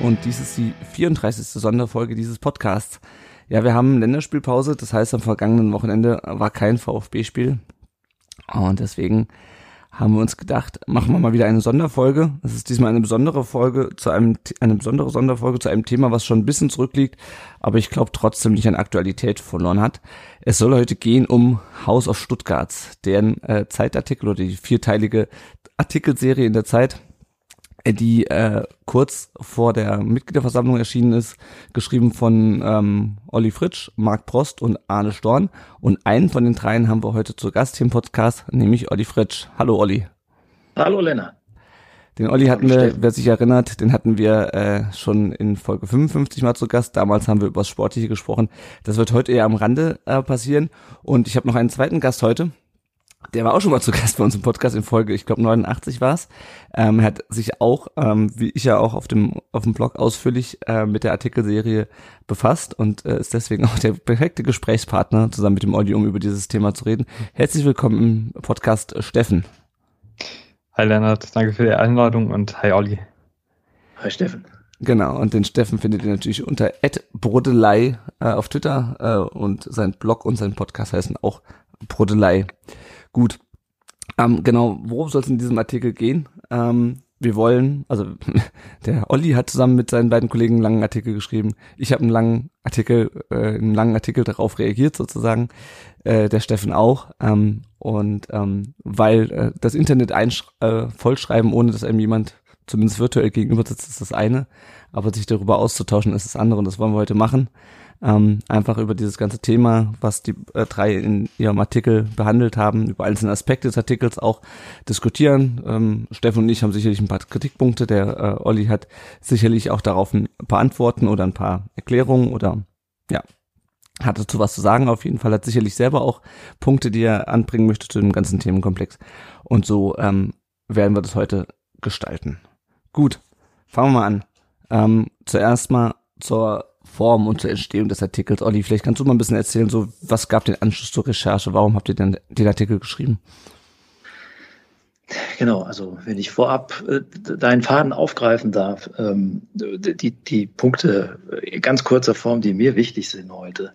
und dies ist die 34. Sonderfolge dieses Podcasts. Ja, wir haben Länderspielpause, das heißt am vergangenen Wochenende war kein VfB-Spiel und deswegen haben wir uns gedacht, machen wir mal wieder eine Sonderfolge. Es ist diesmal eine besondere Folge zu einem, eine besondere Sonderfolge zu einem Thema, was schon ein bisschen zurückliegt, aber ich glaube trotzdem nicht an Aktualität verloren hat. Es soll heute gehen um House of Stuttgart, deren äh, Zeitartikel oder die vierteilige Artikelserie in der Zeit, die äh, kurz vor der Mitgliederversammlung erschienen ist, geschrieben von ähm, Olli Fritsch, Marc Prost und Arne Storn. Und einen von den dreien haben wir heute zu Gast hier im Podcast, nämlich Olli Fritsch. Hallo Olli. Hallo Lennart. Den Olli hatten wir, wer sich erinnert, den hatten wir äh, schon in Folge 55 mal zu Gast. Damals haben wir über das Sportliche gesprochen. Das wird heute eher am Rande äh, passieren. Und ich habe noch einen zweiten Gast heute. Der war auch schon mal zu Gast bei uns im Podcast in Folge, ich glaube 89 war es. Ähm, er hat sich auch, ähm, wie ich ja auch auf dem auf dem Blog ausführlich äh, mit der Artikelserie befasst und äh, ist deswegen auch der perfekte Gesprächspartner zusammen mit dem Olli, um über dieses Thema zu reden. Herzlich willkommen im Podcast Steffen. Hi Lennart, danke für die Einladung und hi Olli. Hi Steffen. Genau, und den Steffen findet ihr natürlich unter Brodelei äh, auf Twitter äh, und sein Blog und sein Podcast heißen auch Brodelei. Gut. Ähm, genau, worum soll es in diesem Artikel gehen? Ähm, wir wollen, also der Olli hat zusammen mit seinen beiden Kollegen einen langen Artikel geschrieben. Ich habe einen langen Artikel, äh, einen langen Artikel darauf reagiert sozusagen. Äh, der Steffen auch. Ähm, und ähm, weil äh, das Internet äh, vollschreiben, ohne dass einem jemand zumindest virtuell gegenüber sitzt, ist das eine. Aber sich darüber auszutauschen, ist das andere. Und das wollen wir heute machen ähm, einfach über dieses ganze Thema, was die äh, drei in ihrem Artikel behandelt haben, über einzelne Aspekte des Artikels auch diskutieren. Ähm, Steffen und ich haben sicherlich ein paar Kritikpunkte, der äh, Olli hat sicherlich auch darauf ein paar Antworten oder ein paar Erklärungen oder ja, hat dazu was zu sagen auf jeden Fall, hat sicherlich selber auch Punkte, die er anbringen möchte zu dem ganzen Themenkomplex. Und so ähm, werden wir das heute gestalten. Gut, fangen wir mal an. Ähm, zuerst mal zur Form und zur Entstehung des Artikels. Olli, vielleicht kannst du mal ein bisschen erzählen, so was gab den Anschluss zur Recherche? Warum habt ihr denn den Artikel geschrieben? Genau, also wenn ich vorab äh, deinen Faden aufgreifen darf, ähm, die, die Punkte in ganz kurzer Form, die mir wichtig sind heute.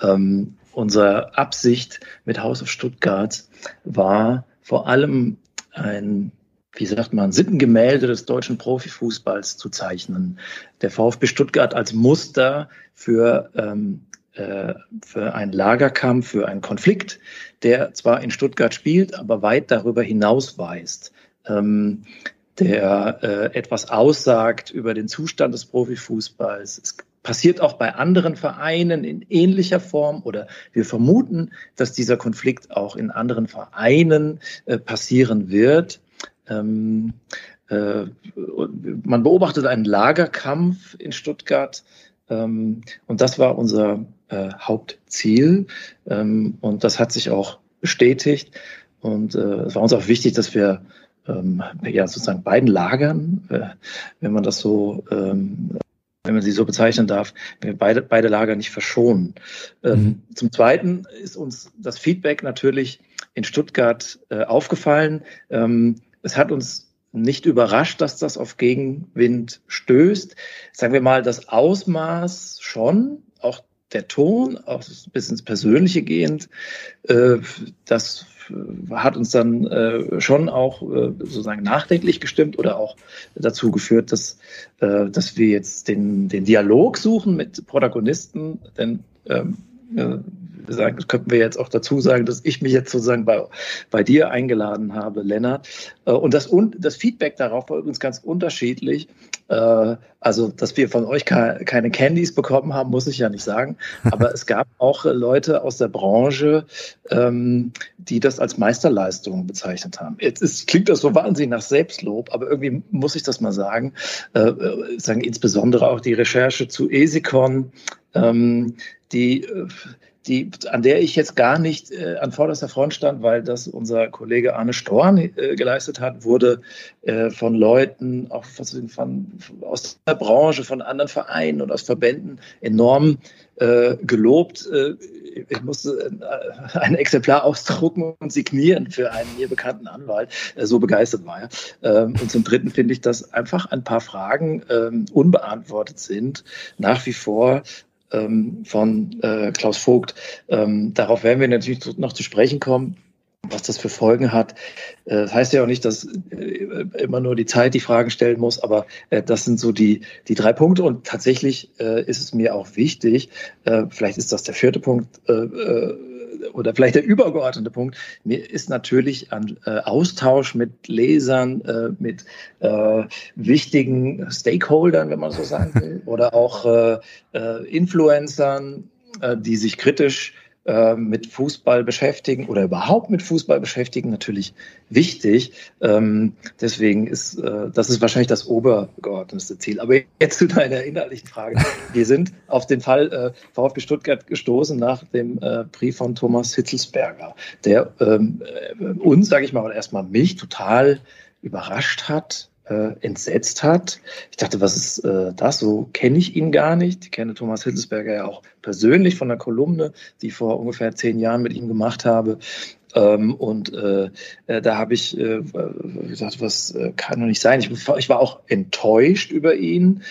Ähm, unsere Absicht mit Haus of Stuttgart war vor allem ein wie sagt man, Sittengemälde des deutschen Profifußballs zu zeichnen. Der VfB Stuttgart als Muster für, ähm, äh, für einen Lagerkampf, für einen Konflikt, der zwar in Stuttgart spielt, aber weit darüber hinaus weist. Ähm, der äh, etwas aussagt über den Zustand des Profifußballs. Es passiert auch bei anderen Vereinen in ähnlicher Form oder wir vermuten, dass dieser Konflikt auch in anderen Vereinen äh, passieren wird. Ähm, äh, man beobachtet einen Lagerkampf in Stuttgart ähm, und das war unser äh, Hauptziel ähm, und das hat sich auch bestätigt und äh, es war uns auch wichtig, dass wir ähm, ja sozusagen beiden Lagern, äh, wenn man das so ähm, wenn man sie so bezeichnen darf, beide, beide Lager nicht verschonen. Ähm, mhm. Zum Zweiten ist uns das Feedback natürlich in Stuttgart äh, aufgefallen. Ähm, es hat uns nicht überrascht, dass das auf Gegenwind stößt. Sagen wir mal, das Ausmaß schon, auch der Ton, auch bis ins Persönliche gehend, äh, das hat uns dann äh, schon auch äh, sozusagen nachdenklich gestimmt oder auch dazu geführt, dass, dass wir jetzt den, den Dialog suchen mit Protagonisten, denn ähm, äh, sagen, das könnten wir jetzt auch dazu sagen, dass ich mich jetzt sozusagen bei, bei dir eingeladen habe, Lennart. Äh, und das, das Feedback darauf war übrigens ganz unterschiedlich. Äh, also, dass wir von euch keine Candies bekommen haben, muss ich ja nicht sagen. Aber es gab auch Leute aus der Branche, ähm, die das als Meisterleistung bezeichnet haben. Jetzt ist, klingt das so wahnsinnig nach Selbstlob, aber irgendwie muss ich das mal sagen. Äh, sagen insbesondere auch die Recherche zu Esikon, ähm, die die, an der ich jetzt gar nicht äh, an vorderster Front stand, weil das unser Kollege Arne Storn äh, geleistet hat, wurde äh, von Leuten, auch von, von, aus der Branche, von anderen Vereinen und aus Verbänden enorm äh, gelobt. Äh, ich musste äh, ein Exemplar ausdrucken und signieren für einen mir bekannten Anwalt. Äh, so begeistert war er. Ähm, und zum Dritten finde ich, dass einfach ein paar Fragen ähm, unbeantwortet sind, nach wie vor ähm, von äh, Klaus Vogt. Ähm, darauf werden wir natürlich noch zu sprechen kommen was das für Folgen hat. Äh, das heißt ja auch nicht, dass äh, immer nur die Zeit die Fragen stellen muss, aber äh, das sind so die, die drei Punkte und tatsächlich ist es mir auch wichtig, vielleicht ist das der vierte Punkt, oder vielleicht der übergeordnete Punkt, mir ist natürlich an äh, Austausch mit Lesern, äh, mit äh, wichtigen Stakeholdern, wenn man so sagen will, oder auch äh, äh, Influencern, äh, die sich kritisch mit Fußball beschäftigen oder überhaupt mit Fußball beschäftigen, natürlich wichtig. Ähm, deswegen ist äh, das ist wahrscheinlich das obergeordnete Ziel. Aber jetzt zu deiner inhaltlichen Frage. Wir sind auf den Fall äh, VfB Stuttgart gestoßen nach dem äh, Brief von Thomas Hitzelsberger, der ähm, äh, uns, sage ich mal, erstmal mich total überrascht hat, äh, entsetzt hat. Ich dachte, was ist äh, das? So kenne ich ihn gar nicht. Ich kenne Thomas Hitzelsberger ja auch persönlich von der Kolumne, die ich vor ungefähr zehn Jahren mit ihm gemacht habe. Ähm, und äh, äh da habe ich äh, gesagt, was äh, kann doch nicht sein. Ich, ich war auch enttäuscht über ihn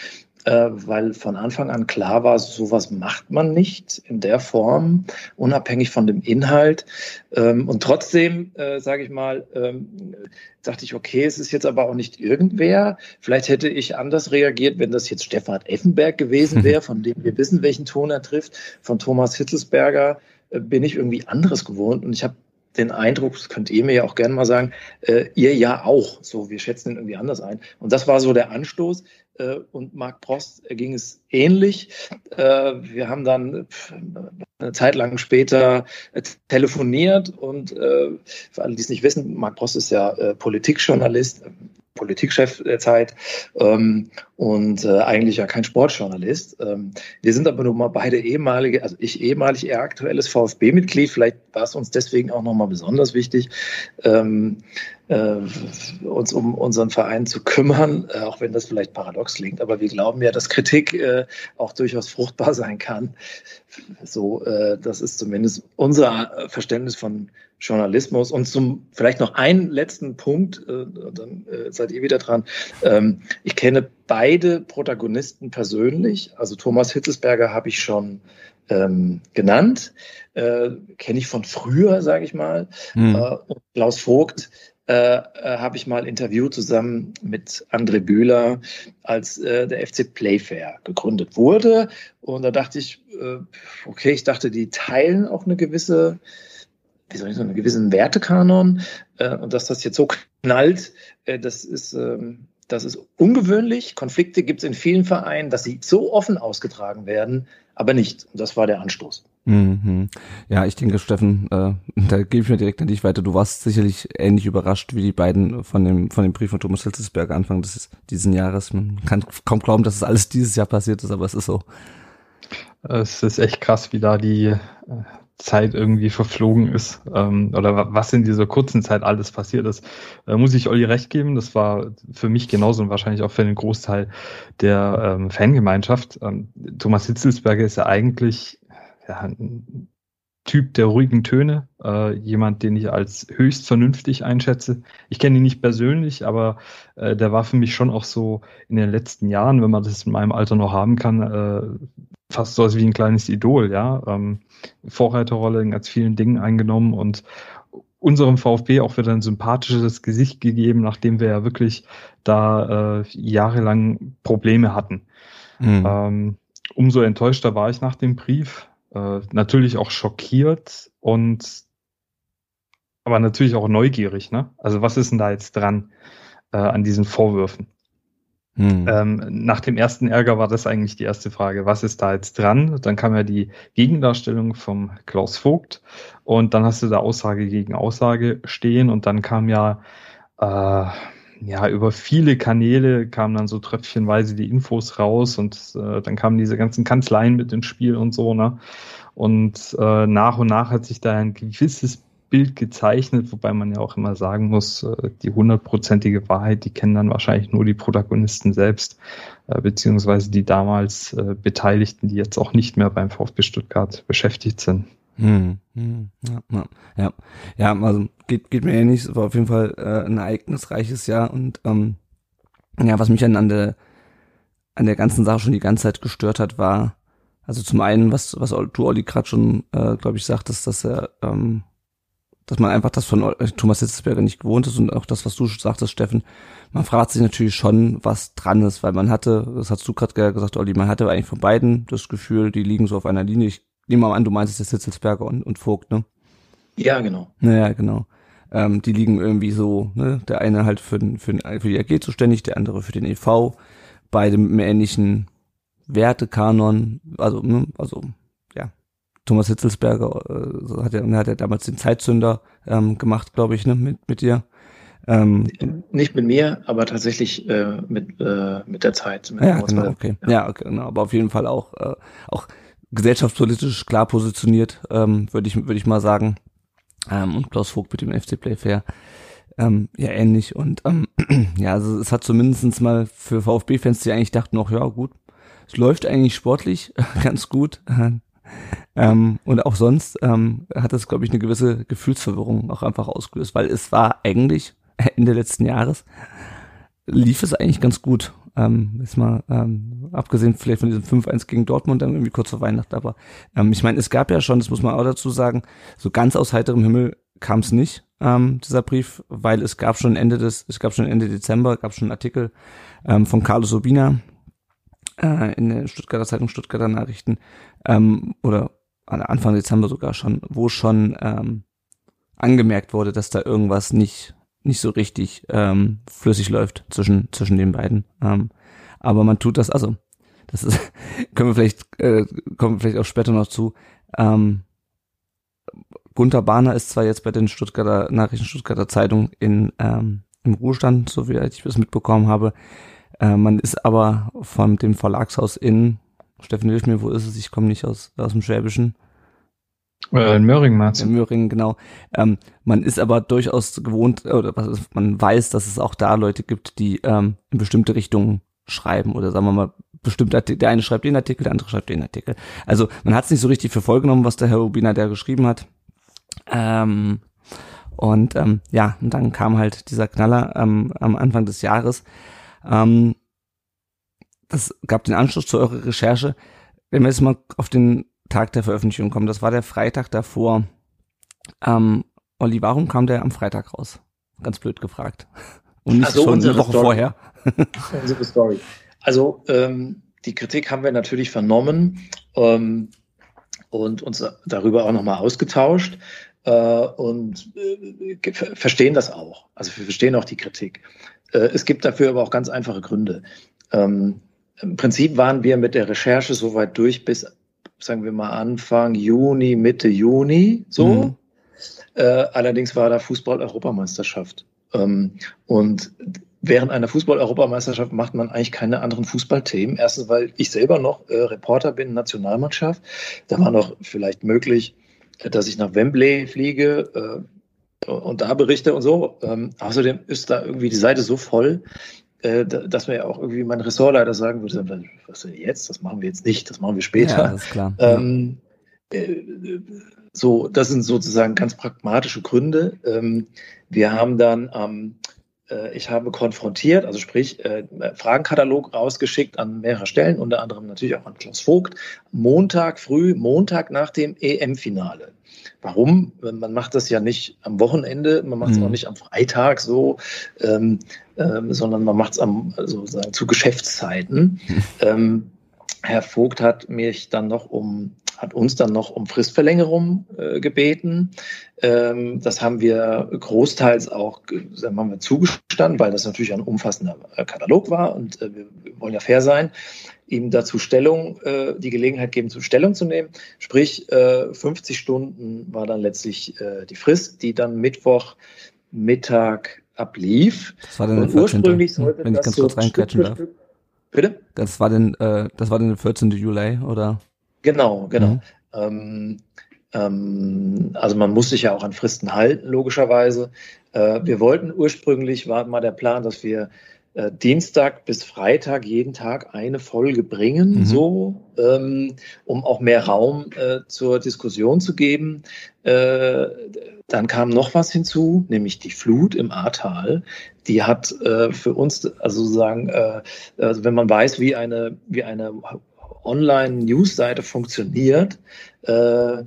weil von Anfang an klar war, sowas macht man nicht in der Form, unabhängig von dem Inhalt. Ähm, und trotzdem, äh, sage ich mal, ähm, dachte ich, okay, es ist jetzt aber auch nicht irgendwer. Vielleicht hätte ich anders reagiert, wenn das jetzt Stefan Effenberg gewesen wäre, von dem wir wissen, welchen Ton er trifft. Von Thomas Hitzelsberger äh, bin ich irgendwie anderes gewohnt und ich habe den Eindruck, das könnt ihr mir ja auch gerne mal sagen, äh, ihr ja auch. So, wir schätzen ihn irgendwie anders ein. Und das war so der Anstoß. Äh, und Marc Prost ging es ähnlich. Äh, wir haben dann eine Zeit lang später äh, telefoniert und äh, für alle, die es nicht wissen, Marc Prost ist ja äh, Politikjournalist, Politikchef der Zeit ähm, und äh, eigentlich ja kein Sportjournalist. Ähm, wir sind aber nun mal beide ehemalige, also ich ehemalig eher aktuelles VfB-Mitglied. Vielleicht war es uns deswegen auch nochmal besonders wichtig, ähm, äh, uns um unseren Verein zu kümmern, äh, auch wenn das vielleicht paradox klingt. Aber wir glauben ja, dass Kritik äh, auch durchaus fruchtbar sein kann. So, äh, das ist zumindest unser Verständnis von Journalismus. Und zum vielleicht noch einen letzten Punkt, äh, dann äh, seid ihr wieder dran. Ähm, ich kenne beide Protagonisten persönlich. Also Thomas Hitzelsberger habe ich schon ähm, genannt, äh, kenne ich von früher, sage ich mal. Hm. Äh, und Klaus Vogt äh, äh, habe ich mal interviewt zusammen mit André Bühler, als äh, der FC Playfair gegründet wurde. Und da dachte ich, äh, okay, ich dachte, die teilen auch eine gewisse wie soll ich sagen, einen gewissen Wertekanon äh, und dass das jetzt so knallt, äh, das ist ähm, das ist ungewöhnlich. Konflikte gibt es in vielen Vereinen, dass sie so offen ausgetragen werden, aber nicht. Und das war der Anstoß. Mhm. Ja, ich denke, Steffen, äh, da gebe ich mir direkt an dich weiter. Du warst sicherlich ähnlich überrascht wie die beiden von dem von dem Brief von Thomas Hilzesberg Anfang des diesen Jahres. Man kann kaum glauben, dass es alles dieses Jahr passiert ist, aber es ist so. Es ist echt krass, wie da die äh, Zeit irgendwie verflogen ist ähm, oder was in dieser kurzen Zeit alles passiert ist, äh, muss ich Olli recht geben. Das war für mich genauso und wahrscheinlich auch für den Großteil der ähm, Fangemeinschaft. Ähm, Thomas Hitzelsberger ist ja eigentlich ja, ein Typ der ruhigen Töne, äh, jemand, den ich als höchst vernünftig einschätze. Ich kenne ihn nicht persönlich, aber äh, der war für mich schon auch so in den letzten Jahren, wenn man das in meinem Alter noch haben kann, äh, fast so als wie ein kleines Idol, ja. Ähm, Vorreiterrolle in ganz vielen Dingen eingenommen und unserem VfB auch wieder ein sympathisches Gesicht gegeben, nachdem wir ja wirklich da äh, jahrelang Probleme hatten. Mhm. Ähm, umso enttäuschter war ich nach dem Brief, äh, natürlich auch schockiert und aber natürlich auch neugierig. Ne? Also was ist denn da jetzt dran äh, an diesen Vorwürfen? Hm. Ähm, nach dem ersten Ärger war das eigentlich die erste Frage, was ist da jetzt dran? Dann kam ja die Gegendarstellung vom Klaus Vogt und dann hast du da Aussage gegen Aussage stehen und dann kam ja äh, ja über viele Kanäle kamen dann so tröpfchenweise die Infos raus und äh, dann kamen diese ganzen Kanzleien mit ins Spiel und so ne und äh, nach und nach hat sich da ein gewisses Bild gezeichnet, wobei man ja auch immer sagen muss, äh, die hundertprozentige Wahrheit, die kennen dann wahrscheinlich nur die Protagonisten selbst, äh, beziehungsweise die damals äh, Beteiligten, die jetzt auch nicht mehr beim VfB Stuttgart beschäftigt sind. Hm, hm, ja, ja, ja, also geht, geht mir ähnlich, es war auf jeden Fall äh, ein ereignisreiches Jahr und ähm, ja, was mich dann an der an der ganzen Sache schon die ganze Zeit gestört hat, war also zum einen, was was du Olli gerade schon, äh, glaube ich, sagtest, dass er ähm, dass man einfach das von äh, Thomas Hitzelsberger nicht gewohnt ist und auch das, was du sagtest, Steffen, man fragt sich natürlich schon, was dran ist, weil man hatte, das hast du gerade gesagt, Olli, man hatte eigentlich von beiden das Gefühl, die liegen so auf einer Linie. Ich nehme mal an, du meinst jetzt Hitzelsberger und, und Vogt, ne? Ja, genau. Naja, genau. Ähm, die liegen irgendwie so, ne? Der eine halt für, den, für, den, für die AG zuständig, der andere für den EV, beide mit einem ähnlichen Wertekanon, also, ne? also Thomas Hitzelsberger äh, hat, er, hat er damals den Zeitzünder ähm, gemacht, glaube ich, ne, mit, mit dir. Ähm, Nicht mit mir, aber tatsächlich äh, mit, äh, mit der Zeit. Mit ja, genau, okay. Ja. ja, genau, aber auf jeden Fall auch, äh, auch gesellschaftspolitisch klar positioniert, ähm, würde ich, würde ich mal sagen. Ähm, und Klaus Vogt mit dem FC Playfair. Ähm, ja, ähnlich. Und ähm, ja, also es hat zumindestens mal für VfB-Fans, die eigentlich dachten noch, ja gut, es läuft eigentlich sportlich ganz gut. Ähm, und auch sonst ähm, hat das, glaube ich, eine gewisse Gefühlsverwirrung auch einfach ausgelöst, weil es war eigentlich Ende letzten Jahres lief es eigentlich ganz gut. Ähm, ist mal ähm, abgesehen vielleicht von diesem 5-1 gegen Dortmund dann irgendwie kurz vor Weihnachten, aber ähm, ich meine, es gab ja schon, das muss man auch dazu sagen, so ganz aus heiterem Himmel kam es nicht, ähm, dieser Brief, weil es gab schon Ende des, es gab schon Ende Dezember, gab schon einen Artikel ähm, von Carlos Urbina äh, in der Stuttgarter Zeitung, Stuttgarter Nachrichten, ähm, oder Anfang Dezember sogar schon, wo schon ähm, angemerkt wurde, dass da irgendwas nicht nicht so richtig ähm, flüssig läuft zwischen zwischen den beiden. Ähm, aber man tut das also. Das ist können wir vielleicht äh, kommen wir vielleicht auch später noch zu. Ähm, Gunther Bahner ist zwar jetzt bei den Stuttgarter Nachrichten Stuttgarter Zeitung in ähm, im Ruhestand, so wie ich das mitbekommen habe. Äh, man ist aber von dem Verlagshaus in Steffen, hilf mir, wo ist es? Ich komme nicht aus, aus dem Schwäbischen. Äh, in Möhringen, meinst In Möhringen, genau. Ähm, man ist aber durchaus gewohnt, oder was man weiß, dass es auch da Leute gibt, die ähm, in bestimmte Richtungen schreiben oder sagen wir mal, bestimmt, der eine schreibt den Artikel, der andere schreibt den Artikel. Also man hat es nicht so richtig für voll genommen, was der Herr Rubina der geschrieben hat. Ähm, und ähm, ja, und dann kam halt dieser Knaller ähm, am Anfang des Jahres. Ähm, das gab den Anschluss zu eurer Recherche. Wenn wir jetzt mal auf den Tag der Veröffentlichung kommen, das war der Freitag davor. Ähm, Olli, warum kam der am Freitag raus? Ganz blöd gefragt. Und nicht also schon eine Woche Story. vorher. unsere Story. Also ähm, die Kritik haben wir natürlich vernommen ähm, und uns darüber auch nochmal ausgetauscht äh, und äh, verstehen das auch. Also wir verstehen auch die Kritik. Äh, es gibt dafür aber auch ganz einfache Gründe. Ähm, im Prinzip waren wir mit der Recherche soweit durch bis, sagen wir mal, Anfang Juni, Mitte Juni, so. Mhm. Äh, allerdings war da Fußball-Europameisterschaft. Ähm, und während einer Fußball-Europameisterschaft macht man eigentlich keine anderen Fußballthemen. Erstens, weil ich selber noch äh, Reporter bin, Nationalmannschaft. Da war noch vielleicht möglich, äh, dass ich nach Wembley fliege äh, und da berichte und so. Ähm, außerdem ist da irgendwie die Seite so voll, äh, dass mir ja auch irgendwie mein Ressortleiter sagen würde, was denn jetzt? Das machen wir jetzt nicht, das machen wir später. Ja, das ist klar. Ähm, äh, so, das sind sozusagen ganz pragmatische Gründe. Ähm, wir haben dann ähm, äh, ich habe konfrontiert, also sprich, äh, Fragenkatalog rausgeschickt an mehrere Stellen, unter anderem natürlich auch an Klaus Vogt, Montag früh, Montag nach dem EM-Finale. Warum? Man macht das ja nicht am Wochenende, man macht es mhm. auch nicht am Freitag so, ähm, ähm, sondern man macht es sozusagen zu Geschäftszeiten. Mhm. Ähm, Herr Vogt hat mich dann noch um hat uns dann noch um Fristverlängerung äh, gebeten. Ähm, das haben wir großteils auch sagen wir mal, zugestanden, weil das natürlich ein umfassender äh, Katalog war und äh, wir wollen ja fair sein ihm dazu Stellung, äh, die Gelegenheit geben, zu Stellung zu nehmen. Sprich, äh, 50 Stunden war dann letztlich äh, die Frist, die dann Mittwoch Mittag ablief. Das war dann der 14. Ursprünglich sollte wenn ich ganz so kurz reinkretschen darf. Bitte? Das war denn, äh, das war dann der 14. Juli, oder? Genau, genau. Mhm. Ähm, ähm, also man muss sich ja auch an Fristen halten, logischerweise. Äh, wir wollten ursprünglich, war mal der Plan, dass wir äh, Dienstag bis Freitag jeden Tag eine Folge bringen, mhm. so, ähm, um auch mehr Raum äh, zur Diskussion zu geben. Äh, dann kam noch was hinzu, nämlich die Flut im Ahrtal. Die hat äh, für uns, also sozusagen, äh, also wenn man weiß, wie eine, wie eine Online-News-Seite funktioniert, äh, äh,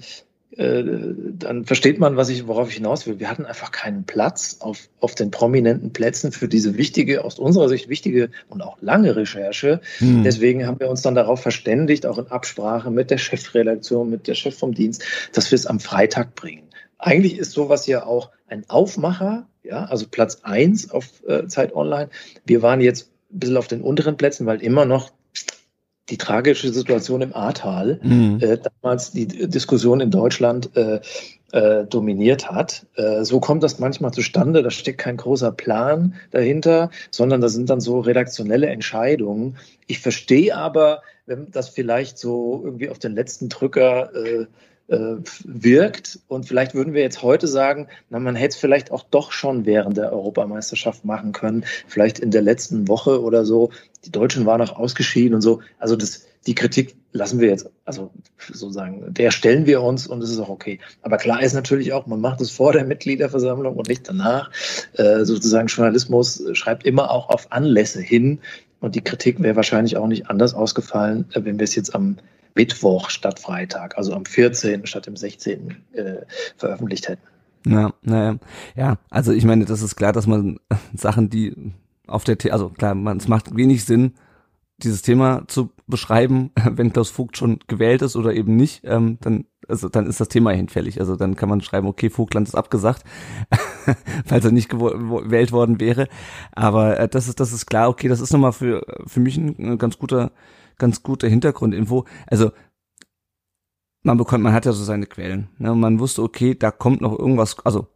dann versteht man, was ich, worauf ich hinaus will. Wir hatten einfach keinen Platz auf, auf den prominenten Plätzen für diese wichtige, aus unserer Sicht wichtige und auch lange Recherche. Hm. Deswegen haben wir uns dann darauf verständigt, auch in Absprache mit der Chefredaktion, mit der Chef vom Dienst, dass wir es am Freitag bringen. Eigentlich ist sowas ja auch ein Aufmacher, ja, also Platz eins auf äh, Zeit Online. Wir waren jetzt ein bisschen auf den unteren Plätzen, weil immer noch die tragische Situation im Ahrtal mhm. äh, damals die Diskussion in Deutschland äh, äh, dominiert hat. Äh, so kommt das manchmal zustande. Da steckt kein großer Plan dahinter, sondern das sind dann so redaktionelle Entscheidungen. Ich verstehe aber, wenn das vielleicht so irgendwie auf den letzten Drücker äh, äh, wirkt. Und vielleicht würden wir jetzt heute sagen, na, man hätte es vielleicht auch doch schon während der Europameisterschaft machen können, vielleicht in der letzten Woche oder so. Die Deutschen waren auch ausgeschieden und so. Also das, die Kritik lassen wir jetzt, also sozusagen, der stellen wir uns und es ist auch okay. Aber klar ist natürlich auch, man macht es vor der Mitgliederversammlung und nicht danach. Äh, sozusagen Journalismus schreibt immer auch auf Anlässe hin. Und die Kritik wäre wahrscheinlich auch nicht anders ausgefallen, äh, wenn wir es jetzt am Mittwoch statt Freitag, also am 14. statt dem 16. Äh, veröffentlicht hätten. Ja, naja. Ja, also ich meine, das ist klar, dass man Sachen, die auf der, The also klar, man, es macht wenig Sinn, dieses Thema zu beschreiben, wenn Klaus Vogt schon gewählt ist oder eben nicht, ähm, dann, also dann ist das Thema hinfällig. Also dann kann man schreiben, okay, Vogtland ist abgesagt, falls er nicht gewählt worden wäre. Aber äh, das ist, das ist klar, okay, das ist nochmal für, für mich ein, ganz guter ganz gute Hintergrundinfo. Also man bekommt, man hat ja so seine Quellen. Ne? Man wusste, okay, da kommt noch irgendwas, also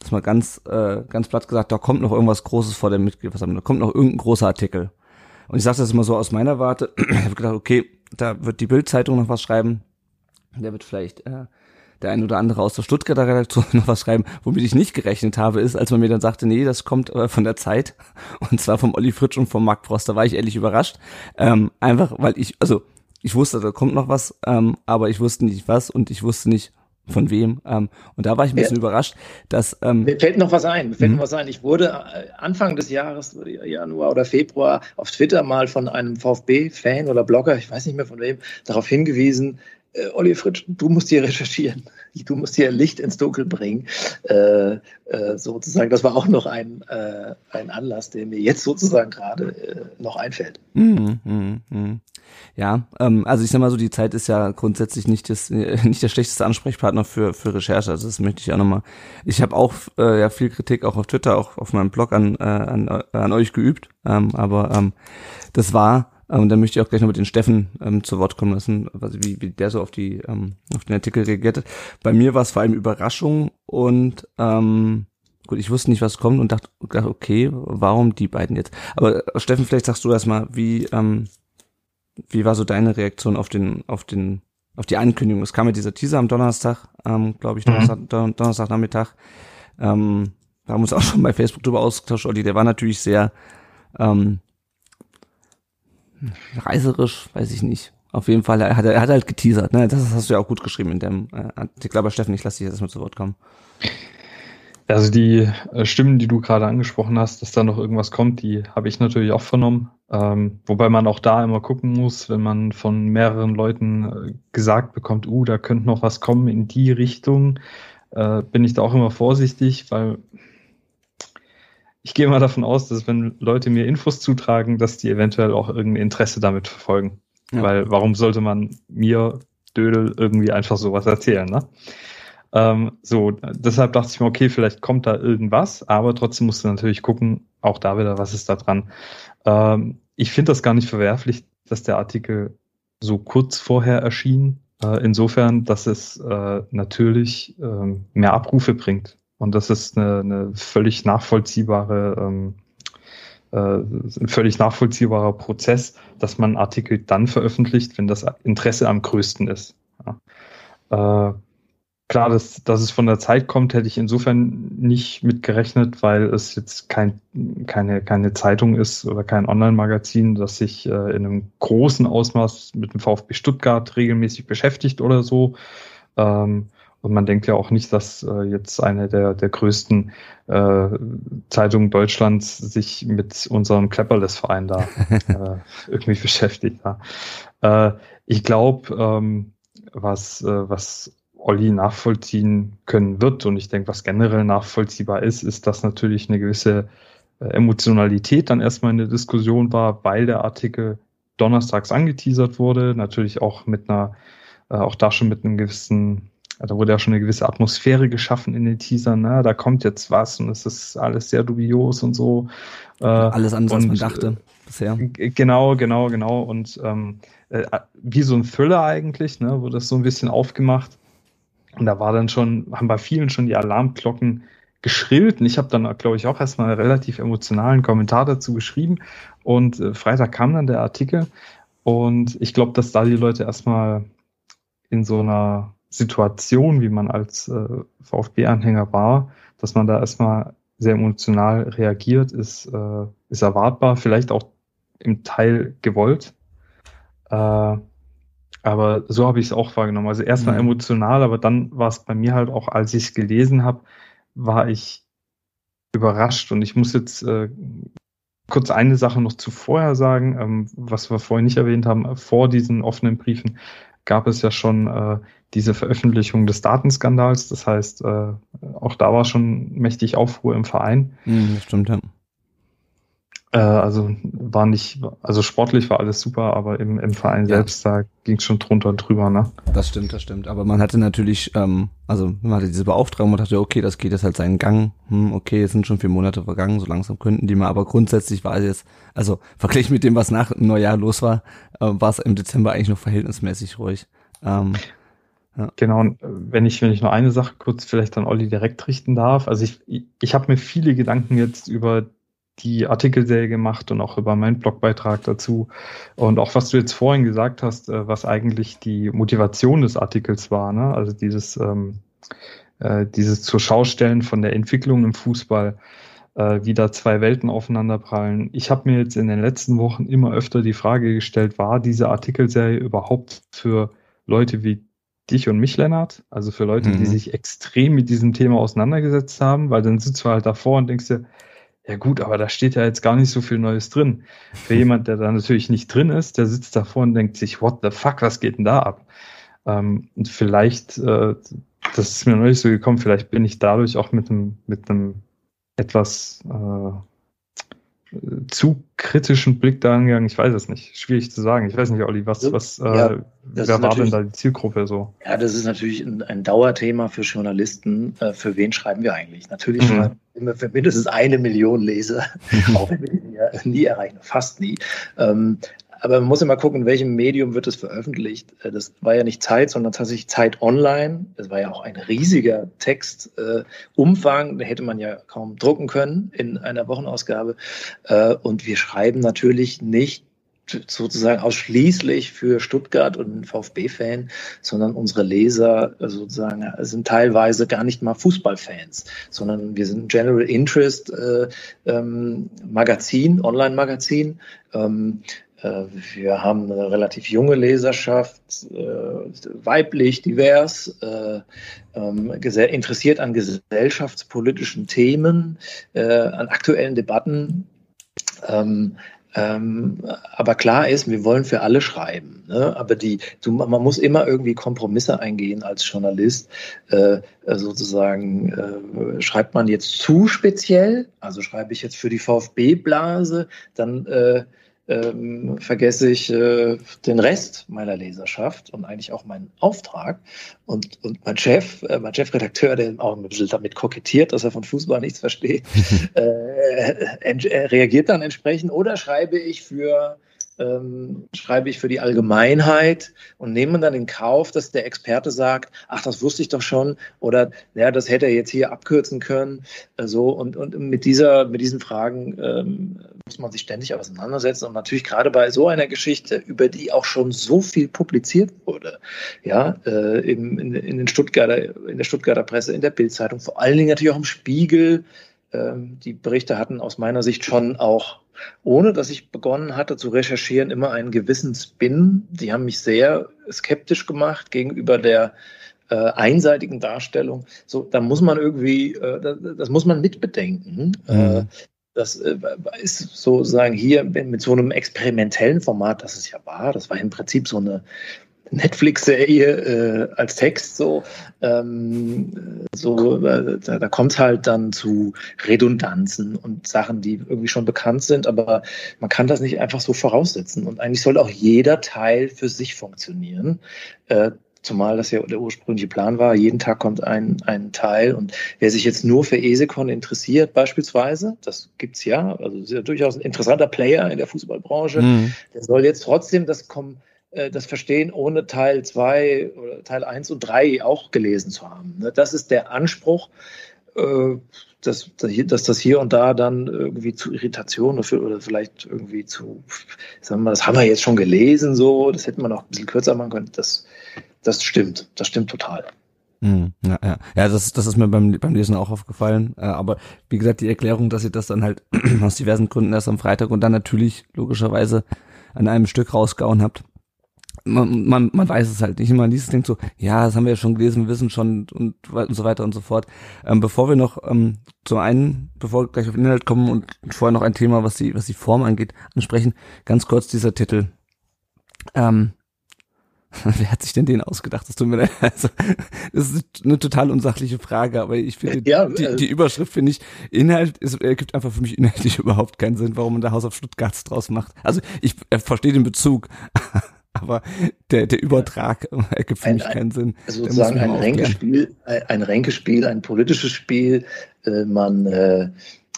das mal ganz, äh, ganz platt gesagt, da kommt noch irgendwas Großes vor der Mitgliederversammlung, da kommt noch irgendein großer Artikel. Und ich sage das immer so aus meiner Warte. ich habe gedacht, okay, da wird die Bildzeitung noch was schreiben. Der wird vielleicht äh, der ein oder andere aus der Stuttgarter Redaktion noch was schreiben. Womit ich nicht gerechnet habe, ist, als man mir dann sagte, nee, das kommt äh, von der Zeit. Und zwar vom Olli Fritsch und vom Mark Frost. Da war ich ehrlich überrascht. Ähm, einfach, weil ich, also ich wusste, da kommt noch was, ähm, aber ich wusste nicht was und ich wusste nicht, von wem. Ähm, und da war ich ein bisschen ja. überrascht, dass. Ähm, Mir fällt noch was ein. Mir fällt noch mhm. was ein. Ich wurde äh, Anfang des Jahres, Januar oder Februar, auf Twitter mal von einem VfB-Fan oder Blogger, ich weiß nicht mehr von wem, darauf hingewiesen, äh, Olli Fritsch, du musst hier recherchieren. Du musst hier Licht ins Dunkel bringen. Äh, äh, sozusagen, das war auch noch ein, äh, ein Anlass, der mir jetzt sozusagen gerade äh, noch einfällt. Mhm, mh, mh. Ja, ähm, also ich sag mal so, die Zeit ist ja grundsätzlich nicht, das, äh, nicht der schlechteste Ansprechpartner für, für Recherche. Also das möchte ich auch nochmal. Ich habe auch äh, ja viel Kritik auch auf Twitter, auch auf meinem Blog an, an, an euch geübt. Ähm, aber ähm, das war und ähm, dann möchte ich auch gleich noch mit den Steffen ähm, zu Wort kommen lassen, also wie, wie der so auf die ähm, auf den Artikel reagiert hat. Bei mir war es vor allem Überraschung und ähm, gut, ich wusste nicht, was kommt und dachte, dachte okay, warum die beiden jetzt? Aber äh, Steffen, vielleicht sagst du erstmal, wie ähm, wie war so deine Reaktion auf den auf den auf die Ankündigung? Es kam ja dieser Teaser am Donnerstag, ähm, glaube ich, Donnerstag, mhm. Don Donnerstagnachmittag. Ähm, da haben wir uns auch schon bei Facebook drüber ausgetauscht, Olli, der war natürlich sehr ähm, Reiserisch, weiß ich nicht. Auf jeden Fall, er hat, er hat halt geteasert, ne? Das hast du ja auch gut geschrieben in dem äh, Artikel. Aber Steffen, ich lasse dich jetzt erstmal zu Wort kommen. Also die äh, Stimmen, die du gerade angesprochen hast, dass da noch irgendwas kommt, die habe ich natürlich auch vernommen. Ähm, wobei man auch da immer gucken muss, wenn man von mehreren Leuten äh, gesagt bekommt, uh, da könnte noch was kommen in die Richtung, äh, bin ich da auch immer vorsichtig, weil ich gehe mal davon aus, dass wenn Leute mir Infos zutragen, dass die eventuell auch irgendein Interesse damit verfolgen. Ja. Weil warum sollte man mir Dödel irgendwie einfach sowas erzählen. Ne? Ähm, so, deshalb dachte ich mir, okay, vielleicht kommt da irgendwas, aber trotzdem musst du natürlich gucken, auch da wieder, was ist da dran. Ähm, ich finde das gar nicht verwerflich, dass der Artikel so kurz vorher erschien. Äh, insofern, dass es äh, natürlich äh, mehr Abrufe bringt. Und das ist eine, eine völlig nachvollziehbare, ähm, äh, ein völlig nachvollziehbarer Prozess, dass man Artikel dann veröffentlicht, wenn das Interesse am größten ist. Ja. Äh, klar, dass, dass es von der Zeit kommt, hätte ich insofern nicht mitgerechnet, weil es jetzt kein, keine, keine Zeitung ist oder kein Online-Magazin, das sich äh, in einem großen Ausmaß mit dem VfB Stuttgart regelmäßig beschäftigt oder so. Ähm, und man denkt ja auch nicht, dass äh, jetzt eine der, der größten äh, Zeitungen Deutschlands sich mit unserem Klepperles-Verein da äh, irgendwie beschäftigt. Ja. Äh, ich glaube, ähm, was, äh, was Olli nachvollziehen können wird. Und ich denke, was generell nachvollziehbar ist, ist, dass natürlich eine gewisse äh, Emotionalität dann erstmal in der Diskussion war, weil der Artikel donnerstags angeteasert wurde, natürlich auch mit einer, äh, auch da schon mit einem gewissen, da wurde ja schon eine gewisse Atmosphäre geschaffen in den Teasern, ne? da kommt jetzt was und es ist alles sehr dubios und so. Äh, alles anders, und, als man dachte bisher. Genau, genau, genau. Und ähm, äh, wie so ein Thriller eigentlich, ne, wurde das so ein bisschen aufgemacht. Und da war dann schon, haben bei vielen schon die Alarmglocken geschrillt. Und ich habe dann, glaube ich, auch erstmal einen relativ emotionalen Kommentar dazu geschrieben. Und äh, Freitag kam dann der Artikel. Und ich glaube, dass da die Leute erstmal in so einer Situation, wie man als äh, VfB-Anhänger war, dass man da erstmal sehr emotional reagiert, ist, äh, ist erwartbar, vielleicht auch im Teil gewollt. Äh, aber so habe ich es auch wahrgenommen. Also erstmal mhm. emotional, aber dann war es bei mir halt auch, als ich es gelesen habe, war ich überrascht. Und ich muss jetzt äh, kurz eine Sache noch zuvor sagen, ähm, was wir vorhin nicht erwähnt haben. Vor diesen offenen Briefen gab es ja schon äh, diese Veröffentlichung des Datenskandals. Das heißt, äh, auch da war schon mächtig Aufruhr im Verein. Mhm, stimmt, ja. Äh, also war nicht, also sportlich war alles super, aber im, im Verein ja. selbst, da ging es schon drunter und drüber, ne? Das stimmt, das stimmt. Aber man hatte natürlich, ähm, also man hatte diese Beauftragung, man dachte, okay, das geht jetzt halt seinen Gang. Hm, okay, es sind schon vier Monate vergangen, so langsam könnten die mal, aber grundsätzlich war es jetzt, also verglichen mit dem, was nach Neujahr los war, äh, war es im Dezember eigentlich noch verhältnismäßig ruhig. Ähm, ja. Genau, und äh, wenn ich, wenn ich nur eine Sache kurz vielleicht an Olli direkt richten darf. Also ich, ich, ich habe mir viele Gedanken jetzt über die Artikelserie gemacht und auch über meinen Blogbeitrag dazu. Und auch was du jetzt vorhin gesagt hast, äh, was eigentlich die Motivation des Artikels war, ne? also dieses, ähm, äh, dieses zur Schaustellen von der Entwicklung im Fußball, äh, wie da zwei Welten aufeinanderprallen. Ich habe mir jetzt in den letzten Wochen immer öfter die Frage gestellt, war diese Artikelserie überhaupt für Leute wie dich und mich, Lennart, also für Leute, mhm. die sich extrem mit diesem Thema auseinandergesetzt haben, weil dann sitzt du halt davor und denkst dir, ja gut, aber da steht ja jetzt gar nicht so viel Neues drin. Für jemand, der da natürlich nicht drin ist, der sitzt davor und denkt sich, what the fuck, was geht denn da ab? Ähm, und vielleicht, äh, das ist mir noch nicht so gekommen, vielleicht bin ich dadurch auch mit einem, mit einem etwas äh, zu kritischen Blick da angegangen? Ich weiß es nicht. Schwierig zu sagen. Ich weiß nicht, Olli, was, was, ja, äh, wer war denn da die Zielgruppe so? Ja, das ist natürlich ein, ein Dauerthema für Journalisten. Äh, für wen schreiben wir eigentlich? Natürlich mhm. schreiben wir für mindestens eine Million Leser, auch wenn wir die ja nie erreichen, fast nie. Ähm, aber man muss immer gucken, in welchem Medium wird es veröffentlicht. Äh, das war ja nicht Zeit, sondern tatsächlich Zeit online. Das war ja auch ein riesiger Textumfang. Äh, hätte man ja kaum drucken können in einer Wochenausgabe. Äh, und wir schreiben natürlich nicht sozusagen ausschließlich für Stuttgart und VfB-Fan, sondern unsere Leser sozusagen sind teilweise gar nicht mal Fußballfans, sondern wir sind General Interest äh, ähm, Magazin, Online-Magazin. Ähm, äh, wir haben eine relativ junge Leserschaft, äh, weiblich, divers, äh, ähm, interessiert an gesellschaftspolitischen Themen, an aktuellen Debatten. Ähm, ähm, aber klar ist, wir wollen für alle schreiben. Ne? Aber die, man muss immer irgendwie Kompromisse eingehen als Journalist. Äh, sozusagen, äh, schreibt man jetzt zu speziell, also schreibe ich jetzt für die VfB-Blase, dann äh, ähm, vergesse ich äh, den Rest meiner Leserschaft und eigentlich auch meinen Auftrag. Und, und mein Chef, äh, mein Chefredakteur, der auch ein bisschen damit kokettiert, dass er von Fußball nichts versteht, äh, äh, reagiert dann entsprechend. Oder schreibe ich für ähm, schreibe ich für die Allgemeinheit und nehme dann in Kauf, dass der Experte sagt, ach, das wusste ich doch schon oder ja, das hätte er jetzt hier abkürzen können. Äh, so und, und mit dieser, mit diesen Fragen ähm, muss man sich ständig auseinandersetzen und natürlich gerade bei so einer Geschichte, über die auch schon so viel publiziert wurde, ja, äh, in, in, in den Stuttgarter, in der Stuttgarter Presse, in der Bildzeitung, vor allen Dingen natürlich auch im Spiegel. Ähm, die Berichte hatten aus meiner Sicht schon auch ohne dass ich begonnen hatte zu recherchieren, immer einen gewissen Spin. Die haben mich sehr skeptisch gemacht gegenüber der äh, einseitigen Darstellung. So, da muss man irgendwie, äh, das, das, muss man mitbedenken. Mhm. Äh, das äh, ist sozusagen hier mit so einem experimentellen Format, das es ja war. Das war im Prinzip so eine Netflix-Serie äh, als Text so. Ähm, so äh, da, da kommt halt dann zu Redundanzen und Sachen, die irgendwie schon bekannt sind, aber man kann das nicht einfach so voraussetzen. Und eigentlich soll auch jeder Teil für sich funktionieren. Äh, zumal das ja der ursprüngliche Plan war, jeden Tag kommt ein, ein Teil und wer sich jetzt nur für Esekon interessiert beispielsweise, das gibt's ja, also ist ja durchaus ein interessanter Player in der Fußballbranche, mhm. der soll jetzt trotzdem das kommen das verstehen, ohne Teil 2 oder Teil 1 und 3 auch gelesen zu haben. Ne? Das ist der Anspruch, äh, dass, dass das hier und da dann irgendwie zu Irritationen oder vielleicht irgendwie zu, sagen wir mal, das haben wir jetzt schon gelesen, so, das hätte man auch ein bisschen kürzer machen können. Das, das stimmt, das stimmt total. Hm, ja, ja. ja das, das ist mir beim, beim Lesen auch aufgefallen. Äh, aber wie gesagt, die Erklärung, dass ihr das dann halt aus diversen Gründen erst am Freitag und dann natürlich logischerweise an einem Stück rausgehauen habt, man, man, man weiß es halt nicht. Man liest es denkt so, ja, das haben wir ja schon gelesen, wir wissen schon und, und so weiter und so fort. Ähm, bevor wir noch ähm, zum einen, bevor wir gleich auf den Inhalt kommen und vorher noch ein Thema, was die, was die Form angeht, ansprechen, ganz kurz dieser Titel. Ähm, Wer hat sich denn den ausgedacht? Das tut mir leid. Also, das ist eine total unsachliche Frage, aber ich finde, ja, die, äh, die, Überschrift finde ich, Inhalt, es ergibt einfach für mich inhaltlich überhaupt keinen Sinn, warum man da Haus auf Stuttgart draus macht. Also ich äh, verstehe den Bezug, aber der, der Übertrag ergibt für ein, mich keinen Sinn. Also sozusagen ein Ränkespiel, ein Ränkespiel, ein politisches Spiel. Äh, man, äh,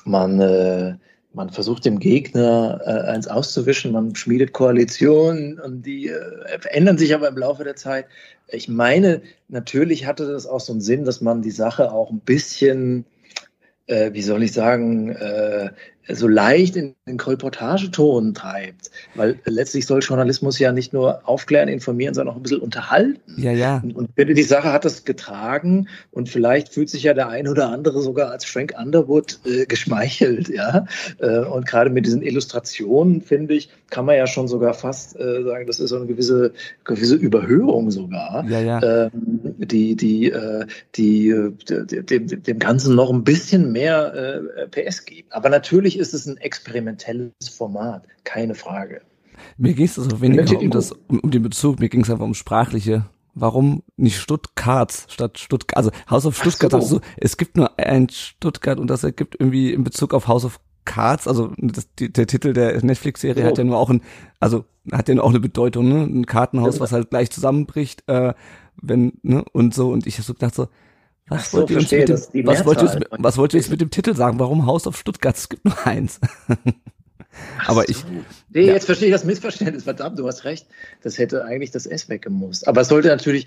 man, äh, man versucht dem Gegner äh, eins auszuwischen, man schmiedet Koalitionen und die äh, verändern sich aber im Laufe der Zeit. Ich meine, natürlich hatte das auch so einen Sinn, dass man die Sache auch ein bisschen, äh, wie soll ich sagen, äh, so leicht in den Kolportageton treibt. Weil letztlich soll Journalismus ja nicht nur aufklären, informieren, sondern auch ein bisschen unterhalten. Ja, ja. Und, finde, die Sache hat das getragen und vielleicht fühlt sich ja der ein oder andere sogar als Frank Underwood äh, geschmeichelt, ja. Äh, und gerade mit diesen Illustrationen, finde ich, kann man ja schon sogar fast äh, sagen, das ist so eine gewisse, gewisse Überhöhung sogar. Ja, ja. Ähm, die, die, äh, die, die, dem, dem Ganzen noch ein bisschen mehr äh, PS gibt. Aber natürlich ist es ein experimentelles Format, keine Frage. Mir ging es also weniger um, das, um, um den Bezug, mir ging es einfach um sprachliche warum nicht Stuttgart statt Stuttgart, also House of Stuttgart, so. also es gibt nur ein Stuttgart und das ergibt irgendwie in Bezug auf House of Cards, also das, die, der Titel der Netflix-Serie so. hat ja nur auch ein, also hat ja nur auch eine Bedeutung, ne? Ein Kartenhaus, was halt gleich zusammenbricht, äh, wenn, ne, und so, und ich habe so gedacht so, was, so, wollt, ihr mit dem, was, wollt ihr was wollt ihr jetzt mit dem Titel sagen? Warum Haus auf Stuttgart? Es gibt nur eins. Aber so. ich. Nee, ja. jetzt verstehe ich das Missverständnis. Verdammt, du hast recht. Das hätte eigentlich das S weggemusst. Aber es sollte natürlich,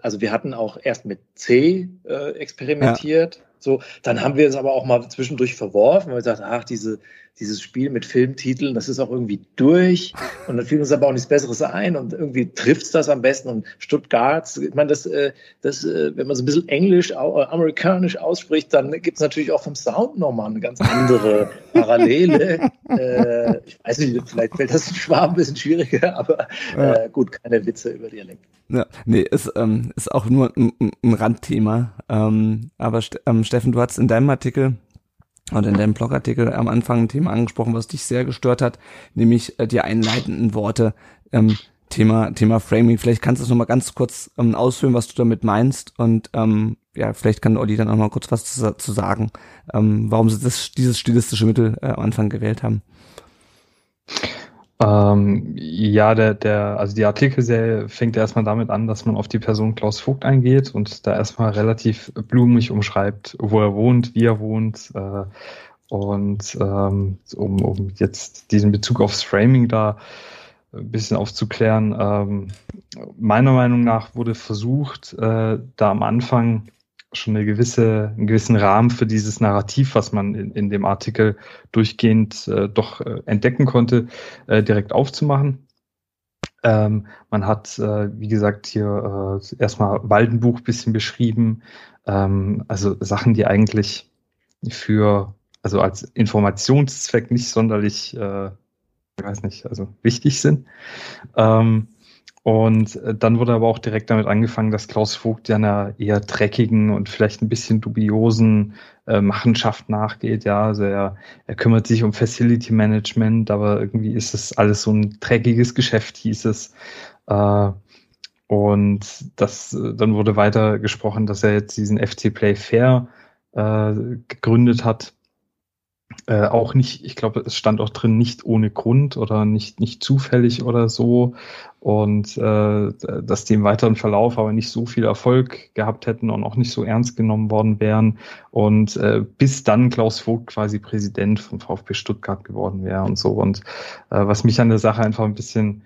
also wir hatten auch erst mit C äh, experimentiert. Ja. So, dann haben wir es aber auch mal zwischendurch verworfen, weil wir gesagt, ach, diese, dieses Spiel mit Filmtiteln, das ist auch irgendwie durch. Und dann fiel uns aber auch nichts Besseres ein und irgendwie trifft's das am besten. Und Stuttgart, ich meine, das, äh, das, äh, wenn man so ein bisschen Englisch, äh, amerikanisch ausspricht, dann gibt's natürlich auch vom Sound nochmal eine ganz andere Parallele. äh, ich weiß nicht, vielleicht fällt das Schwaben ein bisschen schwieriger, aber äh, gut, keine Witze über Dialekt. Ja, nee, ist, ähm, ist auch nur ein, ein Randthema. Ähm, aber ähm, Steffen, du hast in deinem Artikel oder in deinem Blogartikel am Anfang ein Thema angesprochen, was dich sehr gestört hat, nämlich äh, die einleitenden Worte. Ähm, Thema, Thema Framing. Vielleicht kannst du es nochmal ganz kurz ähm, ausführen, was du damit meinst. Und ähm, ja, vielleicht kann Olli dann auch mal kurz was zu, zu sagen, ähm, warum sie das, dieses stilistische Mittel äh, am Anfang gewählt haben. Ähm, ja, der, der, also die Artikelserie fängt erstmal damit an, dass man auf die Person Klaus Vogt eingeht und da erstmal relativ blumig umschreibt, wo er wohnt, wie er wohnt. Äh, und ähm, um, um jetzt diesen Bezug aufs Framing da ein bisschen aufzuklären, ähm, meiner Meinung nach wurde versucht, äh, da am Anfang schon eine gewisse, einen gewissen Rahmen für dieses Narrativ, was man in, in dem Artikel durchgehend äh, doch äh, entdecken konnte, äh, direkt aufzumachen. Ähm, man hat, äh, wie gesagt, hier äh, erstmal Waldenbuch bisschen beschrieben, ähm, also Sachen, die eigentlich für, also als Informationszweck nicht sonderlich, äh, ich weiß nicht, also wichtig sind. Ähm, und äh, dann wurde aber auch direkt damit angefangen, dass Klaus Vogt ja einer eher dreckigen und vielleicht ein bisschen dubiosen äh, Machenschaft nachgeht. Ja, also er, er kümmert sich um Facility Management, aber irgendwie ist es alles so ein dreckiges Geschäft, hieß es. Äh, und das, äh, dann wurde weiter gesprochen, dass er jetzt diesen FC Play Fair äh, gegründet hat äh, auch nicht, ich glaube, es stand auch drin, nicht ohne Grund oder nicht, nicht zufällig oder so. Und äh, dass die im weiteren Verlauf aber nicht so viel Erfolg gehabt hätten und auch nicht so ernst genommen worden wären. Und äh, bis dann Klaus Vogt quasi Präsident vom VfB Stuttgart geworden wäre und so. Und äh, was mich an der Sache einfach ein bisschen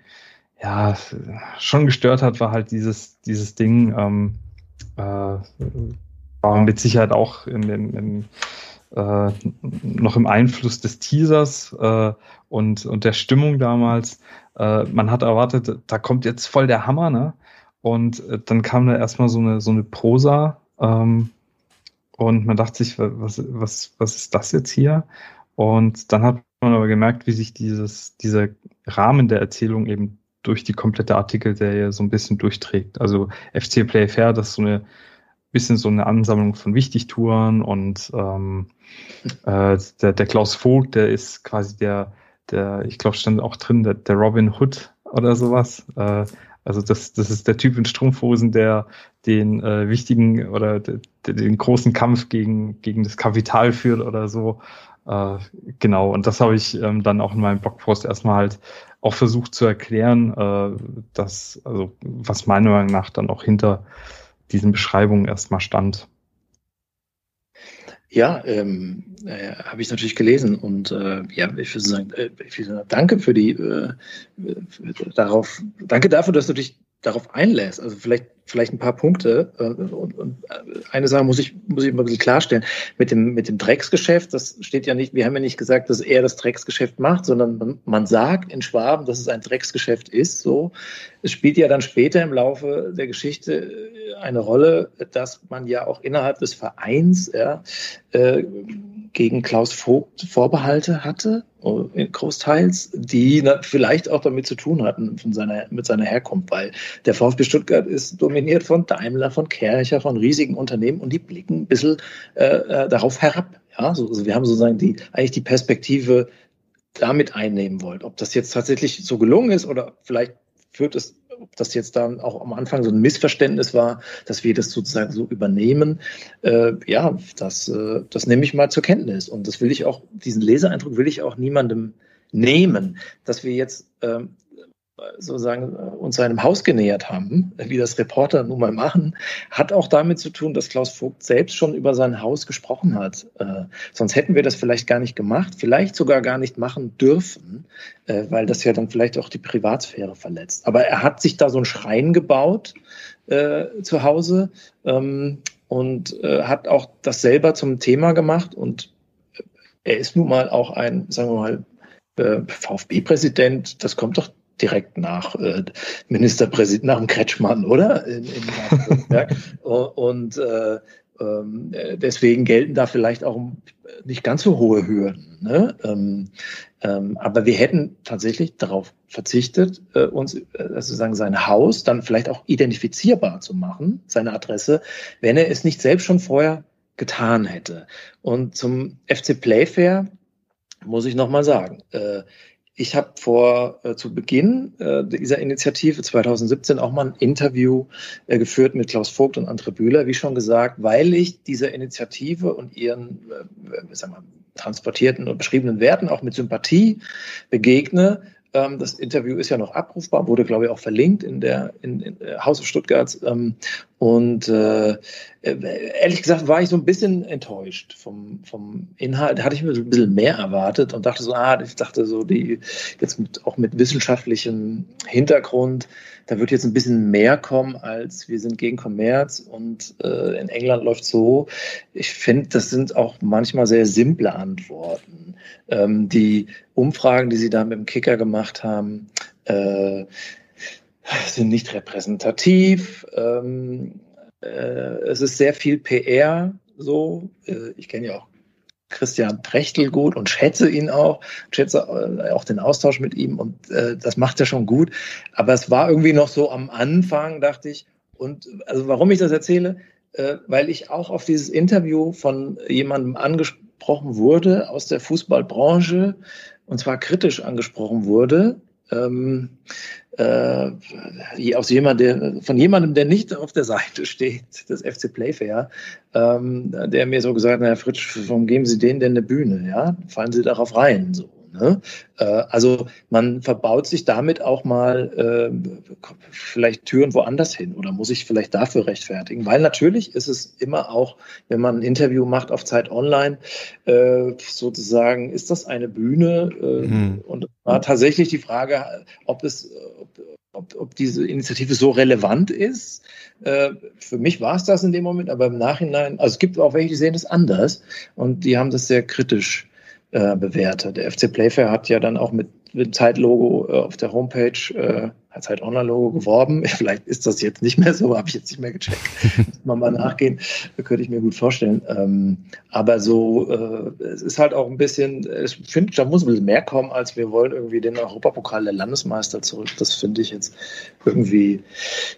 ja schon gestört hat, war halt dieses, dieses Ding, ähm, äh, war mit Sicherheit auch in dem, in, äh, noch im Einfluss des Teasers äh, und, und der Stimmung damals. Äh, man hat erwartet, da kommt jetzt voll der Hammer, ne? Und äh, dann kam da erstmal so eine, so eine Prosa ähm, und man dachte sich, was, was, was ist das jetzt hier? Und dann hat man aber gemerkt, wie sich dieses, dieser Rahmen der Erzählung eben durch die komplette Artikelserie so ein bisschen durchträgt. Also FC Play Fair, das ist so eine bisschen so eine Ansammlung von Wichtigtouren und ähm, äh, der, der Klaus Vogt, der ist quasi der, der, ich glaube, stand auch drin, der, der Robin Hood oder sowas. Äh, also das, das ist der Typ in Strumpfhosen, der den äh, wichtigen oder der, der den großen Kampf gegen, gegen das Kapital führt oder so. Äh, genau, und das habe ich ähm, dann auch in meinem Blogpost erstmal halt auch versucht zu erklären, äh, dass, also was meiner Meinung nach dann auch hinter diesen Beschreibungen erstmal stand. Ja, ähm, äh, habe ich natürlich gelesen und äh, ja, ich würde sagen, äh, ich würde sagen, danke für die äh, darauf, danke dafür, dass du dich darauf einlässt. Also vielleicht, vielleicht ein paar Punkte. Äh, und, und eine Sache muss ich, muss ich mal ein bisschen klarstellen. Mit dem, mit dem Drecksgeschäft, das steht ja nicht, wir haben ja nicht gesagt, dass er das Drecksgeschäft macht, sondern man, man sagt in Schwaben, dass es ein Drecksgeschäft ist. So. Es spielt ja dann später im Laufe der Geschichte eine Rolle, dass man ja auch innerhalb des Vereins ja, äh, gegen Klaus Vogt Vorbehalte hatte, äh, großteils, die vielleicht auch damit zu tun hatten von seiner, mit seiner Herkunft, weil der VfB Stuttgart ist dominiert von Daimler, von Kercher, von riesigen Unternehmen und die blicken ein bisschen äh, äh darauf herab. Ja, so, also wir haben sozusagen die, eigentlich die Perspektive damit einnehmen wollen. Ob das jetzt tatsächlich so gelungen ist oder vielleicht führt es ob das jetzt dann auch am Anfang so ein Missverständnis war, dass wir das sozusagen so übernehmen, äh, ja, das, äh, das nehme ich mal zur Kenntnis. Und das will ich auch, diesen Leseeindruck will ich auch niemandem nehmen, dass wir jetzt ähm, sozusagen äh, uns seinem Haus genähert haben, wie das Reporter nun mal machen, hat auch damit zu tun, dass Klaus Vogt selbst schon über sein Haus gesprochen hat. Äh, sonst hätten wir das vielleicht gar nicht gemacht, vielleicht sogar gar nicht machen dürfen, äh, weil das ja dann vielleicht auch die Privatsphäre verletzt. Aber er hat sich da so einen Schrein gebaut äh, zu Hause ähm, und äh, hat auch das selber zum Thema gemacht und er ist nun mal auch ein, sagen wir mal, äh, VfB-Präsident, das kommt doch direkt nach äh, Ministerpräsident, nach dem Kretschmann, oder? In, in und äh, ähm, deswegen gelten da vielleicht auch nicht ganz so hohe Hürden. Ne? Ähm, ähm, aber wir hätten tatsächlich darauf verzichtet, äh, uns äh, sozusagen sein Haus dann vielleicht auch identifizierbar zu machen, seine Adresse, wenn er es nicht selbst schon vorher getan hätte. Und zum FC Playfair muss ich nochmal sagen, äh, ich habe vor äh, zu Beginn äh, dieser Initiative 2017 auch mal ein Interview äh, geführt mit Klaus Vogt und Andre Bühler, wie schon gesagt, weil ich dieser Initiative und ihren äh, sagen wir, transportierten und beschriebenen Werten auch mit Sympathie begegne, Ähm, das Interview ist ja noch abrufbar, wurde, glaube ich, auch verlinkt in der in, in äh, Haus of Stuttgart. Ähm, und äh, äh, ehrlich gesagt war ich so ein bisschen enttäuscht vom, vom Inhalt. Da hatte ich mir so ein bisschen mehr erwartet und dachte so, ah, ich dachte so, die jetzt mit, auch mit wissenschaftlichem Hintergrund, da wird jetzt ein bisschen mehr kommen, als wir sind gegen Kommerz und äh, in England läuft so. Ich finde, das sind auch manchmal sehr simple Antworten. Ähm, die Umfragen, die sie da mit dem Kicker gemacht haben, äh, sind nicht repräsentativ. Ähm, äh, es ist sehr viel PR so. Äh, ich kenne ja auch Christian Prechtel gut und schätze ihn auch, schätze äh, auch den Austausch mit ihm und äh, das macht er schon gut. Aber es war irgendwie noch so am Anfang, dachte ich. Und also warum ich das erzähle, äh, weil ich auch auf dieses Interview von jemandem angesprochen wurde aus der Fußballbranche und zwar kritisch angesprochen wurde. Ähm, äh, aus jemand, der, von jemandem, der nicht auf der Seite steht, des FC Playfair, ähm, der mir so gesagt hat, Herr Fritsch, warum geben Sie denen denn eine Bühne? Ja, fallen Sie darauf rein? So. Ne? Äh, also man verbaut sich damit auch mal äh, vielleicht Türen woanders hin oder muss ich vielleicht dafür rechtfertigen, weil natürlich ist es immer auch, wenn man ein Interview macht auf Zeit Online, äh, sozusagen, ist das eine Bühne äh, mhm. und war tatsächlich die Frage, ob es, ob, ob, ob diese Initiative so relevant ist. Äh, für mich war es das in dem Moment, aber im Nachhinein, also es gibt auch welche, die sehen das anders und die haben das sehr kritisch äh, bewertet. Der FC Playfair hat ja dann auch mit, mit Zeitlogo äh, auf der Homepage äh, als halt Online-Logo geworben. Vielleicht ist das jetzt nicht mehr so, habe ich jetzt nicht mehr gecheckt. Muss man mal nachgehen, könnte ich mir gut vorstellen. Ähm, aber so, äh, es ist halt auch ein bisschen, ich finde, da muss ein bisschen mehr kommen, als wir wollen irgendwie den Europapokal der Landesmeister zurück. Das finde ich jetzt irgendwie,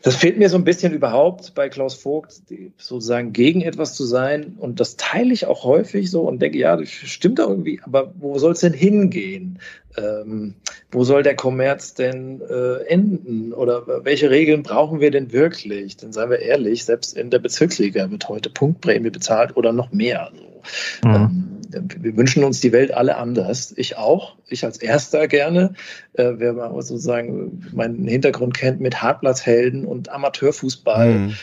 das fehlt mir so ein bisschen überhaupt bei Klaus Vogt, sozusagen gegen etwas zu sein. Und das teile ich auch häufig so und denke, ja, das stimmt doch irgendwie, aber wo soll es denn hingehen? Ähm, wo soll der Kommerz denn äh, enden? Oder welche Regeln brauchen wir denn wirklich? Denn seien wir ehrlich, selbst in der Bezirksliga wird heute Punktprämie bezahlt oder noch mehr. So. Mhm. Ähm, wir wünschen uns die Welt alle anders. Ich auch. Ich als Erster gerne. Äh, wer mal sozusagen meinen Hintergrund kennt mit Hartplatzhelden und Amateurfußball mhm.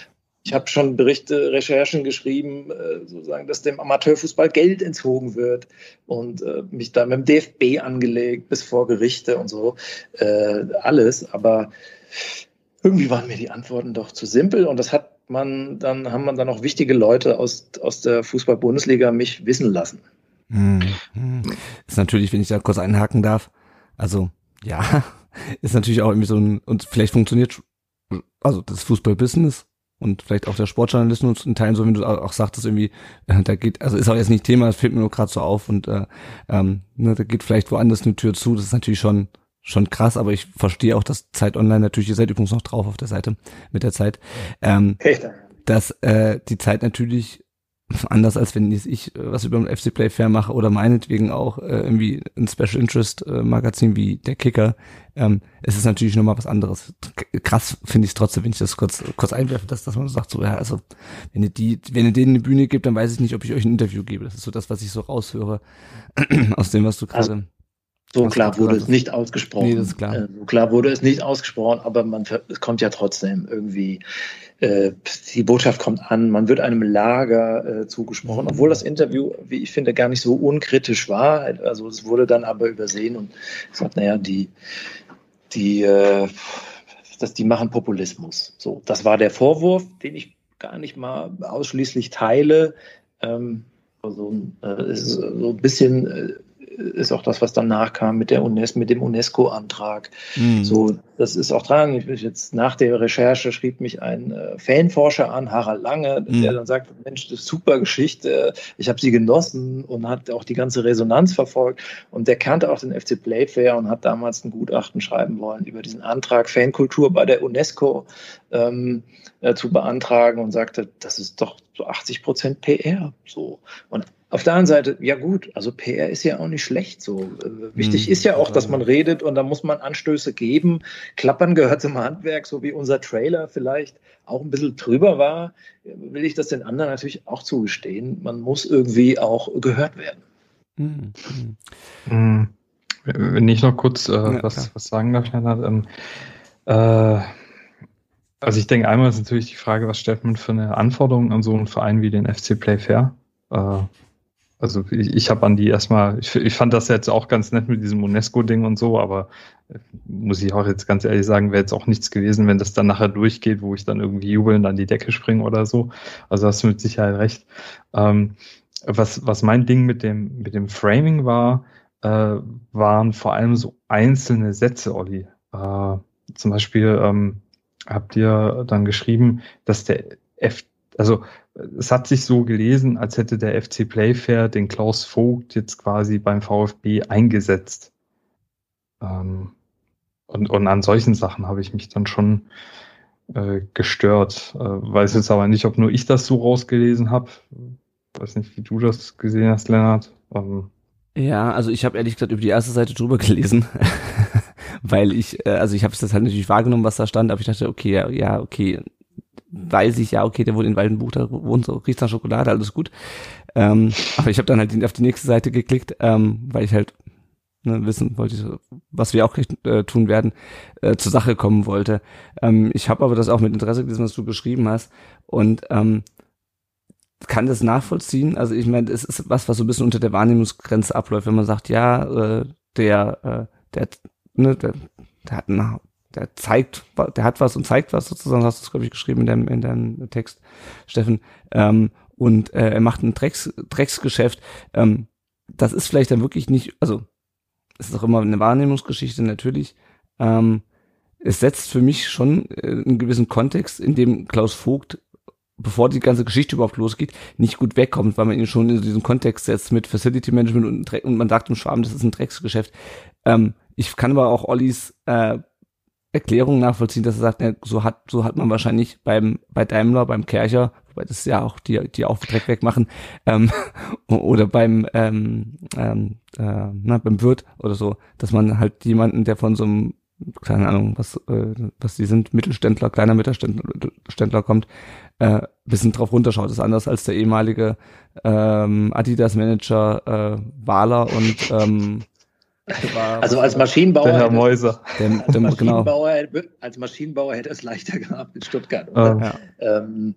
Ich habe schon Berichte, Recherchen geschrieben, äh, sozusagen, dass dem Amateurfußball Geld entzogen wird und äh, mich da mit dem DFB angelegt bis vor Gerichte und so äh, alles. Aber irgendwie waren mir die Antworten doch zu simpel und das hat man dann haben man dann auch wichtige Leute aus aus der Fußball-Bundesliga mich wissen lassen. Hm, hm. Ist natürlich, wenn ich da kurz einhaken darf, also ja, ist natürlich auch irgendwie so ein und vielleicht funktioniert also das Fußball-Business und vielleicht auch der Sportjournalismus in Teilen, so wie du auch sagtest, irgendwie, äh, da geht, also ist auch jetzt nicht Thema, das fällt mir nur gerade so auf und äh, ähm, ne, da geht vielleicht woanders eine Tür zu, das ist natürlich schon schon krass, aber ich verstehe auch, dass Zeit Online natürlich, ihr seid übrigens noch drauf auf der Seite mit der Zeit, ähm, dass äh, die Zeit natürlich anders als wenn ich äh, was über den FC Play Fair mache oder meinetwegen auch äh, irgendwie ein Special Interest äh, Magazin wie der Kicker, ähm, es ist natürlich nochmal was anderes. Krass finde ich es trotzdem, wenn ich das kurz kurz einwerfe, dass, dass man sagt so, ja, also wenn ihr die, wenn ihr denen eine Bühne gibt, dann weiß ich nicht, ob ich euch ein Interview gebe. Das ist so das, was ich so raushöre aus dem, was du gerade also, so klar wurde es nicht ausgesprochen. Nee, das ist klar. Äh, so klar wurde es nicht ausgesprochen, aber man es kommt ja trotzdem irgendwie äh, die Botschaft kommt an, man wird einem Lager äh, zugesprochen, obwohl das Interview, wie ich finde, gar nicht so unkritisch war. Also es wurde dann aber übersehen und gesagt, naja, die, die, äh, das, die machen Populismus. So, das war der Vorwurf, den ich gar nicht mal ausschließlich teile. Ähm, also, äh, ist so ein bisschen äh, ist auch das, was dann nachkam mit der UNESCO, mit dem UNESCO-Antrag. Mhm. So, das ist auch dran. Ich, jetzt nach der Recherche schrieb mich ein äh, Fanforscher an, Harald Lange, mhm. der dann sagt, Mensch, das ist super Geschichte. Ich habe sie genossen und hat auch die ganze Resonanz verfolgt. Und der kannte auch den FC Playfair und hat damals ein Gutachten schreiben wollen über diesen Antrag Fankultur bei der UNESCO ähm, äh, zu beantragen und sagte, das ist doch so 80 Prozent PR. So. Und auf der anderen Seite, ja gut, also PR ist ja auch nicht schlecht so. Äh, wichtig mhm. ist ja auch, dass man redet und da muss man Anstöße geben. Klappern gehört zum Handwerk, so wie unser Trailer vielleicht auch ein bisschen drüber war, will ich das den anderen natürlich auch zugestehen. Man muss irgendwie auch gehört werden. Mhm. Mhm. Wenn ich noch kurz äh, Ja, was, was sagen darf, Lennart, ähm, äh, also ich denke, einmal ist natürlich die Frage, was stellt man für eine Anforderung an so einen Verein wie den FC Playfair? Äh, also ich, ich habe an die erstmal, ich, ich fand das jetzt auch ganz nett mit diesem UNESCO-Ding und so, aber äh, muss ich auch jetzt ganz ehrlich sagen, wäre jetzt auch nichts gewesen, wenn das dann nachher durchgeht, wo ich dann irgendwie jubelnd an die Decke springe oder so. Also hast du mit Sicherheit recht. Ähm, was, was mein Ding mit dem, mit dem Framing war, äh, waren vor allem so einzelne Sätze, Olli. Äh, zum Beispiel ähm, habt ihr dann geschrieben, dass der F, also es hat sich so gelesen, als hätte der FC Playfair den Klaus Vogt jetzt quasi beim VfB eingesetzt. Ähm, und, und an solchen Sachen habe ich mich dann schon äh, gestört. Äh, weiß jetzt aber nicht, ob nur ich das so rausgelesen habe. Weiß nicht, wie du das gesehen hast, Lennart. Ähm, Ja, also ich habe ehrlich gesagt über die erste Seite drüber gelesen, weil ich, äh, also ich habe das halt natürlich wahrgenommen, was da stand, aber ich dachte, okay, ja, ja, okay, weiß ich, ja, okay, der wohnt in Waldenbuch, da wohnt so, riecht nach Schokolade, alles gut. Ähm, aber ich habe dann halt auf die nächste Seite geklickt, ähm, weil ich halt ne, wissen wollte, was wir auch äh, tun werden, äh, zur Sache kommen wollte. Ähm, ich habe aber das auch mit Interesse gelesen, was du geschrieben hast und ähm, kann das nachvollziehen. Also ich meine, es ist was, was so ein bisschen unter der Wahrnehmungsgrenze abläuft, wenn man sagt, ja, äh, der, äh, der, ne, der, der hat einen, der zeigt, der hat was und zeigt was sozusagen, hast du es, glaube ich, geschrieben in deinem, in deinem Text, Steffen. Ähm, und äh, er macht ein Drecks, Drecksgeschäft. Ähm, das ist vielleicht dann wirklich nicht, also es ist auch immer eine Wahrnehmungsgeschichte natürlich. Ähm, es setzt für mich schon äh, einen gewissen Kontext, in dem Klaus Vogt, bevor die ganze Geschichte überhaupt losgeht, nicht gut wegkommt, weil man ihn schon in diesen Kontext setzt mit Facility Management und, und man sagt im Schwaben, das ist ein Drecksgeschäft. Ähm, ich kann aber auch Ollis äh, Erklärung nachvollziehen, dass er sagt, ja, so hat so hat man wahrscheinlich beim bei Daimler, beim Kercher, wobei das ja auch die die auch Dreck wegmachen, ähm, oder beim ähm, ähm, äh, na, beim Wirt oder so, dass man halt jemanden, der von so einem keine Ahnung, was äh, was die sind, Mittelständler, kleiner Mittelständler kommt, äh, bisschen drauf runterschaut. Das ist anders als der ehemalige ähm, Adidas-Manager äh, Wahler und ähm, Also als Maschinenbauer, der Herr hätte- Mäuser. der, als, der, genau, Maschinenbauer, als Maschinenbauer hätte er es leichter gehabt in Stuttgart. Äh, ja. Ähm,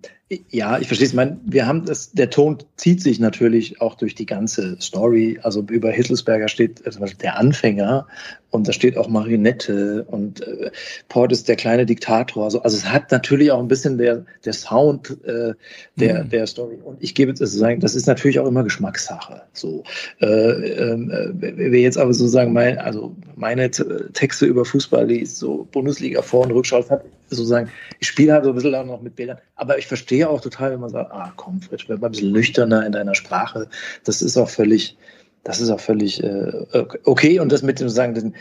ja, ich verstehe es. Ich meine, wir haben das, der Ton zieht sich natürlich auch durch die ganze Story. Also über Hittelsberger steht äh, zum Beispiel der Anfänger und da steht auch Marionette und äh, Port ist der kleine Diktator. Also, also es hat natürlich auch ein bisschen der, der Sound äh, der, Mhm. der Story. Und ich gebe jetzt sagen, das ist natürlich auch immer Geschmackssache. So, äh, ähm, äh, wer jetzt aber so sagen, mein, also meine Texte über Fußball liest, so Bundesliga Vor- und Rückschau, hat sozusagen, ich spiele halt so ein bisschen auch noch mit Bildern, aber ich verstehe auch total, wenn man sagt, ah komm, Fritsch, werd mal ein bisschen nüchterner in deiner Sprache. Das ist auch völlig, das ist auch völlig äh, okay. Und das mit dem sagen, den,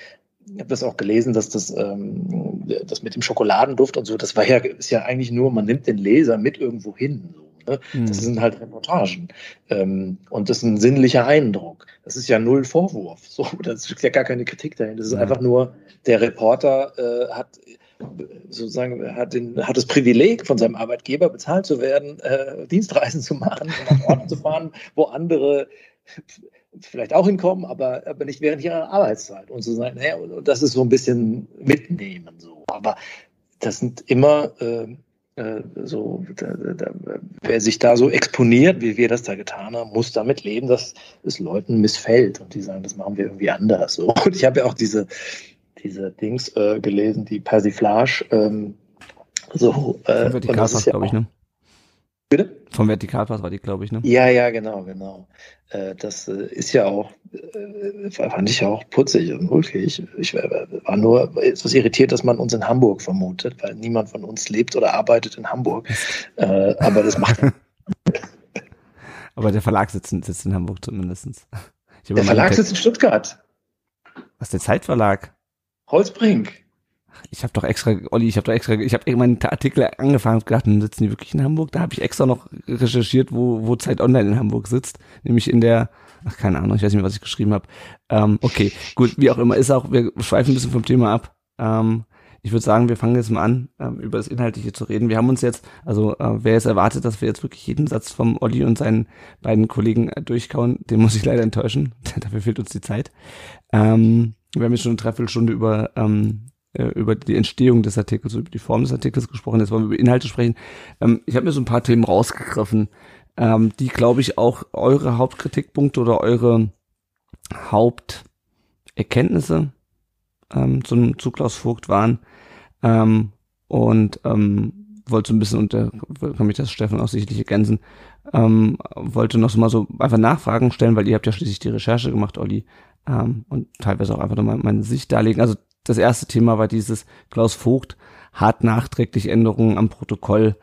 ich habe das auch gelesen, dass das, ähm, das mit dem Schokoladenduft und so, das war ja, ist ja eigentlich nur, man nimmt den Leser mit irgendwo hin. So, ne? Mhm. Das sind halt Reportagen. Ähm, und das ist ein sinnlicher Eindruck. Das ist ja null Vorwurf. So, das ist ja gar keine Kritik dahin. Das ist Ja. einfach nur, der Reporter äh, hat sozusagen hat, den, hat das Privileg, von seinem Arbeitgeber bezahlt zu werden, äh, Dienstreisen zu machen, nach Orten zu fahren, wo andere vielleicht auch hinkommen, aber, aber nicht während ihrer Arbeitszeit. Und zu sagen, naja, und, und das ist so ein bisschen mitnehmen. So. Aber das sind immer äh, äh, so, da, da, wer sich da so exponiert, wie wir das da getan haben, muss damit leben, dass es Leuten missfällt und die sagen, das machen wir irgendwie anders. So. Und ich habe ja auch diese, diese Dings äh, gelesen, die Persiflage. Ähm, so, äh, Vom Vertikalpass, ja glaube ich, ne? Bitte? Vom Vertikalpass war die, glaube ich, ne? Ja, ja, genau, genau. Äh, das äh, ist ja auch, äh, fand ich ja auch putzig und ulkig. Ich war war nur etwas irritiert, dass man uns in Hamburg vermutet, weil niemand von uns lebt oder arbeitet in Hamburg. Äh, aber das macht Aber der Verlag sitzt, in- sitzt in Hamburg habe der Verlag sitzt in Stuttgart. Was der Zeitverlag? Holzbrink. Ich habe doch extra, Olli, ich habe doch extra, ich habe meinen Artikel angefangen und gedacht, hm, sitzen die wirklich in Hamburg? Da habe ich extra noch recherchiert, wo, wo Zeit Online in Hamburg sitzt, nämlich in der, ach keine Ahnung, ich weiß nicht mehr, was ich geschrieben habe. Ähm, okay, gut, wie auch immer, ist auch, wir schweifen ein bisschen vom Thema ab. Ähm, ich würde sagen, wir fangen jetzt mal an, ähm, über das Inhaltliche zu reden. Wir haben uns jetzt, also äh, wer jetzt erwartet, dass wir jetzt wirklich jeden Satz vom Olli und seinen beiden Kollegen äh, durchkauen, den muss ich leider enttäuschen. Dafür fehlt uns die Zeit. Ähm, wir haben jetzt schon eine Dreiviertelstunde über ähm, äh, über die Entstehung des Artikels, über die Form des Artikels gesprochen. Jetzt wollen wir über Inhalte sprechen. Ähm, ich habe mir so ein paar Themen rausgegriffen, ähm, die, glaube ich, auch eure Hauptkritikpunkte oder eure Haupterkenntnisse ähm, zum, zu Klaus Vogt waren. Ähm, und ähm, wollte so ein bisschen unter, kann mich das Steffen auch sicherlich ergänzen, ähm, wollte noch so mal so einfach Nachfragen stellen, weil ihr habt ja schließlich die Recherche gemacht, Olli, ähm, und teilweise auch einfach nochmal meine Sicht darlegen. Also das erste Thema war dieses, Klaus Vogt hat nachträglich Änderungen am Protokoll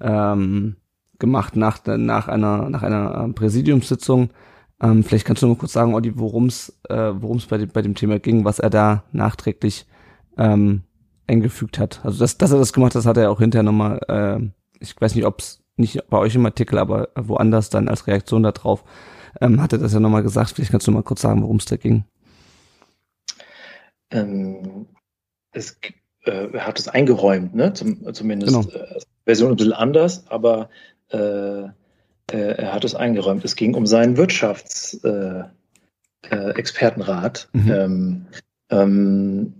ähm, gemacht nach, nach einer, nach einer ähm, Präsidiumssitzung. Ähm, vielleicht kannst du mal kurz sagen, Olli, worum es äh, worum bei, dem, bei dem Thema ging, was er da nachträglich ähm, eingefügt hat. Also dass, dass er das gemacht hat, hat er auch hinterher nochmal, äh, ich weiß nicht, ob es nicht bei euch im Artikel, aber woanders dann als Reaktion darauf, ähm, hat er das ja nochmal gesagt. Vielleicht kannst du mal kurz sagen, worum es da ging. Ähm, es, äh, er hat es eingeräumt, ne? Zum, zumindest genau. äh, Version ein bisschen anders, aber äh, äh, er hat es eingeräumt. Es ging um seinen Wirtschaftsexpertenrat, äh, äh, mhm. ähm, ähm,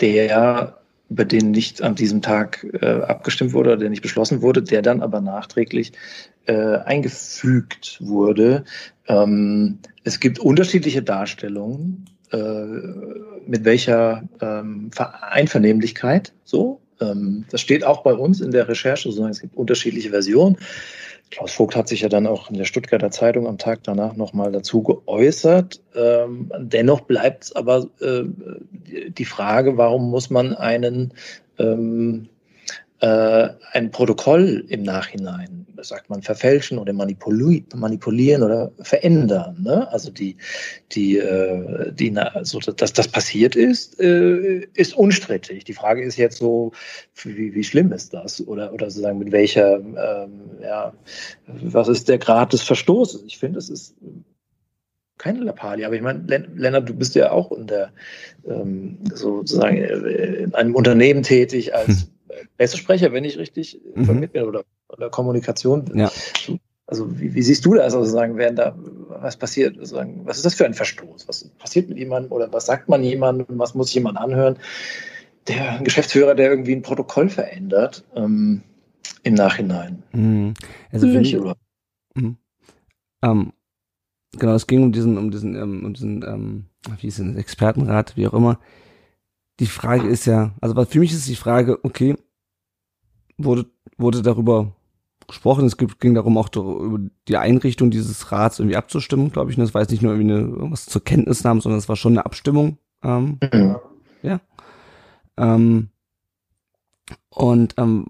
der über den nicht an diesem Tag äh, abgestimmt wurde, der nicht beschlossen wurde, der dann aber nachträglich äh, eingefügt wurde. Ähm, es gibt unterschiedliche Darstellungen äh, mit welcher ähm, Einvernehmlichkeit so. Ähm, das steht auch bei uns in der Recherche, sondern es gibt unterschiedliche Versionen. Klaus Vogt hat sich ja dann auch in der Stuttgarter Zeitung am Tag danach nochmal dazu geäußert. Ähm, dennoch bleibt es aber äh, die Frage, warum muss man einen ähm, äh, ein Protokoll im Nachhinein, sagt man, verfälschen oder manipuli manipulieren oder verändern. Ne? Also die, die, äh, die, also dass das passiert ist, äh, ist unstrittig. Die Frage ist jetzt so, wie, wie schlimm ist das? Oder, oder sozusagen mit welcher, ähm, ja, was ist der Grad des Verstoßes? Ich finde, es ist keine Lappalie. Aber ich meine, Lennart, du bist ja auch in der, ähm, sozusagen in einem Unternehmen tätig als hm. Pressesprecher, wenn ich richtig mhm. informiert bin, oder, oder Kommunikation. Ja. Also wie, wie, siehst du das sozusagen, während da was passiert? Sozusagen, was ist das für ein Verstoß? Was passiert mit jemandem oder was sagt man jemandem? Was muss jemand anhören? Der Geschäftsführer, der irgendwie ein Protokoll verändert ähm, im Nachhinein. Mhm. Also wenn ich, oder? Mhm. Ähm, genau, es ging um diesen, um diesen, um, um diesen, ähm, wie ist denn, Expertenrat, wie auch immer die Frage ist ja, also für mich ist die Frage, okay, wurde, wurde darüber gesprochen, es ging darum auch über die Einrichtung dieses Rats irgendwie abzustimmen, glaube ich. Und das war jetzt nicht nur irgendwie eine, was zur Kenntnisnahme, sondern es war schon eine Abstimmung. Ähm, mhm. Ja. Ähm, und ähm,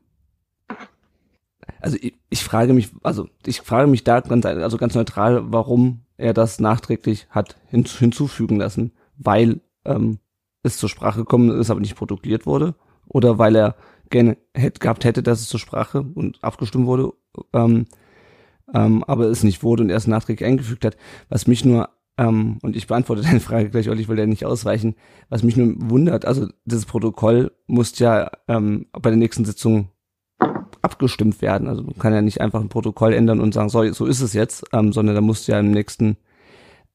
also ich, ich frage mich, also ich frage mich da ganz, also ganz neutral, warum er das nachträglich hat hinzufügen lassen, weil ähm, es zur Sprache gekommen ist, aber nicht protokolliert wurde, oder weil er gerne hätte, gehabt hätte, dass es zur Sprache und abgestimmt wurde, ähm, ähm, aber es nicht wurde und erst nachträglich eingefügt hat. Was mich nur, ähm, und ich beantworte deine Frage gleich, Olli, ich will ja nicht ausweichen, was mich nur wundert, also dieses Protokoll muss ja ähm, bei der nächsten Sitzung abgestimmt werden. Also man kann ja nicht einfach ein Protokoll ändern und sagen, so, so ist es jetzt, ähm, sondern da muss ja im nächsten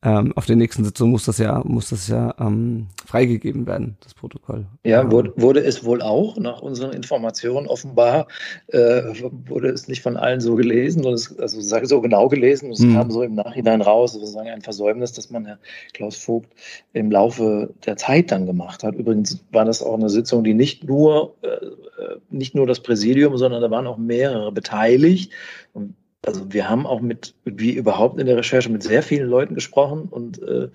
ähm, auf der nächsten Sitzung muss das ja, muss das ja ähm, freigegeben werden, das Protokoll. Ja, wurde, wurde es wohl auch, nach unseren Informationen offenbar, äh, wurde es nicht von allen so gelesen, und es, also so genau gelesen, und es hm. kam so im Nachhinein raus, sozusagen ein Versäumnis, dass man Herr Klaus Vogt im Laufe der Zeit dann gemacht hat. Übrigens war das auch eine Sitzung, die nicht nur, äh, äh nicht nur das Präsidium, sondern da waren auch mehrere beteiligt. Und also wir haben auch mit, wie überhaupt in der Recherche, mit sehr vielen Leuten gesprochen und äh,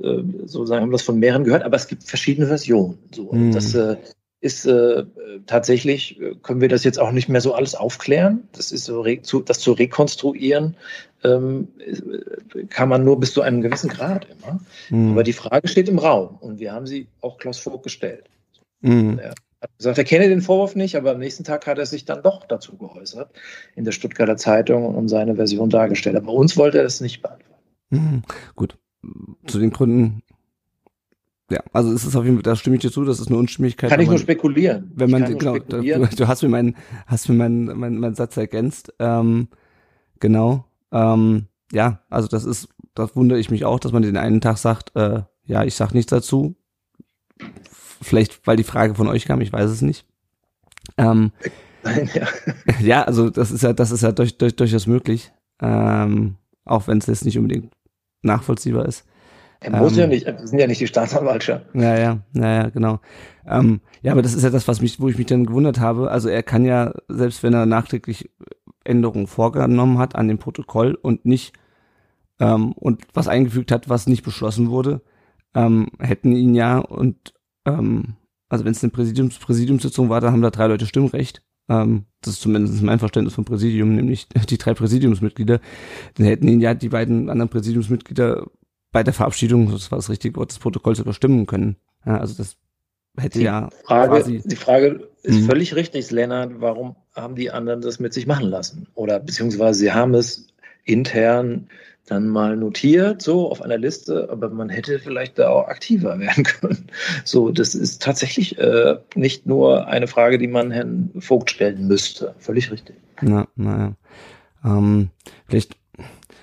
äh, sozusagen haben das von mehreren gehört, aber es gibt verschiedene Versionen. So. Mhm. Das äh, ist äh, tatsächlich, äh, können wir das jetzt auch nicht mehr so alles aufklären. Das ist so, zu, das zu rekonstruieren, ähm, kann man nur bis zu einem gewissen Grad immer. Mhm. Aber die Frage steht im Raum und wir haben sie auch Klaus Vogt gestellt. Mhm. Ja gesagt, er kenne den Vorwurf nicht, aber am nächsten Tag hat er sich dann doch dazu geäußert in der Stuttgarter Zeitung und seine Version dargestellt. Aber uns wollte er das nicht beantworten. Mhm, gut. Zu den Gründen ja, also es ist auf jeden Fall, da stimme ich dir zu, das ist eine Unstimmigkeit. Kann ich wenn nur man- spekulieren. wenn man genau, du, spekulieren. du hast mir meinen, hast mir meinen, meinen, meinen Satz ergänzt. Ähm, genau. Ähm, ja, also das ist, das wundere ich mich auch, dass man den einen Tag sagt, äh, ja, ich sag nichts dazu. Vielleicht, weil die Frage von euch kam, ich weiß es nicht. Ähm, Nein, ja. ja, also das ist ja, das ist ja durch, durch, durchaus möglich. Ähm, auch wenn es jetzt nicht unbedingt nachvollziehbar ist. Er muss Ähm, ja nicht, wir sind ja nicht die Staatsanwaltschaft. Ja, ja, ja, ja, genau. Ähm, ja, aber das ist ja das, was mich, wo ich mich dann gewundert habe. Also er kann ja, selbst wenn er nachträglich Änderungen vorgenommen hat an dem Protokoll und nicht ähm, und was eingefügt hat, was nicht beschlossen wurde, ähm, hätten ihn ja und ähm, also wenn es eine Präsidiums Präsidiumssitzung war, da haben da drei Leute Stimmrecht. Ähm, das ist zumindest mein Verständnis vom Präsidium, nämlich die drei Präsidiumsmitglieder. Dann hätten ihn ja die beiden anderen Präsidiumsmitglieder bei der Verabschiedung, das war das richtige Wort, des Protokolls überstimmen können. Ja, also das hätte Die ja Frage, quasi, die Frage ist Mhm. völlig richtig, Lennart. Warum haben die anderen das mit sich machen lassen? Oder beziehungsweise sie haben es intern dann mal notiert, so auf einer Liste, aber man hätte vielleicht da auch aktiver werden können. So, das ist tatsächlich äh, nicht nur eine Frage, die man Herrn Vogt stellen müsste. Völlig richtig. na, naja. Ähm, vielleicht,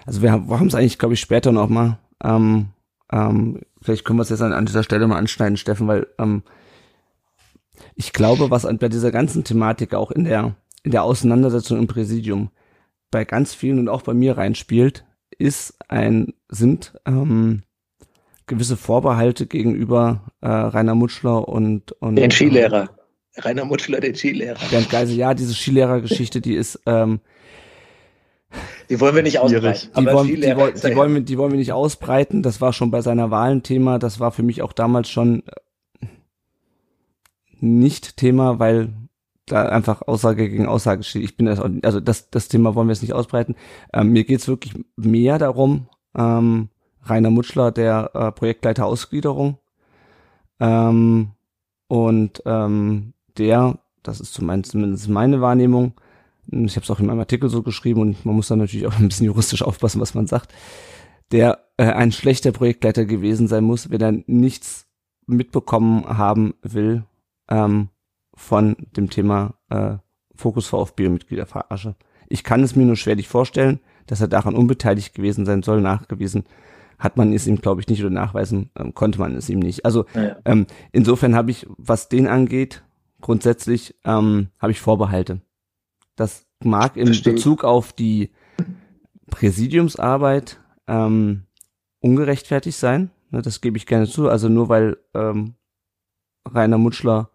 also wir haben es eigentlich, glaube ich, später noch mal. Ähm, ähm, vielleicht können wir es jetzt an, an dieser Stelle mal anschneiden, Steffen, weil ähm, ich glaube, was an, bei dieser ganzen Thematik auch in der in der Auseinandersetzung im Präsidium bei ganz vielen und auch bei mir reinspielt, ist ein sind ähm, gewisse Vorbehalte gegenüber äh, Rainer Mutschler und und Den Skilehrer. Rainer Mutschler, den Skilehrer. Bernd Geisel, ja, diese Skilehrergeschichte, die ist, ähm, Die wollen wir nicht ausbreiten. die, wollen, die, wollen, die, wollen wir, die wollen wir nicht ausbreiten. Das war schon bei seiner Wahl ein Thema. Das war für mich auch damals schon äh, nicht Thema, weil da einfach Aussage gegen Aussage steht. Ich bin das, also das, das Thema wollen wir jetzt nicht ausbreiten. Ähm, mir geht's wirklich mehr darum, ähm, Rainer Mutschler, der äh, Projektleiter Ausgliederung, ähm, und ähm, der, das ist zumindest, meine Wahrnehmung, ich habe es auch in meinem Artikel so geschrieben und man muss dann natürlich auch ein bisschen juristisch aufpassen, was man sagt, der äh, ein schlechter Projektleiter gewesen sein muss, wenn er nichts mitbekommen haben will ähm, von dem Thema äh, Fokus VfB und Mitgliederverarsche. Ich kann es mir nur schwerlich vorstellen, dass er daran unbeteiligt gewesen sein soll, nachgewiesen hat man es ihm, glaube ich, nicht oder nachweisen ähm, konnte man es ihm nicht. Also Ja. ähm, insofern habe ich, was den angeht, grundsätzlich ähm, habe ich Vorbehalte. Das mag im Verstehe. Bezug auf die Präsidiumsarbeit ähm, ungerechtfertigt sein. Ne, das gebe ich gerne zu. Also nur weil ähm, Rainer Mutschler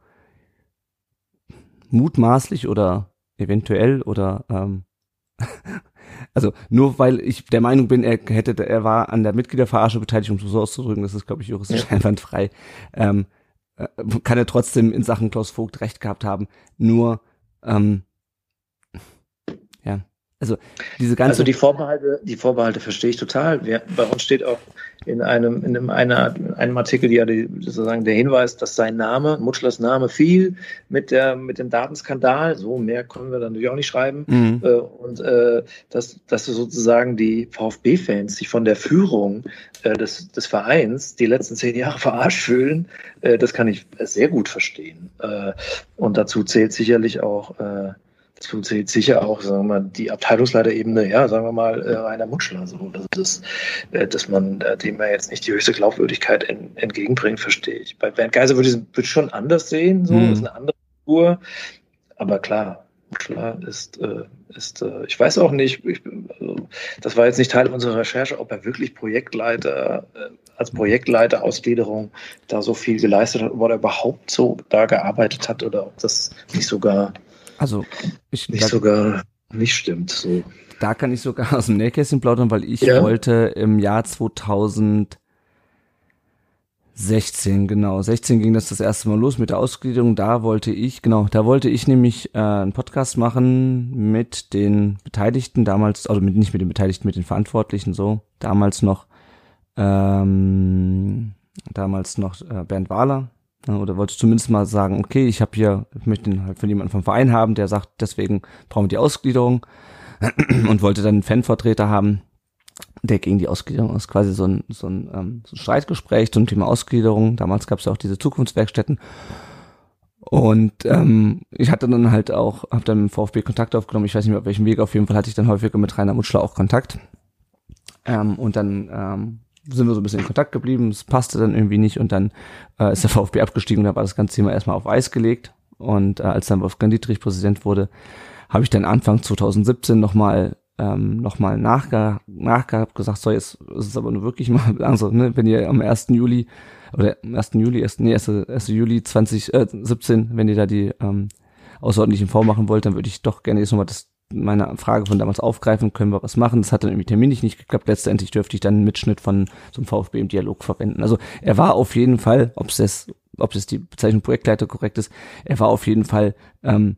mutmaßlich oder eventuell oder ähm, also nur weil ich der Meinung bin, er hätte, er war an der Mitgliederverarsche beteiligt, um so auszudrücken, das ist, glaube ich, juristisch Ja. einwandfrei, ähm, äh, kann er trotzdem in Sachen Klaus Vogt recht gehabt haben. Nur, ähm, also diese ganze, Also die Vorbehalte, die Vorbehalte verstehe ich total. Wir, bei uns steht auch in einem, in einem, einer, in einem Artikel ja die, sozusagen der Hinweis, dass sein Name, Mutschlers Name fiel mit der, mit dem Datenskandal. So mehr können wir dann natürlich auch nicht schreiben. Mhm. Äh, und äh, dass, dass sozusagen die VfB-Fans sich von der Führung äh, des, des Vereins die letzten zehn Jahre verarscht fühlen, äh, das kann ich sehr gut verstehen. Äh, und dazu zählt sicherlich auch äh, dazu zählt sicher auch, sagen wir mal, die Abteilungsleiterebene, ja, sagen wir mal, äh, Rainer Mutschler, so, das ist, äh, dass man äh, dem ja jetzt nicht die höchste Glaubwürdigkeit en, entgegenbringt, verstehe ich. Bei Bernd Geiser würde ich es schon anders sehen, so, Mhm. ist eine andere Figur, aber klar, Mutschler ist, äh, ist äh, ich weiß auch nicht, ich, also, das war jetzt nicht Teil unserer Recherche, ob er wirklich Projektleiter, äh, als Projektleiter Ausgliederung da so viel geleistet hat, ob er überhaupt so da gearbeitet hat oder ob das nicht sogar also ich, nicht da, sogar nicht stimmt. So. da kann ich sogar aus dem Nähkästchen plaudern, weil ich Ja. wollte im Jahr 2016, genau, 16 ging das das erste Mal los mit der Ausgliederung. Da wollte ich, genau, da wollte ich nämlich äh, einen Podcast machen mit den Beteiligten damals, also mit, nicht mit den Beteiligten, mit den Verantwortlichen so, damals noch, ähm, damals noch äh, Bernd Wahler, oder wollte zumindest mal sagen, okay, ich habe hier, ich möchte ihn halt von jemandem vom Verein haben, der sagt, deswegen brauchen wir die Ausgliederung und wollte dann einen Fanvertreter haben. der gegen die Ausgliederung ist, quasi so ein, so ein, ähm, so ein Streitgespräch zum Thema Ausgliederung. Damals gab es ja auch diese Zukunftswerkstätten. Und ähm, ich hatte dann halt auch, habe dann mit VfB Kontakt aufgenommen. Ich weiß nicht mehr auf welchem Weg. Auf jeden Fall hatte ich dann häufiger mit Rainer Mutschler auch Kontakt. Ähm, und dann ähm, sind wir so ein bisschen in Kontakt geblieben. Es passte dann irgendwie nicht und dann äh, ist der VfB abgestiegen. Da war das ganze Thema erstmal auf Eis gelegt. Und äh, als dann Wolfgang Dietrich Präsident wurde, habe ich dann Anfang 2017 nochmal ähm, nochmal nachge nachgehabt, gesagt, so jetzt ist es aber nur wirklich mal, also ne, wenn ihr am 1. Juli oder am 1. Juli, 1. Nee, 1. 1. Juli 2017, wenn ihr da die ähm, außerordentlichen Vormachen wollt, dann würde ich doch gerne jetzt nochmal das meine Frage von damals aufgreifen, können wir was machen. Das hat dann irgendwie terminlich nicht geklappt. Letztendlich dürfte ich dann einen Mitschnitt von so einem VfB im Dialog verwenden. Also er war auf jeden Fall, ob es das, ob es die Bezeichnung Projektleiter korrekt ist, er war auf jeden Fall ähm,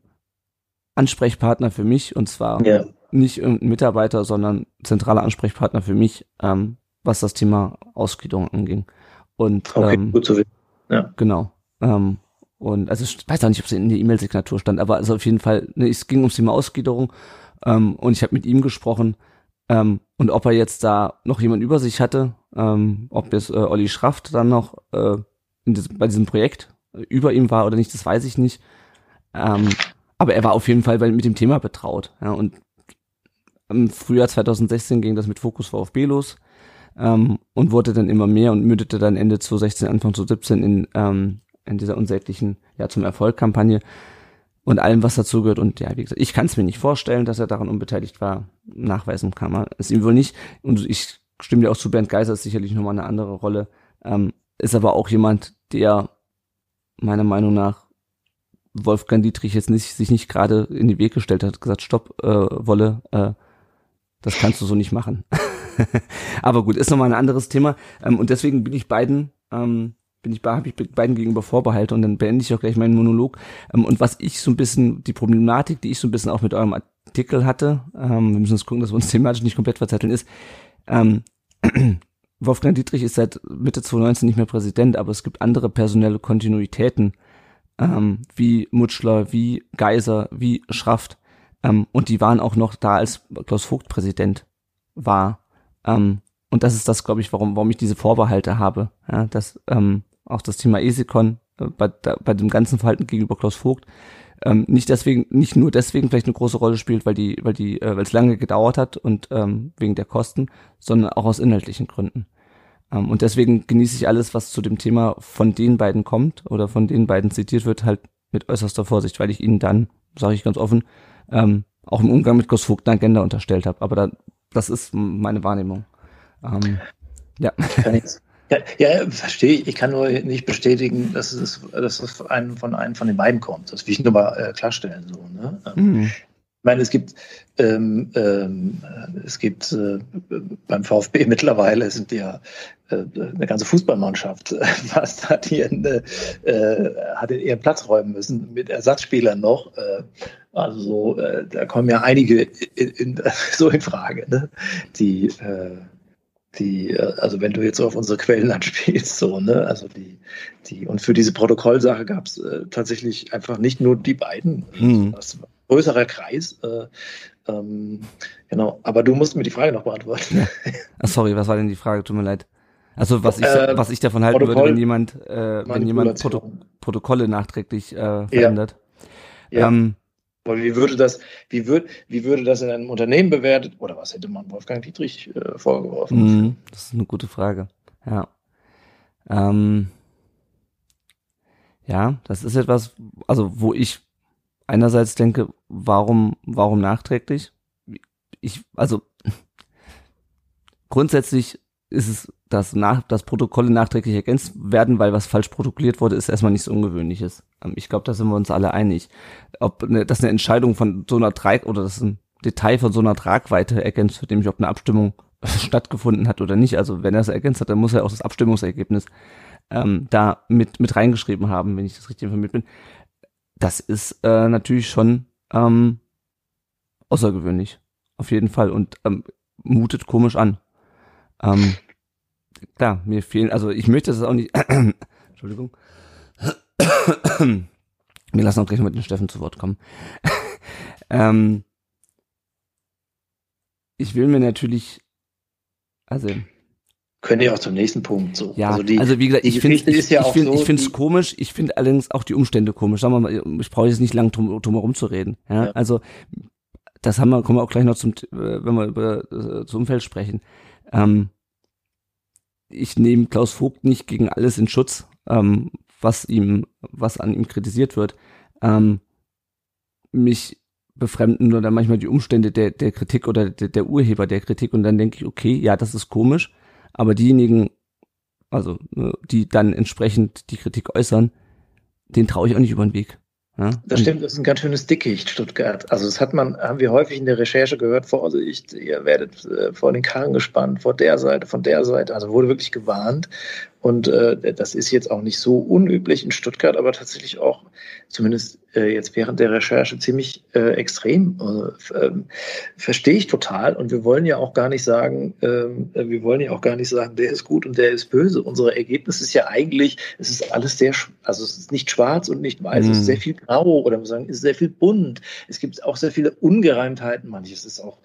Ansprechpartner für mich und zwar ja nicht irgendein Mitarbeiter, sondern zentraler Ansprechpartner für mich, ähm, was das Thema Ausgliederung anging. Und okay, ähm, gut zu wissen. Ja. Genau. Ähm, und also ich weiß auch nicht, ob es in der E-Mail-Signatur stand, aber also auf jeden Fall, ne, es ging ums Thema Ausgliederung ähm, und ich habe mit ihm gesprochen ähm, und ob er jetzt da noch jemand über sich hatte, ähm, ob jetzt äh, Olli Schraft dann noch äh, diesem, bei diesem Projekt äh, über ihm war oder nicht, das weiß ich nicht. Ähm, aber er war auf jeden Fall mit dem Thema betraut. Ja, und im Frühjahr 2016 ging das mit Fokus VfB los ähm, und wurde dann immer mehr und mündete dann Ende 2016, Anfang 2017 in, ähm, in dieser unsäglichen Ja zum Erfolg-Kampagne und allem, was dazu gehört. Und ja, wie gesagt, ich kann es mir nicht vorstellen, dass er daran unbeteiligt war. Nachweisen kann man es ihm wohl nicht. Und ich stimme dir auch zu, Bernd Geiser ist sicherlich nochmal eine andere Rolle. Ähm, ist aber auch jemand, der meiner Meinung nach Wolfgang Dietrich jetzt nicht, sich nicht gerade in den Weg gestellt hat, gesagt, stopp, äh, Wolle, äh, das kannst du so nicht machen. Aber gut, ist nochmal ein anderes Thema. Ähm, und deswegen bin ich beiden, ähm, bin ich, habe ich beiden gegenüber Vorbehalte und dann beende ich auch gleich meinen Monolog. Ähm, und was ich so ein bisschen, die Problematik, die ich so ein bisschen auch mit eurem Artikel hatte, ähm, wir müssen uns gucken, dass wir uns thematisch nicht komplett verzetteln, ist, ähm, Wolfgang Dietrich ist seit Mitte 2019 nicht mehr Präsident, aber es gibt andere personelle Kontinuitäten, ähm, wie Mutschler, wie Geiser, wie Schraft, ähm, und die waren auch noch da, als Klaus Vogt Präsident war. Ähm, und das ist das, glaube ich, warum, warum ich diese Vorbehalte habe. Ja, dass ähm, auch das Thema Esikon äh, bei, da, bei dem ganzen Verhalten gegenüber Klaus Vogt ähm, nicht deswegen, nicht nur deswegen vielleicht eine große Rolle spielt, weil die, weil die, äh, weil es lange gedauert hat und ähm, wegen der Kosten, sondern auch aus inhaltlichen Gründen. Ähm, und deswegen genieße ich alles, was zu dem Thema von den beiden kommt oder von den beiden zitiert wird, halt mit äußerster Vorsicht, weil ich ihnen dann, sage ich ganz offen, ähm, auch im Umgang mit Großvogt eine Agenda unterstellt habe. Aber da, das ist meine Wahrnehmung. Ähm, ja. Ja, ja, verstehe ich. Ich kann nur nicht bestätigen, dass es, dass es einen von einem von den beiden kommt. Das will ich nur mal äh, klarstellen. So, ne? Ähm, mhm. Ich meine, es gibt, ähm, ähm, es gibt äh, beim VfB mittlerweile sind ja äh, eine ganze Fußballmannschaft fast hat ihren, äh, hat ihren Platz räumen müssen mit Ersatzspielern noch. Äh, also so, äh, da kommen ja einige in, in, so in Frage, ne? die äh, die, äh, also wenn du jetzt auf unsere Quellen anspielst, so, ne, also die, die, und für diese Protokollsache gab es äh, tatsächlich einfach nicht nur die beiden, mhm. das war ein größerer Kreis, äh, ähm, genau, aber du musst mir die Frage noch beantworten. Ja. Ach, sorry, was war denn die Frage? Tut mir leid. Also was ich, äh, was ich davon halten Protokoll, würde, wenn jemand, äh, wenn jemand Proto Protokolle nachträglich äh, verändert. Ja. ja. Ähm, aber wie würde das, wie würde, wie würde das in einem Unternehmen bewertet? Oder was hätte man Wolfgang Dietrich äh, vorgeworfen? Mm, das ist eine gute Frage. Ja. Ähm, ja, das ist etwas, also wo ich einerseits denke, warum, warum nachträglich? Ich, also grundsätzlich ist es, dass nach, dass Protokolle nachträglich ergänzt werden, weil was falsch protokolliert wurde, ist erstmal nichts Ungewöhnliches. Ähm, ich glaube, da sind wir uns alle einig. Ob eine, dass eine Entscheidung von so einer Trag oder das ein Detail von so einer Tragweite ergänzt wird, nämlich ob eine Abstimmung stattgefunden hat oder nicht. Also wenn er es ergänzt hat, dann muss er auch das Abstimmungsergebnis ähm, da mit mit reingeschrieben haben, wenn ich das richtig informiert bin. Das ist äh, natürlich schon ähm, außergewöhnlich, auf jeden Fall und ähm, mutet komisch an. Ähm, klar, mir fehlen, also ich möchte das auch nicht, Entschuldigung, wir lassen auch gleich mal den Steffen zu Wort kommen. ähm, ich will mir natürlich Also Können ihr auch zum nächsten Punkt so. ja, also, die, also wie gesagt, ich finde ich, ist ja ich finde so, ich es komisch, ich finde allerdings auch die Umstände komisch. Sagen wir mal, ich brauche jetzt nicht lang drum, drum herum zu reden. Ja? Ja. Also das haben wir, kommen wir auch gleich noch zum, äh, wenn wir über äh, das Umfeld sprechen. Ähm, ich nehme Klaus Vogt nicht gegen alles in Schutz, ähm, was ihm, was an ihm kritisiert wird. Ähm, mich befremden oder manchmal die Umstände der, der Kritik oder der, der Urheber der Kritik und dann denke ich, okay, ja, das ist komisch, aber diejenigen, also äh, die dann entsprechend die Kritik äußern, den traue ich auch nicht über den Weg. Ja? Das stimmt, das ist ein ganz schönes Dickicht, Stuttgart. Also das hat man, haben wir häufig in der Recherche gehört, Vorsicht, ihr werdet äh, vor den Karren gespannt, vor der Seite, von der Seite. Also wurde wirklich gewarnt. Und äh, das ist jetzt auch nicht so unüblich in Stuttgart, aber tatsächlich auch, zumindest äh, jetzt während der Recherche, ziemlich äh, extrem. Also, ähm, verstehe ich total. Und wir wollen ja auch gar nicht sagen, ähm, wir wollen ja auch gar nicht sagen, der ist gut und der ist böse. Unser Ergebnis ist ja eigentlich, es ist alles sehr, also es ist nicht schwarz und nicht weiß, es Mhm. ist sehr viel grau oder wir sagen, es ist sehr viel bunt. Es gibt auch sehr viele Ungereimtheiten. Manches ist auch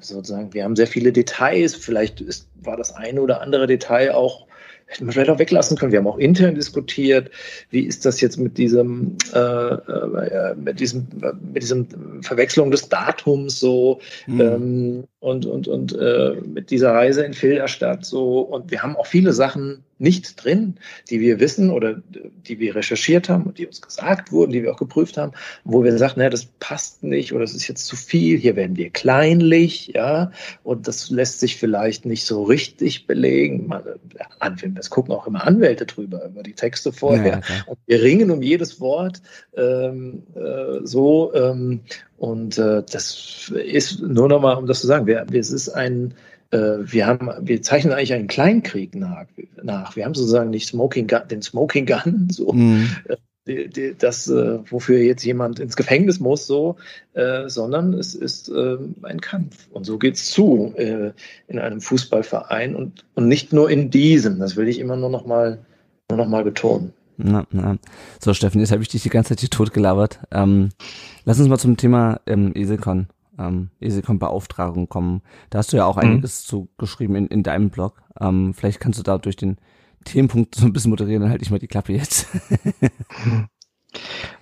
sozusagen, wir haben sehr viele Details. Vielleicht ist, war das eine oder andere Detail auch hätten wir vielleicht auch weglassen können. Wir haben auch intern diskutiert, wie ist das jetzt mit diesem, äh, äh, mit diesem, äh, mit diesem Verwechslung des Datums so Mhm. ähm, und und und äh, mit dieser Reise in Filderstadt so und wir haben auch viele Sachen nicht drin, die wir wissen oder die wir recherchiert haben und die uns gesagt wurden, die wir auch geprüft haben, wo wir sagen, naja, das passt nicht oder das ist jetzt zu viel, hier werden wir kleinlich, ja, und das lässt sich vielleicht nicht so richtig belegen. Man, Anwälte, es gucken auch immer Anwälte drüber, über die Texte vorher. Ja, klar. und wir ringen um jedes Wort ähm, äh, so. Ähm, und äh, das ist nur nochmal, um das zu sagen, wir, es ist ein, äh, wir haben, wir zeichnen eigentlich einen Kleinkrieg nach. nach. Wir haben sozusagen nicht Smoking Gun, den Smoking Gun, so Mhm. die, das, äh, wofür jetzt jemand ins Gefängnis muss, so, äh, sondern es ist äh, ein Kampf. Und so geht's zu äh, in einem Fußballverein und, und nicht nur in diesem. Das will ich immer nur noch mal, nur noch mal betonen. Na, na. So, Steffen, jetzt habe ich dich die ganze Zeit hier totgelabert. Ähm, lass uns mal zum Thema ähm, ESECON, ähm, ESECON-Beauftragung kommen. Da hast du ja auch Mhm. einiges zu geschrieben in, in deinem Blog. Ähm, vielleicht kannst du da durch den Themenpunkt so ein bisschen moderieren, dann halte ich mal die Klappe jetzt.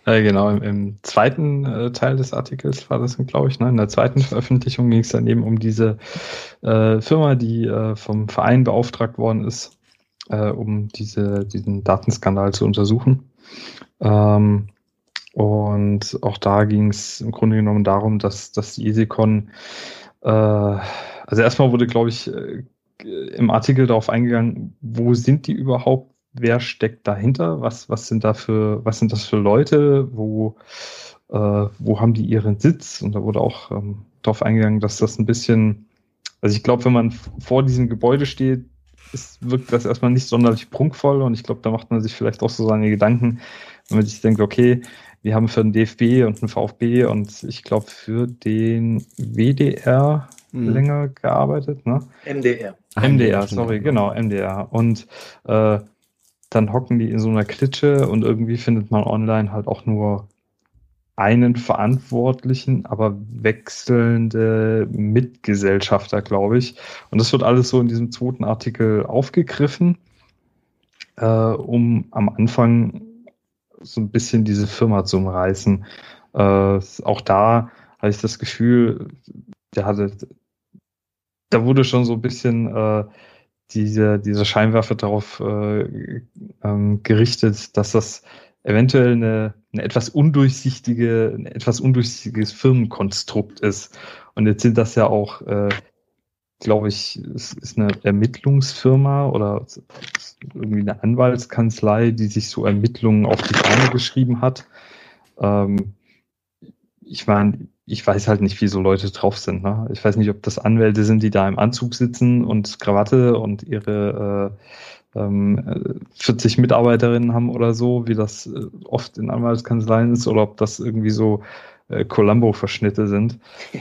Äh, genau, im, im zweiten äh, Teil des Artikels war das, glaube ich. Ne? In der zweiten Veröffentlichung ging es dann eben um diese äh, Firma, die äh, vom Verein beauftragt worden ist, äh, um diese, diesen Datenskandal zu untersuchen. Ähm, und auch da ging es im Grunde genommen darum, dass, dass die ESECON, äh, also erstmal wurde, glaube ich, äh, im Artikel darauf eingegangen, wo sind die überhaupt, wer steckt dahinter, was, was sind da für, was sind das für Leute, wo, äh, wo haben die ihren Sitz? Und da wurde auch ähm, darauf eingegangen, dass das ein bisschen, also ich glaube, wenn man vor diesem Gebäude steht, ist, wirkt das erstmal nicht sonderlich prunkvoll. Und ich glaube, da macht man sich vielleicht auch so seine Gedanken, wenn man sich denkt, okay, wir haben für den DFB und den VfB und ich glaube für den WDR Mhm. länger gearbeitet, ne? MDR. MDR, sorry, genau, MDR. Und äh, dann hocken die in so einer Klitsche und irgendwie findet man online halt auch nur einen Verantwortlichen, aber wechselnde Mitgesellschafter, glaube ich. Und das wird alles so in diesem zweiten Artikel aufgegriffen, äh, um am Anfang so ein bisschen diese Firma zu umreißen. Äh, auch da habe ich das Gefühl, der hatte, da wurde schon so ein bisschen äh, diese, diese Scheinwerfer darauf äh, ähm, gerichtet, dass das eventuell eine, eine etwas undurchsichtige, ein etwas undurchsichtiges Firmenkonstrukt ist. Und jetzt sind das ja auch, äh, glaube ich, es ist eine Ermittlungsfirma oder irgendwie eine Anwaltskanzlei, die sich so Ermittlungen auf die Fahne geschrieben hat. Ähm, ich meine, ich weiß halt nicht, wie so Leute drauf sind. Ne? Ich weiß nicht, ob das Anwälte sind, die da im Anzug sitzen und Krawatte und ihre äh, ähm, 40 Mitarbeiterinnen haben oder so, wie das äh, oft in Anwaltskanzleien ist, oder ob das irgendwie so äh, Columbo-Verschnitte sind.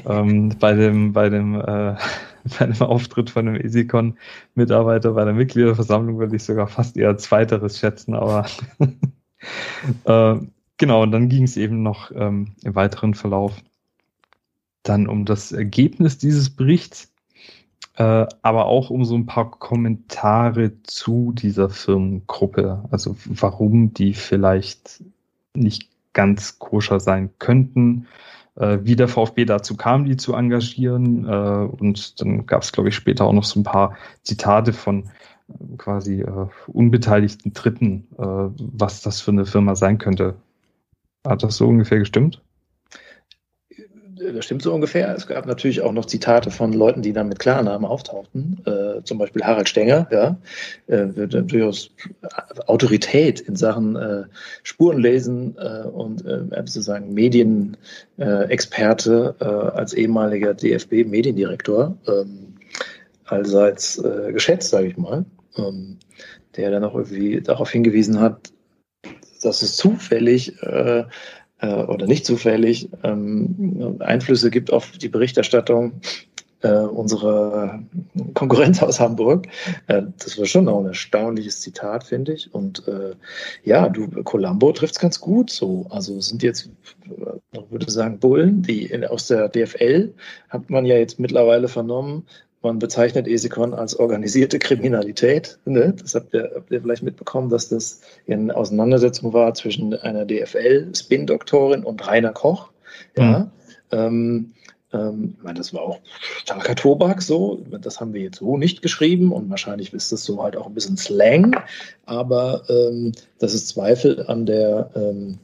ähm, bei dem, bei dem, äh, bei dem Auftritt von einem EasyCon-Mitarbeiter bei der Mitgliederversammlung würde ich sogar fast eher Zweiteres schätzen, aber äh, genau, und dann ging es eben noch ähm, im weiteren Verlauf dann um das Ergebnis dieses Berichts. äh, aber auch um so ein paar Kommentare zu dieser Firmengruppe, also warum die vielleicht nicht ganz koscher sein könnten, äh, wie der VfB dazu kam, die zu engagieren. Äh, und dann gab es, glaube ich, später auch noch so ein paar Zitate von äh, quasi äh, unbeteiligten Dritten, äh, was das für eine Firma sein könnte. Hat das so ungefähr gestimmt? Das stimmt so ungefähr. Es gab natürlich auch noch Zitate von Leuten, die dann mit Klarnamen auftauchten. Äh, zum Beispiel Harald Stenger, ja, äh, wird durchaus Autorität in Sachen äh, Spurenlesen äh, und äh, sozusagen Medienexperte äh, als ehemaliger DFB-Mediendirektor ähm, allseits äh, geschätzt, sage ich mal, ähm, der dann auch irgendwie darauf hingewiesen hat, dass es zufällig äh, äh, oder nicht zufällig ähm, Einflüsse gibt auf die Berichterstattung äh, unserer Konkurrenz aus Hamburg. Äh, das war schon auch ein erstaunliches Zitat, finde ich. Und äh, ja, du, Columbo trifft es ganz gut so. Also sind jetzt, ich würde sagen, Bullen, die in, aus der DFL, hat man ja jetzt mittlerweile vernommen, man bezeichnet Esikon als organisierte Kriminalität. Ne? Das habt ihr, habt ihr vielleicht mitbekommen, dass das in Auseinandersetzung war zwischen einer DFL-Spin-Doktorin und Rainer Koch. Ja. Mhm. Ähm, ähm, ich meine, das war auch starker Tobak so. Das haben wir jetzt so nicht geschrieben und wahrscheinlich ist das so halt auch ein bisschen Slang. Aber ähm, dass es Zweifel an der, ähm,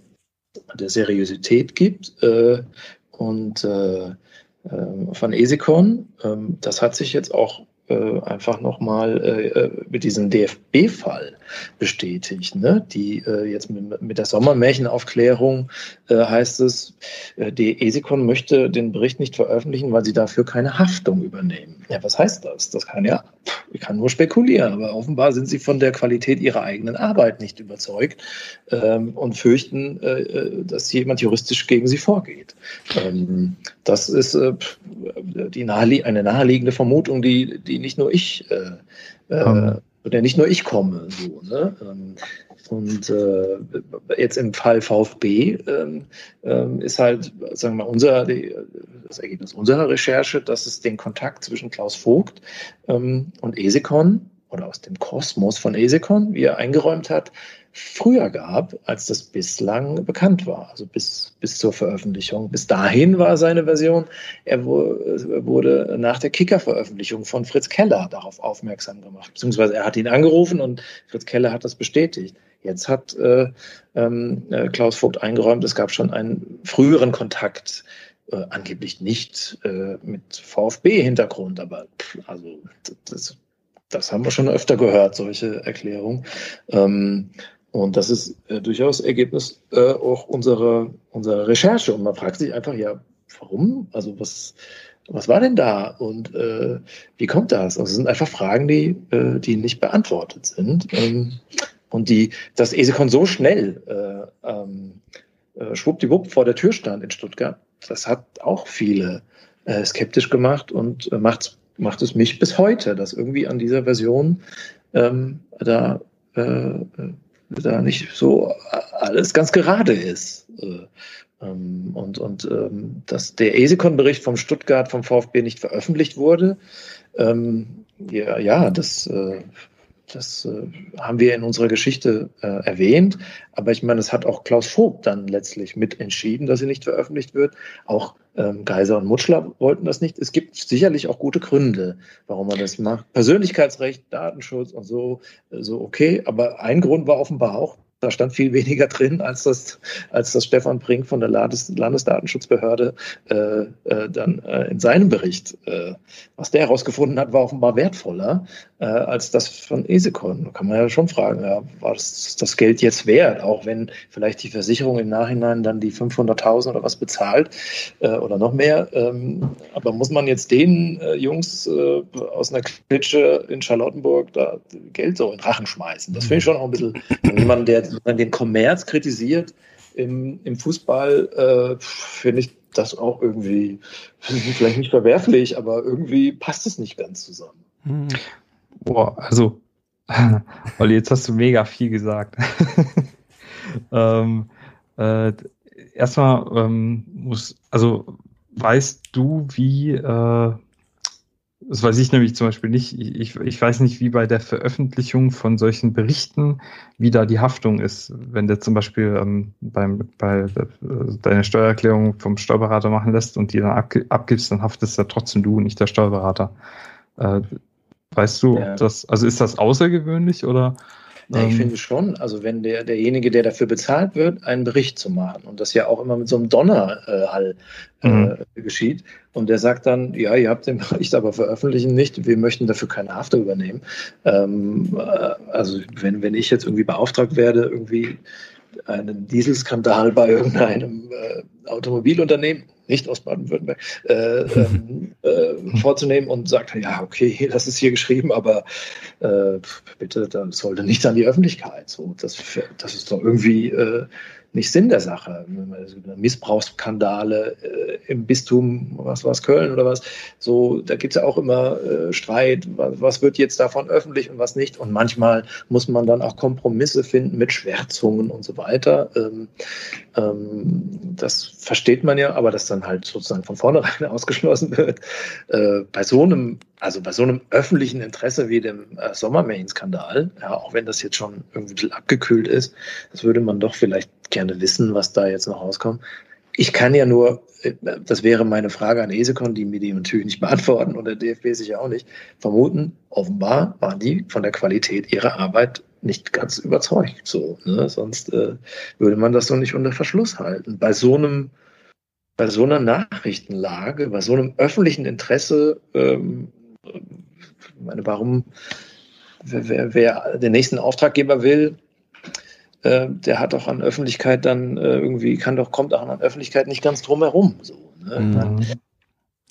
an der Seriosität gibt äh, und äh, von Esikon. Ähm, das hat sich jetzt auch äh, einfach nochmal äh, äh, mit diesem DFB-Fall bestätigt. Ne? Die äh, jetzt mit, mit der Sommermärchenaufklärung äh, heißt es, äh, die Esikon möchte den Bericht nicht veröffentlichen, weil sie dafür keine Haftung übernehmen. Ja, was heißt das? Das kann ja, ich kann nur spekulieren, aber offenbar sind sie von der Qualität ihrer eigenen Arbeit nicht überzeugt ähm, und fürchten, äh, äh dass jemand juristisch gegen sie vorgeht. Ähm, das ist äh, die nahe, eine naheliegende Vermutung, die, die nicht nur ich äh, äh, oder nicht nur ich komme. So, ne? Ähm, und äh, jetzt im Fall VfB ähm, ähm, ist halt, sagen wir mal, unser, die, das Ergebnis unserer Recherche, dass es den Kontakt zwischen Klaus Vogt ähm, und Esekon oder aus dem Kosmos von Esekon, wie er eingeräumt hat, früher gab, als das bislang bekannt war, also bis, bis zur Veröffentlichung. Bis dahin war seine Version, er wurde nach der Kicker-Veröffentlichung von Fritz Keller darauf aufmerksam gemacht, beziehungsweise er hat ihn angerufen und Fritz Keller hat das bestätigt. Jetzt hat äh, ähm, äh, Klaus Vogt eingeräumt, es gab schon einen früheren Kontakt, äh, angeblich nicht äh, mit VfB-Hintergrund, aber also das, das haben wir schon öfter gehört, solche Erklärungen. Ähm, und das ist äh, durchaus Ergebnis äh, auch unserer, unserer Recherche. Und man fragt sich einfach, ja, warum? Also was, was war denn da und äh, wie kommt das? Also es sind einfach Fragen, die, äh, die nicht beantwortet sind. Ähm, und die, dass Esekon so schnell äh, ähm, äh, schwuppdiwupp vor der Tür stand in Stuttgart, das hat auch viele skeptisch gemacht und macht, macht es mich bis heute, dass irgendwie an dieser Version ähm, da da nicht so alles ganz gerade ist. Äh, ähm, und und ähm, dass der ESICON-Bericht vom Stuttgart vom VfB nicht veröffentlicht wurde, ähm, ja, ja, das, äh, das äh, haben wir in unserer Geschichte erwähnt. Aber ich meine, es hat auch Klaus Vogt dann letztlich mitentschieden, dass sie nicht veröffentlicht wird. Auch ähm, Geiser und Mutschler wollten das nicht. Es gibt sicherlich auch gute Gründe, warum man das macht. Persönlichkeitsrecht, Datenschutz und so, so okay. Aber ein Grund war offenbar auch, da stand viel weniger drin, als das, als das Stefan Brink von der Landes Landesdatenschutzbehörde äh, äh, dann äh, in seinem Bericht, äh, was der herausgefunden hat, war offenbar wertvoller äh, als das von Esekon. Da kann man ja schon fragen, ja, war das, das Geld jetzt wert, auch wenn vielleicht die Versicherung im Nachhinein dann die 500.000 oder was bezahlt äh, oder noch mehr. Ähm, aber muss man jetzt den Jungs aus einer Klitsche in Charlottenburg da Geld so in Rachen schmeißen? Das finde ich schon auch ein bisschen, jemand, der den Kommerz kritisiert im, im Fußball, äh, finde ich das auch irgendwie, vielleicht nicht verwerflich, aber irgendwie passt es nicht ganz zusammen. Hm. Boah, also, Olli, jetzt hast du mega viel gesagt. ähm, äh, erstmal ähm, muss, also weißt du, wie, äh, das weiß ich nämlich zum Beispiel nicht. Ich, ich weiß nicht, wie bei der Veröffentlichung von solchen Berichten, wie da die Haftung ist. Wenn der zum Beispiel ähm, beim, bei äh, deine Steuererklärung vom Steuerberater machen lässt und die dann abg abgibst, dann haftest ja trotzdem du, nicht der Steuerberater. Äh, weißt du, ja. das, also ist das außergewöhnlich oder? Ja, ich ähm, finde schon, also wenn der, derjenige, der dafür bezahlt wird, einen Bericht zu machen und das ja auch immer mit so einem Donnerhall äh, mhm. geschieht und der sagt dann, ja, ihr habt den Bericht aber veröffentlichen nicht, wir möchten dafür keine Haftung übernehmen. Ähm, äh, also wenn, wenn ich jetzt irgendwie beauftragt werde, irgendwie einen Dieselskandal bei irgendeinem äh, Automobilunternehmen nicht aus Baden-Württemberg, äh, ähm, äh, vorzunehmen und sagt, ja, okay, das ist hier geschrieben, aber äh, bitte, das sollte nicht an die Öffentlichkeit. So, das, das ist doch irgendwie äh, nicht Sinn der Sache. Missbrauchsskandale äh, im Bistum, was war es, Köln oder was, so, da gibt es ja auch immer äh, Streit, was, was, wird jetzt davon öffentlich und was nicht. Und manchmal muss man dann auch Kompromisse finden mit Schwärzungen und so weiter. Ähm, ähm, das versteht man ja, aber dass dann halt sozusagen von vornherein ausgeschlossen wird. Äh, bei so einem also bei so einem öffentlichen Interesse wie dem äh, Sommermärchenskandal, ja, auch wenn das jetzt schon irgendwie abgekühlt ist, das würde man doch vielleicht gerne wissen, was da jetzt noch rauskommt. Ich kann ja nur, äh, das wäre meine Frage an Esekon, die mir die natürlich nicht beantworten und der DFB sicher auch nicht, vermuten, offenbar waren die von der Qualität ihrer Arbeit nicht ganz überzeugt. So, ne? Sonst äh, würde man das doch nicht unter Verschluss halten. Bei so einem, bei so einer Nachrichtenlage, bei so einem öffentlichen Interesse ähm, ich meine, warum, wer, wer den nächsten Auftraggeber will, äh, der hat auch an Öffentlichkeit dann äh, irgendwie, kann doch, kommt auch an Öffentlichkeit nicht ganz drum herum. So, ne? mhm.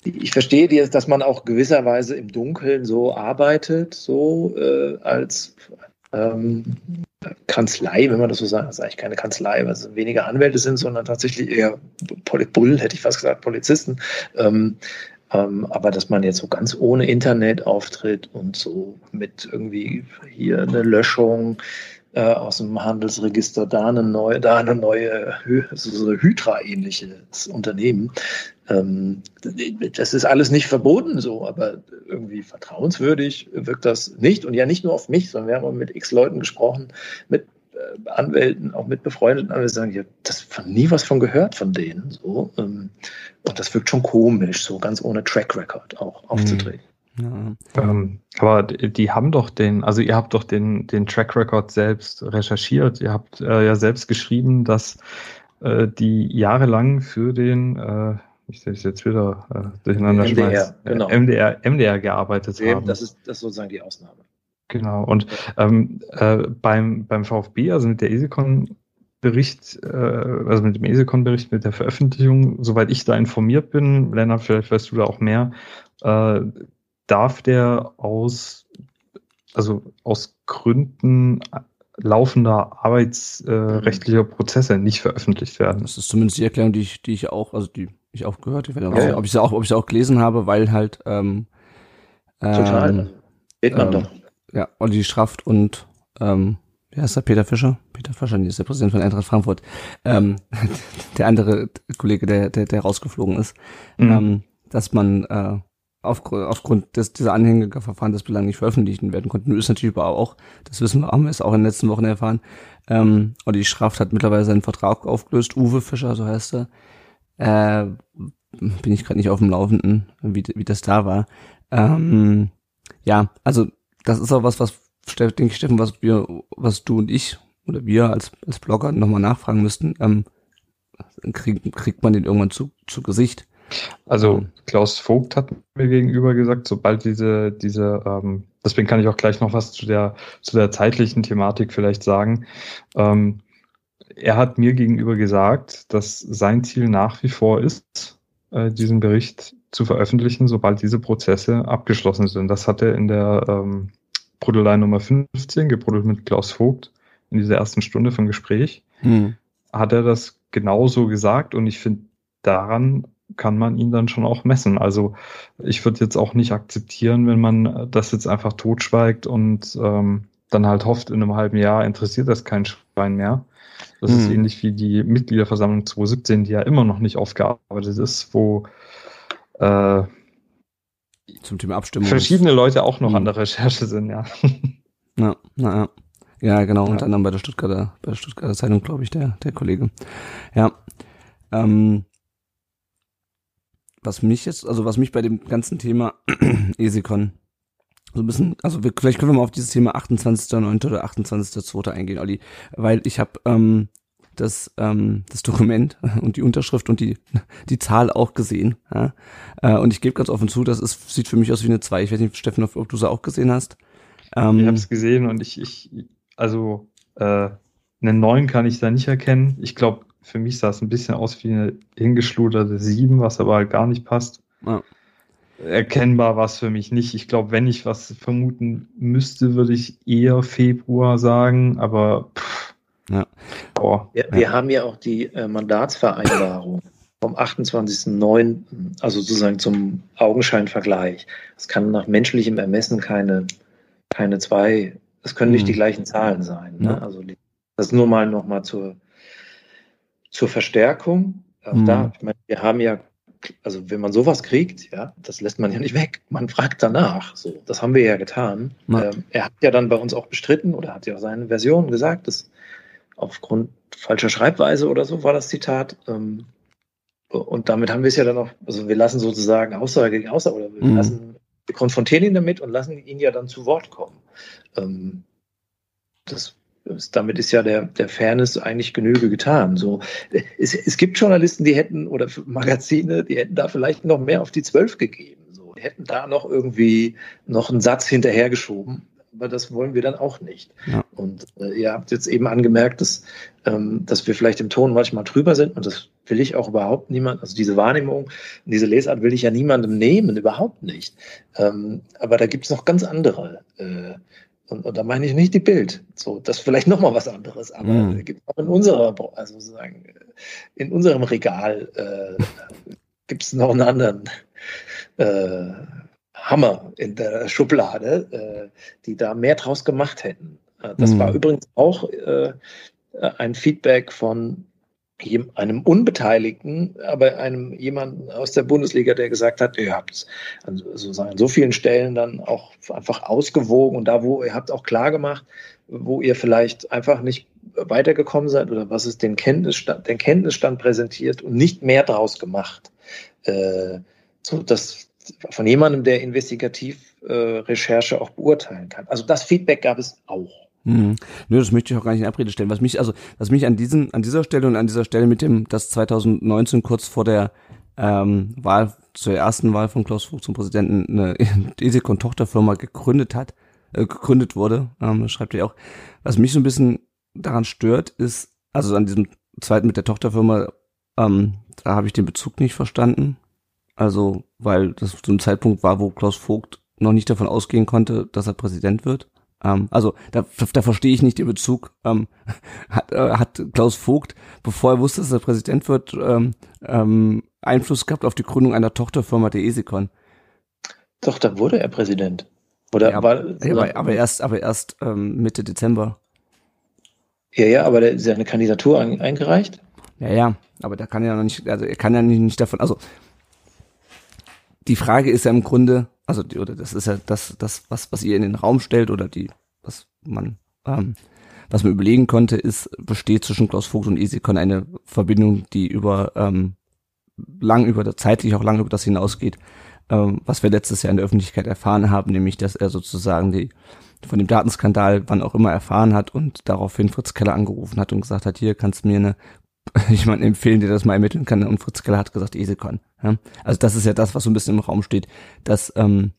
Ich verstehe dir, dass man auch gewisserweise im Dunkeln so arbeitet, so äh, als ähm, Kanzlei, wenn man das so sagt, das ist eigentlich keine Kanzlei, weil es weniger Anwälte sind, sondern tatsächlich eher Bull, hätte ich fast gesagt, Polizisten. Ähm, aber dass man jetzt so ganz ohne Internet auftritt und so mit irgendwie hier eine Löschung äh, aus dem Handelsregister, da eine neue, da eine neue, so ein Hydra-ähnliches Unternehmen. Ähm, das ist alles nicht verboten so, aber irgendwie vertrauenswürdig wirkt das nicht. Und ja nicht nur auf mich, sondern wir haben mit x Leuten gesprochen, mit Anwälten, auch mit befreundeten Anwälten, sagen, ja, das von nie was von gehört von denen. So. Ähm, und das wirkt schon komisch, so ganz ohne Track Record auch aufzutreten. Mhm. Ja. Ähm, aber die haben doch den, also ihr habt doch den, den Track Record selbst recherchiert. Ihr habt äh, ja selbst geschrieben, dass äh, die jahrelang für den, äh, ich sehe es jetzt wieder äh, durcheinander MDR, schmeiß, genau. MDR, MDR gearbeitet Eben, haben. Das ist, das ist sozusagen die Ausnahme. Genau. Und ähm, äh, beim, beim VfB, also mit der ESECON Bericht, äh, also mit dem ESECON-Bericht, mit der Veröffentlichung, soweit ich da informiert bin, Lennart, vielleicht weißt du da auch mehr, äh, darf der aus, also aus Gründen laufender arbeitsrechtlicher äh, Prozesse nicht veröffentlicht werden. Das ist zumindest die Erklärung, die ich, die ich auch, also die ich auch gehört habe, ja, ob ich sie auch, ob ich sie auch gelesen habe, weil halt ähm, Total. Ähm, Geht man ähm, doch. Ja, Olli Schraft und ähm, wie heißt der? Peter Fischer? Peter Fischer, nee, ist der Präsident von Eintracht Frankfurt. Ähm, der andere Kollege, der, der, der rausgeflogen ist. Mhm. Ähm, dass man äh, auf, aufgrund des, dieser Anhängerverfahren das bislang nicht veröffentlicht werden konnte. Nun ist natürlich aber auch, das wissen wir, haben wir es auch in den letzten Wochen erfahren, ähm, Olli Schraft hat mittlerweile seinen Vertrag aufgelöst, Uwe Fischer, so heißt er. Äh, bin ich gerade nicht auf dem Laufenden, wie, wie das da war. Ähm, ja, also das ist auch was, was denke ich, Steffen, was wir, was du und ich oder wir als, als Blogger nochmal nachfragen müssten, ähm, krieg, kriegt man den irgendwann zu, zu Gesicht? Also. Klaus Vogt hat mir gegenüber gesagt, sobald diese, diese, ähm, deswegen kann ich auch gleich noch was zu der, zu der zeitlichen Thematik vielleicht sagen. Ähm, er hat mir gegenüber gesagt, dass sein Ziel nach wie vor ist, äh, diesen Bericht zu veröffentlichen, sobald diese Prozesse abgeschlossen sind. Das hat er in der ähm, Brudelei Nummer 15, gebruddelt mit Klaus Vogt, in dieser ersten Stunde vom Gespräch, hm. hat er das genauso gesagt und ich finde, daran kann man ihn dann schon auch messen. Also ich würde jetzt auch nicht akzeptieren, wenn man das jetzt einfach totschweigt und ähm, dann halt hofft, in einem halben Jahr interessiert das kein Schwein mehr. Das hm. ist ähnlich wie die Mitgliederversammlung 2017, die ja immer noch nicht aufgearbeitet ist, wo äh, zum Thema Abstimmung. verschiedene Leute auch noch Mhm. an der Recherche sind, ja. Ja, na, ja. Genau, Ja. unter anderem bei der Stuttgarter, bei der Stuttgarter Zeitung, glaube ich, der, der Kollege. Ja. Ähm, was mich jetzt, also was mich bei dem ganzen Thema EasyCon so ein bisschen, also wir, vielleicht können wir mal auf dieses Thema 28.09. oder 28.02. eingehen, Olli, weil ich habe ähm, das, ähm, das Dokument und die Unterschrift und die, die Zahl auch gesehen. Ja? Äh, und ich gebe ganz offen zu, das ist, sieht für mich aus wie eine 2. Ich weiß nicht, Steffen, ob, du sie auch gesehen hast. Ähm, Ich habe es gesehen und ich, ich also äh, einen neuen kann ich da nicht erkennen. Ich glaube, für mich sah es ein bisschen aus wie eine hingeschluderte 7, was aber halt gar nicht passt. Ja. Erkennbar war es für mich nicht. Ich glaube, wenn ich was vermuten müsste, würde ich eher Februar sagen, aber pff, Ja. boah, Wir, wir haben ja auch die äh, Mandatsvereinbarung vom 28.09., also sozusagen zum Augenscheinvergleich. Es kann nach menschlichem Ermessen keine, keine zwei, es können nicht Mhm. die gleichen Zahlen sein. Ne? Ja. Also das nur mal nochmal zur, zur Verstärkung. Auch Mhm. da, ich meine, wir haben ja, also wenn man sowas kriegt, ja, das lässt man ja nicht weg. Man fragt danach. So, das haben wir ja getan. Ähm, er hat ja dann bei uns auch bestritten oder hat ja seine Version gesagt, dass aufgrund falscher Schreibweise oder so war das Zitat. Ähm, und damit haben wir es ja dann auch, also wir lassen sozusagen Aussage gegen Aussage oder wir Mhm. lassen, wir konfrontieren ihn damit und lassen ihn ja dann zu Wort kommen. Ähm, das, damit ist ja der, der Fairness eigentlich Genüge getan. So, es, es gibt Journalisten, die hätten, oder Magazine, die hätten da vielleicht noch mehr auf die Zwölf gegeben. So, die hätten da noch irgendwie noch einen Satz hinterhergeschoben. Aber das wollen wir dann auch nicht. Ja. Und äh, ihr habt jetzt eben angemerkt, dass, ähm, dass wir vielleicht im Ton manchmal drüber sind. Und das will ich auch überhaupt niemand, also diese Wahrnehmung, diese Lesart will ich ja niemandem nehmen, überhaupt nicht. Ähm, aber da gibt es noch ganz andere. Äh, und, und da meine ich nicht die Bild. So, das ist vielleicht nochmal was anderes, aber Mhm. gibt auch in unserer, also sozusagen, äh, in unserem Regal äh, gibt es noch einen anderen äh, Hammer in der Schublade, äh, die da mehr draus gemacht hätten. Äh, das Mhm. war übrigens auch äh, ein Feedback von einem Unbeteiligten, aber einem jemanden aus der Bundesliga, der gesagt hat, ihr habt es an so, vielen Stellen dann auch einfach ausgewogen und da, wo ihr habt auch klar gemacht, wo ihr vielleicht einfach nicht weitergekommen seid oder was ist den Kenntnisstand, den Kenntnisstand präsentiert und nicht mehr draus gemacht. Äh, so dass von jemandem, der investigativ äh, Recherche auch beurteilen kann. Also das Feedback gab es auch. Hm. Nö, das möchte ich auch gar nicht in Abrede stellen. Was mich, also, was mich an diesen, an dieser Stelle und an dieser Stelle mit dem, dass 2019 kurz vor der ähm, Wahl, zur ersten Wahl von Klaus Vogt zum Präsidenten eine Esikon-Tochterfirma gegründet hat, äh, gegründet wurde, ähm, schreibt er auch. Was mich so ein bisschen daran stört, ist, also an diesem zweiten mit der Tochterfirma, ähm, da habe ich den Bezug nicht verstanden. Also, weil das zu einem Zeitpunkt war, wo Klaus Vogt noch nicht davon ausgehen konnte, dass er Präsident wird. Ähm, also da, da verstehe ich nicht den Bezug. Ähm, hat, äh, hat Klaus Vogt, bevor er wusste, dass er Präsident wird, ähm, ähm, Einfluss gehabt auf die Gründung einer Tochterfirma der Esikon. Doch, da wurde er Präsident. Oder Ja, war, Ja, aber, aber erst, aber erst ähm, Mitte Dezember. ja, ja, aber der ist ja eine Kandidatur ein, eingereicht. Ja, ja, aber da kann er noch nicht, also er kann ja nicht, nicht davon, also die Frage ist ja im Grunde, also die, oder das ist ja das, das was, was ihr in den Raum stellt oder die, was man, ähm, was man überlegen konnte, ist, besteht zwischen Klaus Vogt und Esikon eine Verbindung, die über ähm, lang über das zeitlich auch lang über das hinausgeht, ähm, was wir letztes Jahr in der Öffentlichkeit erfahren haben, nämlich dass er sozusagen die von dem Datenskandal wann auch immer erfahren hat und daraufhin Fritz Keller angerufen hat und gesagt hat, hier kannst du mir eine jemand empfehlen, der das mal ermitteln kann. Und Fritz Keller hat gesagt, Esekon. Ja? Also das ist ja das, was so ein bisschen im Raum steht, dass ähm,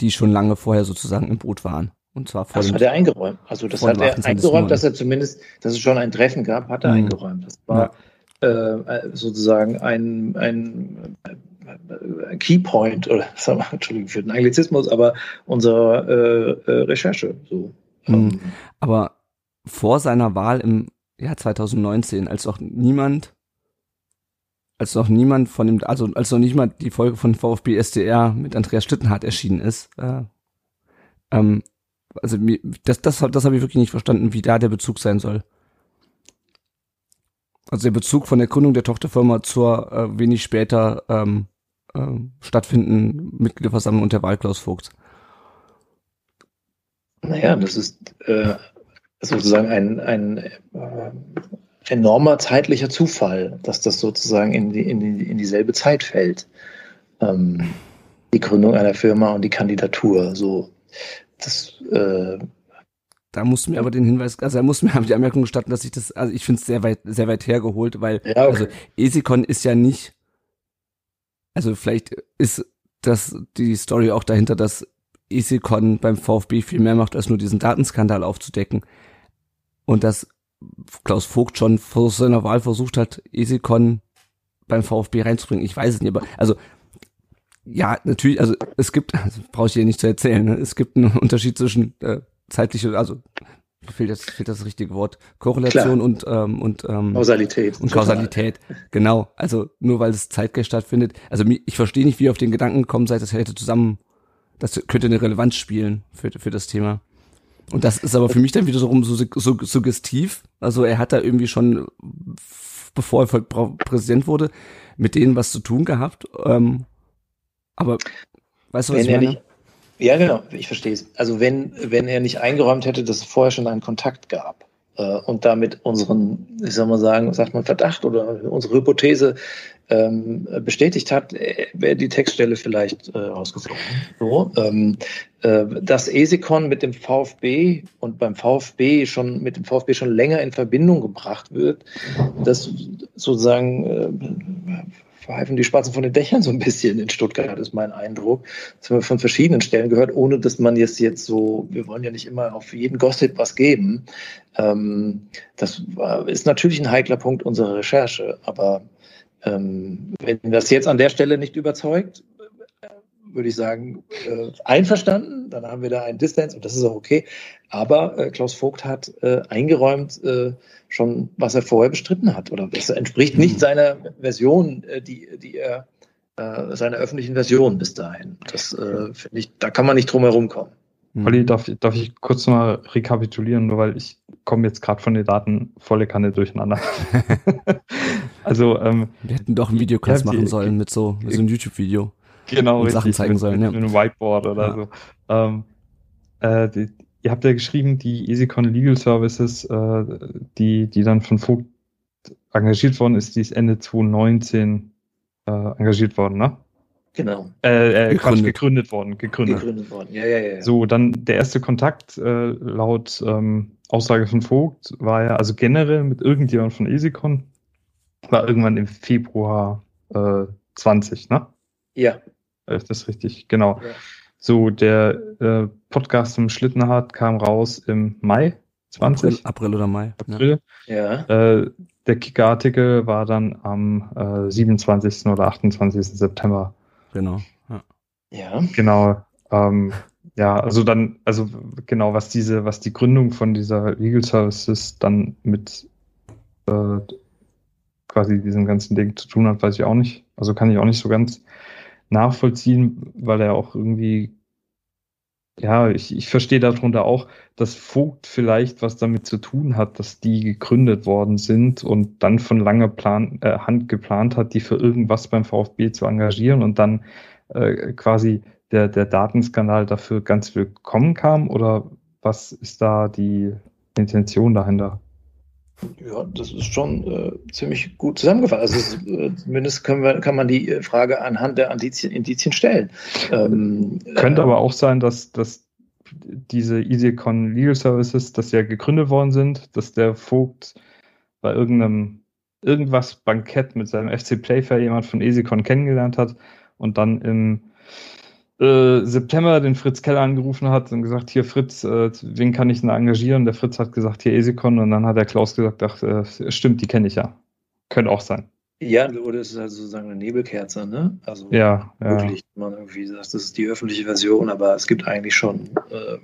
die schon lange vorher sozusagen im Boot waren. Und zwar vor Das hat er eingeräumt. Also das hat er 28. eingeräumt, dass er zumindest, dass es schon ein Treffen gab, hat er Mhm. eingeräumt. Das war äh, sozusagen ein, ein äh, Keypoint oder sagen wir, Entschuldigung für den Anglizismus, aber unserer äh, äh, Recherche. So. Mhm. Ähm, aber vor seiner Wahl im Jahr 2019, als auch niemand, als noch niemand von dem, also als noch nicht mal die Folge von VfB SDR mit Andreas Stittenhardt erschienen ist, äh, ähm, also das, das, das habe ich wirklich nicht verstanden, wie da der Bezug sein soll. Also der Bezug von der Gründung der Tochterfirma zur äh, wenig später ähm, äh, stattfinden, Mitgliederversammlung und der Wahl Klaus Vogts? Naja, das ist äh, sozusagen ein, ein äh, enormer zeitlicher Zufall, dass das sozusagen in, die, in, die, in dieselbe Zeit fällt. Ähm, die Gründung einer Firma und die Kandidatur. So, das, äh, da musst du mir aber den Hinweis, also er muss mir die Anmerkung gestatten, dass ich das, also ich finde es sehr weit, sehr weit hergeholt, weil ja, okay. also Esikon ist ja nicht, also vielleicht ist das die Story auch dahinter, dass Esikon beim VfB viel mehr macht, als nur diesen Datenskandal aufzudecken. Und dass Klaus Vogt schon vor seiner Wahl versucht hat, Esikon beim VfB reinzubringen. Ich weiß es nicht, aber also ja, natürlich, also es gibt, also brauche ich dir nicht zu erzählen, ne? es gibt einen Unterschied zwischen äh, zeitliche, also fehlt das, fehlt das richtige Wort, Korrelation Klar. und ähm, und ähm, Kausalität. Und Kausalität, genau. Also nur weil es zeitgleich stattfindet. Also ich verstehe nicht, wie ihr auf den Gedanken gekommen seid, das hätte zusammen, das könnte eine Relevanz spielen für für das Thema. Und das ist aber für mich dann wieder so, so, so suggestiv. Also er hat da irgendwie schon, bevor er Präsident wurde, mit denen was zu tun gehabt. Ähm, aber weißt du, was wenn ich meine? Nicht, ja, genau, ich verstehe es. Also wenn, wenn er nicht eingeräumt hätte, dass es vorher schon einen Kontakt gab und damit unseren, ich sag mal sagen, sagt man Verdacht oder unsere Hypothese ähm, bestätigt hat, äh, wäre die Textstelle vielleicht äh, rausgeflogen. So, ähm, äh, dass Esikon mit dem VfB und beim VfB schon mit dem VfB schon länger in Verbindung gebracht wird, das sozusagen äh, verheifen die Spatzen von den Dächern so ein bisschen in Stuttgart, ist mein Eindruck. Das haben wir von verschiedenen Stellen gehört, ohne dass man jetzt jetzt so, wir wollen ja nicht immer auf jeden Gossip was geben. Ähm, das ist natürlich ein heikler Punkt unserer Recherche, aber ähm, wenn das jetzt an der Stelle nicht überzeugt, würde ich sagen, äh, einverstanden. Dann haben wir da einen Distance und das ist auch okay. Aber äh, Klaus Vogt hat äh, eingeräumt äh, schon, was er vorher bestritten hat. Oder es entspricht nicht mhm. seiner Version, äh, die, die er, äh, seiner öffentlichen Version bis dahin. Das äh, finde ich, da kann man nicht drum herum kommen. Mhm. Olli, darf, darf ich kurz mal rekapitulieren, nur weil ich komme jetzt gerade von den Daten volle Kanne durcheinander. also ähm, wir hätten doch ein Videocast ja, machen sollen mit so, mit so einem YouTube-Video genau, und Sachen zeigen mit, sollen. Mit, ja. mit einem Whiteboard oder ja. so. Ähm, äh, die, ihr habt ja geschrieben, die EasyCon Legal Services, äh, die, die dann von Vogt engagiert worden ist, die ist Ende 2019 äh, engagiert worden, ne? Genau. Äh, äh, gegründet. gegründet worden. Gegründet. gegründet worden, ja, ja, ja. So, dann der erste Kontakt äh, laut ähm, Aussage von Vogt war ja, also generell mit irgendjemand von EasyCon, war irgendwann im Februar äh, 20, ne? Ja. Ist das richtig? Genau. Ja. So, der äh, Podcast zum Schlittenhardt kam raus im Mai 20. April, April oder Mai. April. Ja. Äh, der Kicker-Artikel war dann am äh, 27. oder 28. September. Genau. Ja. ja. Genau. Ähm, ja, also dann, also genau, was diese, was die Gründung von dieser Legal Services dann mit äh, quasi diesem ganzen Ding zu tun hat, weiß ich auch nicht. Also kann ich auch nicht so ganz nachvollziehen, weil er auch irgendwie, ja, ich, ich verstehe darunter auch, dass Vogt vielleicht was damit zu tun hat, dass die gegründet worden sind und dann von langer Plan, äh, Hand geplant hat, die für irgendwas beim VfB zu engagieren und dann äh, quasi der, der Datenskandal dafür ganz willkommen kam oder was ist da die Intention dahinter? Ja, das ist schon äh, ziemlich gut zusammengefasst. Also ist, äh, zumindest können wir, kann man die äh, Frage anhand der Indizien, Indizien stellen. Ähm, Könnte äh, aber auch sein, dass, dass diese EasyCon Legal Services, dass ja gegründet worden sind, dass der Vogt bei irgendeinem irgendwas Bankett mit seinem FC Playfair jemand von EasyCon kennengelernt hat und dann im äh, September den Fritz Keller angerufen hat und gesagt, hier Fritz, äh, wen kann ich denn engagieren? Der Fritz hat gesagt, hier Esikon und dann hat der Klaus gesagt, ach, äh, stimmt, die kenne ich ja. Könnte auch sein. Ja, oder es ist halt sozusagen eine Nebelkerze, ne? Also ja, wirklich, ja. man irgendwie sagt, das ist die öffentliche Version, aber es gibt eigentlich schon äh,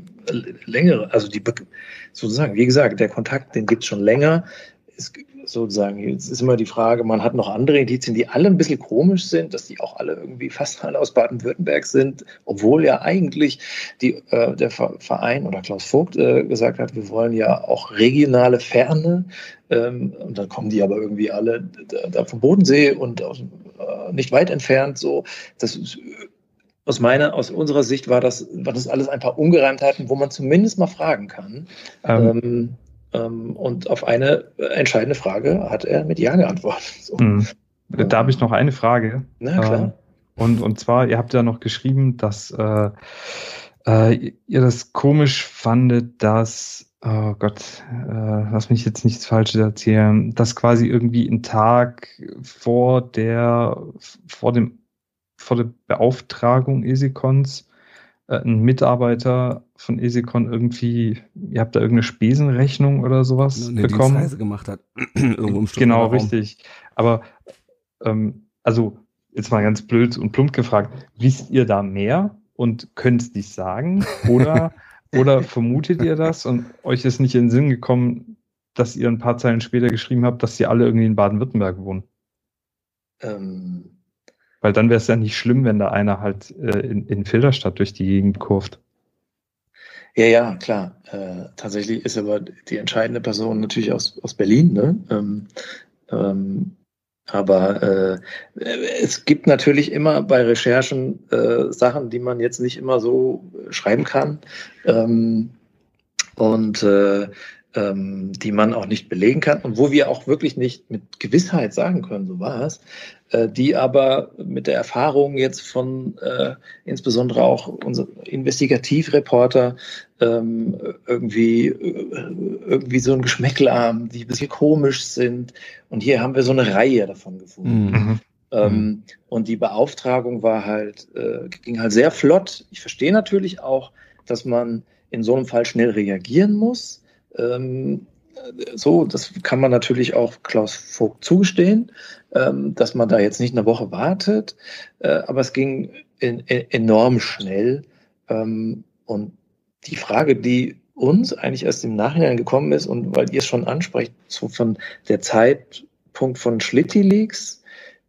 längere, also die sozusagen, wie gesagt, der Kontakt, den gibt es schon länger. Es, sozusagen. Jetzt ist immer die Frage, man hat noch andere Indizien, die alle ein bisschen komisch sind, dass die auch alle irgendwie fast alle aus Baden-Württemberg sind, obwohl ja eigentlich die, äh, der Verein oder Klaus Vogt äh, gesagt hat, wir wollen ja auch regionale Ferne. Ähm, und dann kommen die aber irgendwie alle da, da vom Bodensee und aus, äh, nicht weit entfernt. So, das ist, aus meiner, aus unserer Sicht war das, war das alles ein paar Ungereimtheiten, wo man zumindest mal fragen kann. Ähm, Ähm, und auf eine entscheidende Frage hat er mit Ja geantwortet. So. mh. Da habe ich noch eine Frage. Na klar. Ähm, und, und zwar, ihr habt ja noch geschrieben, dass äh, äh, ihr das komisch fandet, dass, oh Gott, äh, lass mich jetzt nichts Falsches erzählen, dass quasi irgendwie ein Tag vor der, vor dem, vor der Beauftragung Esikons äh, ein Mitarbeiter von Esikon irgendwie, ihr habt da irgendeine Spesenrechnung oder sowas eine bekommen? Dienstreise gemacht hat. Irgendwo im Genau, richtig. Aber ähm, also jetzt mal ganz blöd und plump gefragt, wisst ihr da mehr und könnt es nicht sagen? Oder, oder vermutet ihr das und euch ist nicht in den Sinn gekommen, dass ihr ein paar Zeilen später geschrieben habt, dass sie alle irgendwie in Baden-Württemberg wohnen? Ähm, Weil dann wäre es ja nicht schlimm, wenn da einer halt äh, in, in Filderstadt durch die Gegend kurft. Ja, ja, klar. Äh, tatsächlich ist aber die entscheidende Person natürlich aus, aus Berlin. Ne? Ähm, ähm, aber äh, es gibt natürlich immer bei Recherchen äh, Sachen, die man jetzt nicht immer so schreiben kann ähm, und äh, ähm, die man auch nicht belegen kann und wo wir auch wirklich nicht mit Gewissheit sagen können, so war es, die aber mit der Erfahrung jetzt von äh, insbesondere auch unser Investigativreporter ähm, irgendwie, äh, irgendwie so ein Geschmäckle haben, die ein bisschen komisch sind. Und hier haben wir so eine Reihe davon gefunden. Mhm. Ähm, und die Beauftragung war halt, äh, ging halt sehr flott. Ich verstehe natürlich auch, dass man in so einem Fall schnell reagieren muss. Ähm, so, das kann man natürlich auch Klaus Vogt zugestehen, ähm, dass man da jetzt nicht eine Woche wartet. Äh, aber es ging in, in, enorm schnell. Ähm, und die Frage, die uns eigentlich erst im Nachhinein gekommen ist und weil ihr es schon ansprecht, so von der Zeitpunkt von Schlitti-Leaks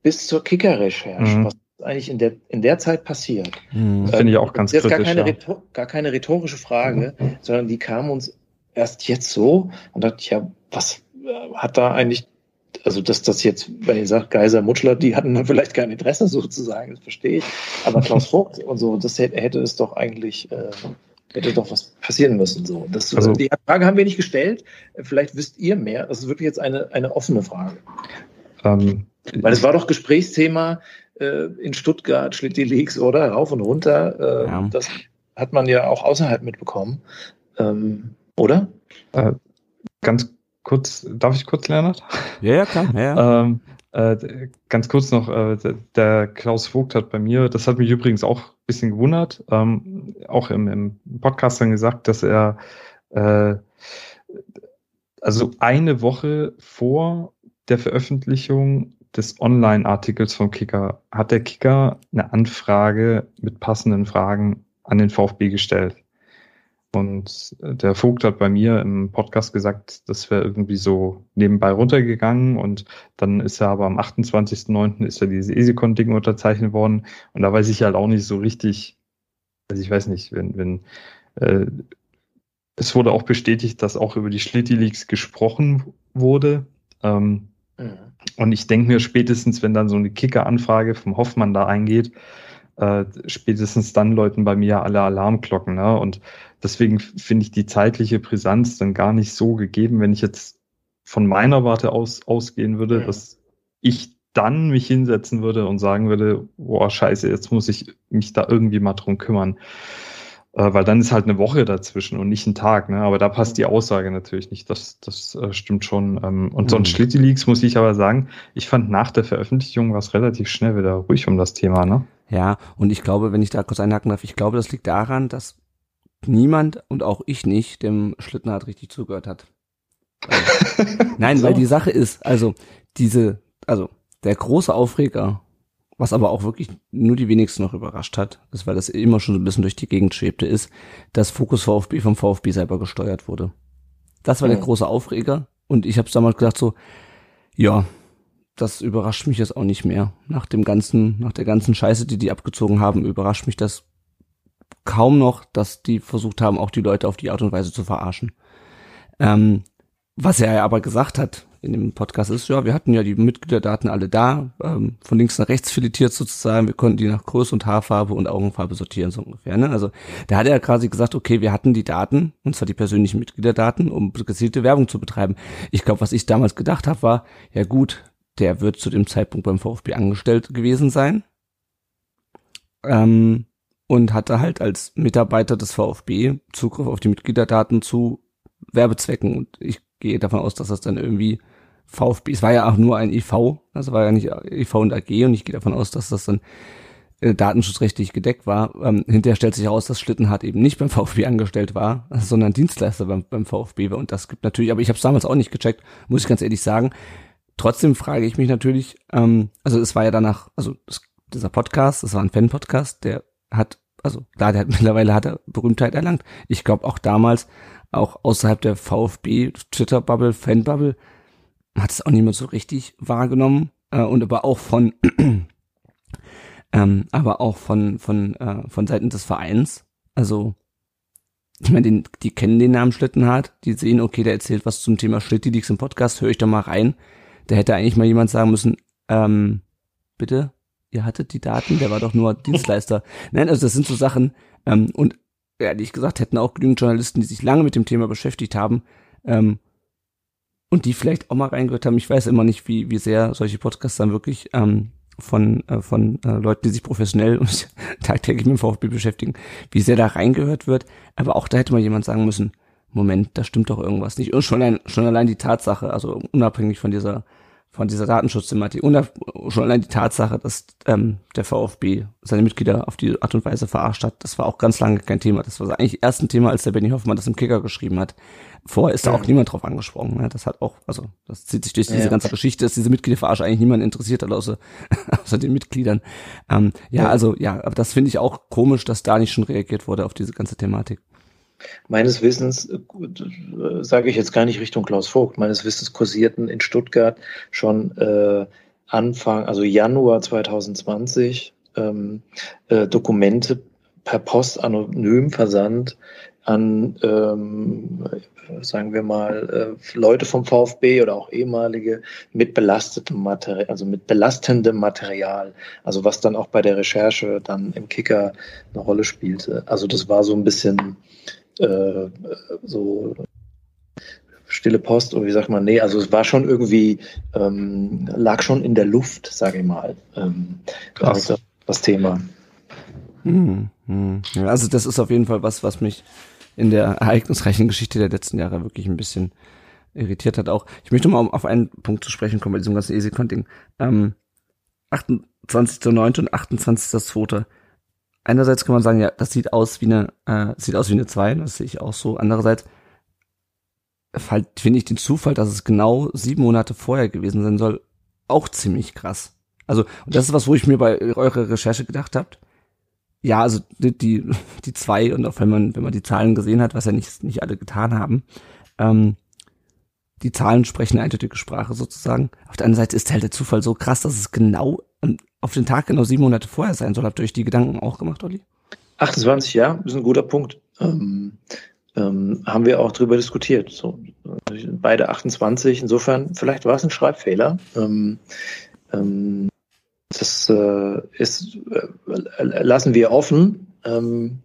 bis zur Kicker-Recherche, Mhm. was eigentlich in der, in der Zeit passiert. Mhm. Das finde ich auch ganz Das ist jetzt gar kritisch. keine, Ja. Gar keine rhetorische Frage, sondern die kam uns erst jetzt so und dachte, ich, ja, was äh, hat da eigentlich, also dass das jetzt, wenn ihr sagt, Geiser, Mutschler, die hatten dann vielleicht kein Interesse sozusagen, das verstehe ich, aber Klaus Vogt und so, das hätte, hätte es doch eigentlich, äh, hätte doch was passieren müssen. So. Das, Also- die Frage haben wir nicht gestellt, vielleicht wisst ihr mehr, das ist wirklich jetzt eine, eine offene Frage. Ähm, Weil es war doch Gesprächsthema äh, in Stuttgart, Schlitti Leaks, oder? Rauf und runter. Äh, Ja. Das hat man ja auch außerhalb mitbekommen. Ähm, oder? ganz kurz, darf ich kurz, Leonard? Ja, ja, klar. Ja, ja. Ähm, äh, ganz kurz noch, äh, der, der Klaus Vogt hat bei mir, das hat mich übrigens auch ein bisschen gewundert, ähm, auch im, im Podcast dann gesagt, dass er äh, also eine Woche vor der Veröffentlichung des Online-Artikels vom Kicker hat der Kicker eine Anfrage mit passenden Fragen an den VfB gestellt. Und der Vogt hat bei mir im Podcast gesagt, das wäre irgendwie so nebenbei runtergegangen und dann ist er aber am 28.09. ist ja dieses Esikon-Ding unterzeichnet worden und da weiß ich halt auch nicht so richtig, also ich weiß nicht, wenn, wenn äh, es wurde auch bestätigt, dass auch über die Schlitti-Leaks gesprochen wurde. Ähm, und ich denke mir spätestens, wenn dann so eine Kicker-Anfrage vom Hoffmann da eingeht, äh, spätestens dann läuten bei mir alle Alarmglocken. Ne? Und deswegen finde ich die zeitliche Brisanz dann gar nicht so gegeben, wenn ich jetzt von meiner Warte aus ausgehen würde, dass ich dann mich hinsetzen würde und sagen würde, boah, scheiße, jetzt muss ich mich da irgendwie mal drum kümmern. Äh, weil dann ist halt eine Woche dazwischen und nicht ein Tag, ne? Aber da passt die Aussage natürlich nicht. Das, das äh, stimmt schon. Ähm, und Mhm. sonst Schlitti Leaks muss ich aber sagen, ich fand nach der Veröffentlichung war es relativ schnell wieder ruhig um das Thema, ne? Ja, und ich glaube, wenn ich da kurz einhaken darf, ich glaube, das liegt daran, dass niemand und auch ich nicht dem Schlittenhardt richtig zugehört hat. Nein, weil die Sache ist, also diese, also der große Aufreger, was aber auch wirklich nur die wenigsten noch überrascht hat, ist, weil das immer schon so ein bisschen durch die Gegend schwebte, ist, dass Fokus VfB vom VfB selber gesteuert wurde. Das war der Mhm. große Aufreger und ich habe damals gedacht so, ja, das überrascht mich jetzt auch nicht mehr. Nach dem ganzen, nach der ganzen Scheiße, die die abgezogen haben, überrascht mich das kaum noch, dass die versucht haben, auch die Leute auf die Art und Weise zu verarschen. Ähm, was er aber gesagt hat, in dem Podcast ist, ja, wir hatten ja die Mitgliederdaten alle da, ähm, von links nach rechts filetiert sozusagen, wir konnten die nach Größe und Haarfarbe und Augenfarbe sortieren, so ungefähr. Ne? Also da hat er quasi gesagt, okay, wir hatten die Daten, und zwar die persönlichen Mitgliederdaten, um gezielte Werbung zu betreiben. Ich glaube, was ich damals gedacht habe, war, ja gut, der wird zu dem Zeitpunkt beim VfB angestellt gewesen sein. Ähm, und hatte halt als Mitarbeiter des VfB Zugriff auf die Mitgliederdaten zu Werbezwecken. Und ich gehe davon aus, dass das dann irgendwie VfB, es war ja auch nur ein EV, also war ja nicht EV und AG und ich gehe davon aus, dass das dann äh, datenschutzrechtlich gedeckt war. Ähm, hinterher stellt sich heraus, dass Schlittenhardt eben nicht beim VfB angestellt war, sondern Dienstleister beim, beim VfB war und das gibt natürlich, aber ich habe es damals auch nicht gecheckt, muss ich ganz ehrlich sagen. Trotzdem frage ich mich natürlich, ähm, also es war ja danach, also das, dieser Podcast, das war ein Fan-Podcast, der hat, also klar, der hat mittlerweile hat er Berühmtheit erlangt. Ich glaube auch damals, auch außerhalb der VfB, Twitter-Bubble, Fan-Bubble, hat es auch niemand so richtig wahrgenommen. Äh, und aber auch von, ähm, aber auch von, von, äh, von Seiten des Vereins. Also, ich meine, den, die kennen den Namen Schlittenhardt, die sehen, okay, der erzählt was zum Thema Schlitti Leaks im Podcast, höre ich da mal rein. Da hätte eigentlich mal jemand sagen müssen, ähm, bitte, ihr hattet die Daten, der war doch nur Dienstleister. Nein, also das sind so Sachen, ähm, und ehrlich gesagt hätten auch genügend Journalisten, die sich lange mit dem Thema beschäftigt haben, ähm, und die vielleicht auch mal reingehört haben. Ich weiß immer nicht, wie, wie sehr solche Podcasts dann wirklich ähm, von, äh, von äh, Leuten, die sich professionell und tagtäglich mit dem VfB beschäftigen, wie sehr da reingehört wird. Aber auch da hätte mal jemand sagen müssen, Moment, da stimmt doch irgendwas nicht. Und schon allein, schon allein die Tatsache, also unabhängig von dieser von dieser Datenschutzthematik und schon allein die Tatsache, dass ähm, der VfB seine Mitglieder auf die Art und Weise verarscht hat, das war auch ganz lange kein Thema. Das war eigentlich erst ein Thema, als der Benny Hoffmann das im Kicker geschrieben hat. Vorher ist da auch niemand drauf angesprochen. Ne? Das hat auch, also das zieht sich durch diese ja. ganze Geschichte, dass diese Mitgliederverarsche eigentlich niemand interessiert hat, außer, außer den Mitgliedern. Ähm, ja, ja, also ja, aber das finde ich auch komisch, dass da nicht schon reagiert wurde auf diese ganze Thematik. Meines Wissens, äh, sage ich jetzt gar nicht Richtung Klaus Vogt, meines Wissens kursierten in Stuttgart schon äh, Anfang, also Januar 2020, ähm, äh, Dokumente per Post anonym versandt an, ähm, sagen wir mal, äh, Leute vom VfB oder auch ehemalige mit belastetem Material, also mit belastendem Material, also was dann auch bei der Recherche dann im Kicker eine Rolle spielte. Also das war so ein bisschen äh, so stille Post oder wie sagt man, nee, also es war schon irgendwie, ähm, lag schon in der Luft, sage ich mal, ähm, das, das Thema. Hm, hm. Also das ist auf jeden Fall was, was mich in der ereignisreichen Geschichte der letzten Jahre wirklich ein bisschen irritiert hat auch. Ich möchte mal auf einen Punkt zu sprechen kommen bei diesem ganzen Easy-Conting. Ähm, 28.09. und 28.02 einerseits kann man sagen, ja, das sieht aus wie eine, äh, sieht aus wie eine 2, das sehe ich auch so. Andererseits finde ich den Zufall, dass es genau sieben Monate vorher gewesen sein soll, auch ziemlich krass. Also, und das ist was, wo ich mir bei eurer Recherche gedacht habt. Ja, also die, die, die zwei, und auch wenn man, wenn man die Zahlen gesehen hat, was ja nicht, nicht alle getan haben, ähm, die Zahlen sprechen eine eindeutige Sprache sozusagen. Auf der anderen Seite ist halt der Zufall so krass, dass es genau auf den Tag genau sieben Monate vorher sein soll. Habt ihr euch die Gedanken auch gemacht, Olli? 28, ja, ist ein guter Punkt. Ähm, ähm, haben wir auch drüber diskutiert. So, beide 28, insofern, vielleicht war es ein Schreibfehler. Ähm, ähm, das äh, ist, äh, lassen wir offen ähm,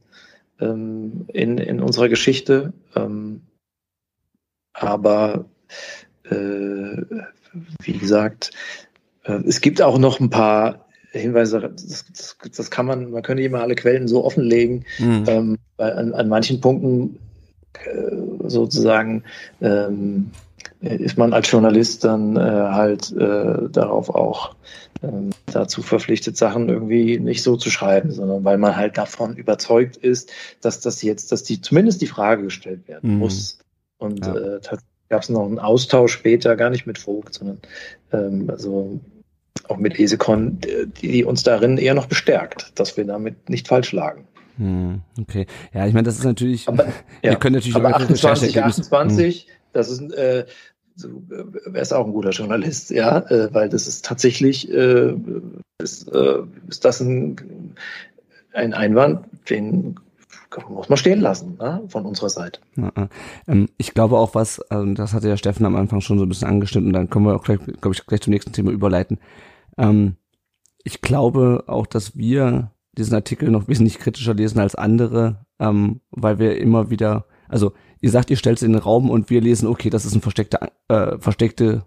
ähm, in, in unserer Geschichte. Aber äh, wie gesagt, äh, es gibt auch noch ein paar Hinweise, das, das, das, kann man, man könnte immer alle Quellen so offenlegen. Mhm. Ähm, an, an manchen Punkten äh, sozusagen ähm, ist man als Journalist dann äh, halt äh, darauf auch ähm, dazu verpflichtet, Sachen irgendwie nicht so zu schreiben, sondern weil man halt davon überzeugt ist, dass das jetzt, dass die zumindest die Frage gestellt werden mhm. muss. Und ja. äh, tatsächlich gab es noch einen Austausch später, gar nicht mit Vogt, sondern ähm, also auch mit Esekon, die uns darin eher noch bestärkt, dass wir damit nicht falsch lagen. Hm, okay. Ja, ich meine, das ist natürlich, aber, wir können natürlich aber 28, 28, hm. das ist, äh, so, äh, wäre es auch ein guter Journalist, ja, äh, weil das ist tatsächlich, äh, ist, äh, ist das ein, ein Einwand, den muss man stehen lassen, ne, von unserer Seite. Ähm, ich glaube auch was, also das hatte ja Steffen am Anfang schon so ein bisschen angeschnitten und dann können wir auch gleich, glaube ich, gleich zum nächsten Thema überleiten. Ähm, ich glaube auch, dass wir diesen Artikel noch wesentlich kritischer lesen als andere, ähm, weil wir immer wieder, also ihr sagt, ihr stellt es in den Raum und wir lesen, okay, das ist ein versteckte, äh, versteckte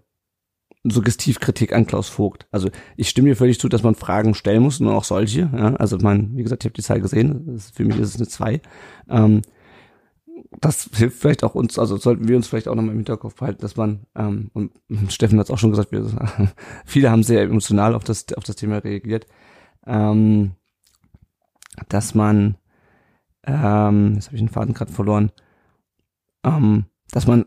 Suggestivkritik an Klaus Vogt. Also ich stimme mir völlig zu, dass man Fragen stellen muss und auch solche. Ja? Also man, wie gesagt, ich habe die Zahl gesehen, das, für mich ist es eine 2. Ähm, das hilft vielleicht auch uns, also sollten wir uns vielleicht auch nochmal im Hinterkopf behalten, dass man, ähm, und Steffen hat es auch schon gesagt, wir, viele haben sehr emotional auf das, auf das Thema reagiert, ähm, dass man, ähm, jetzt habe ich den Faden gerade verloren, ähm, dass man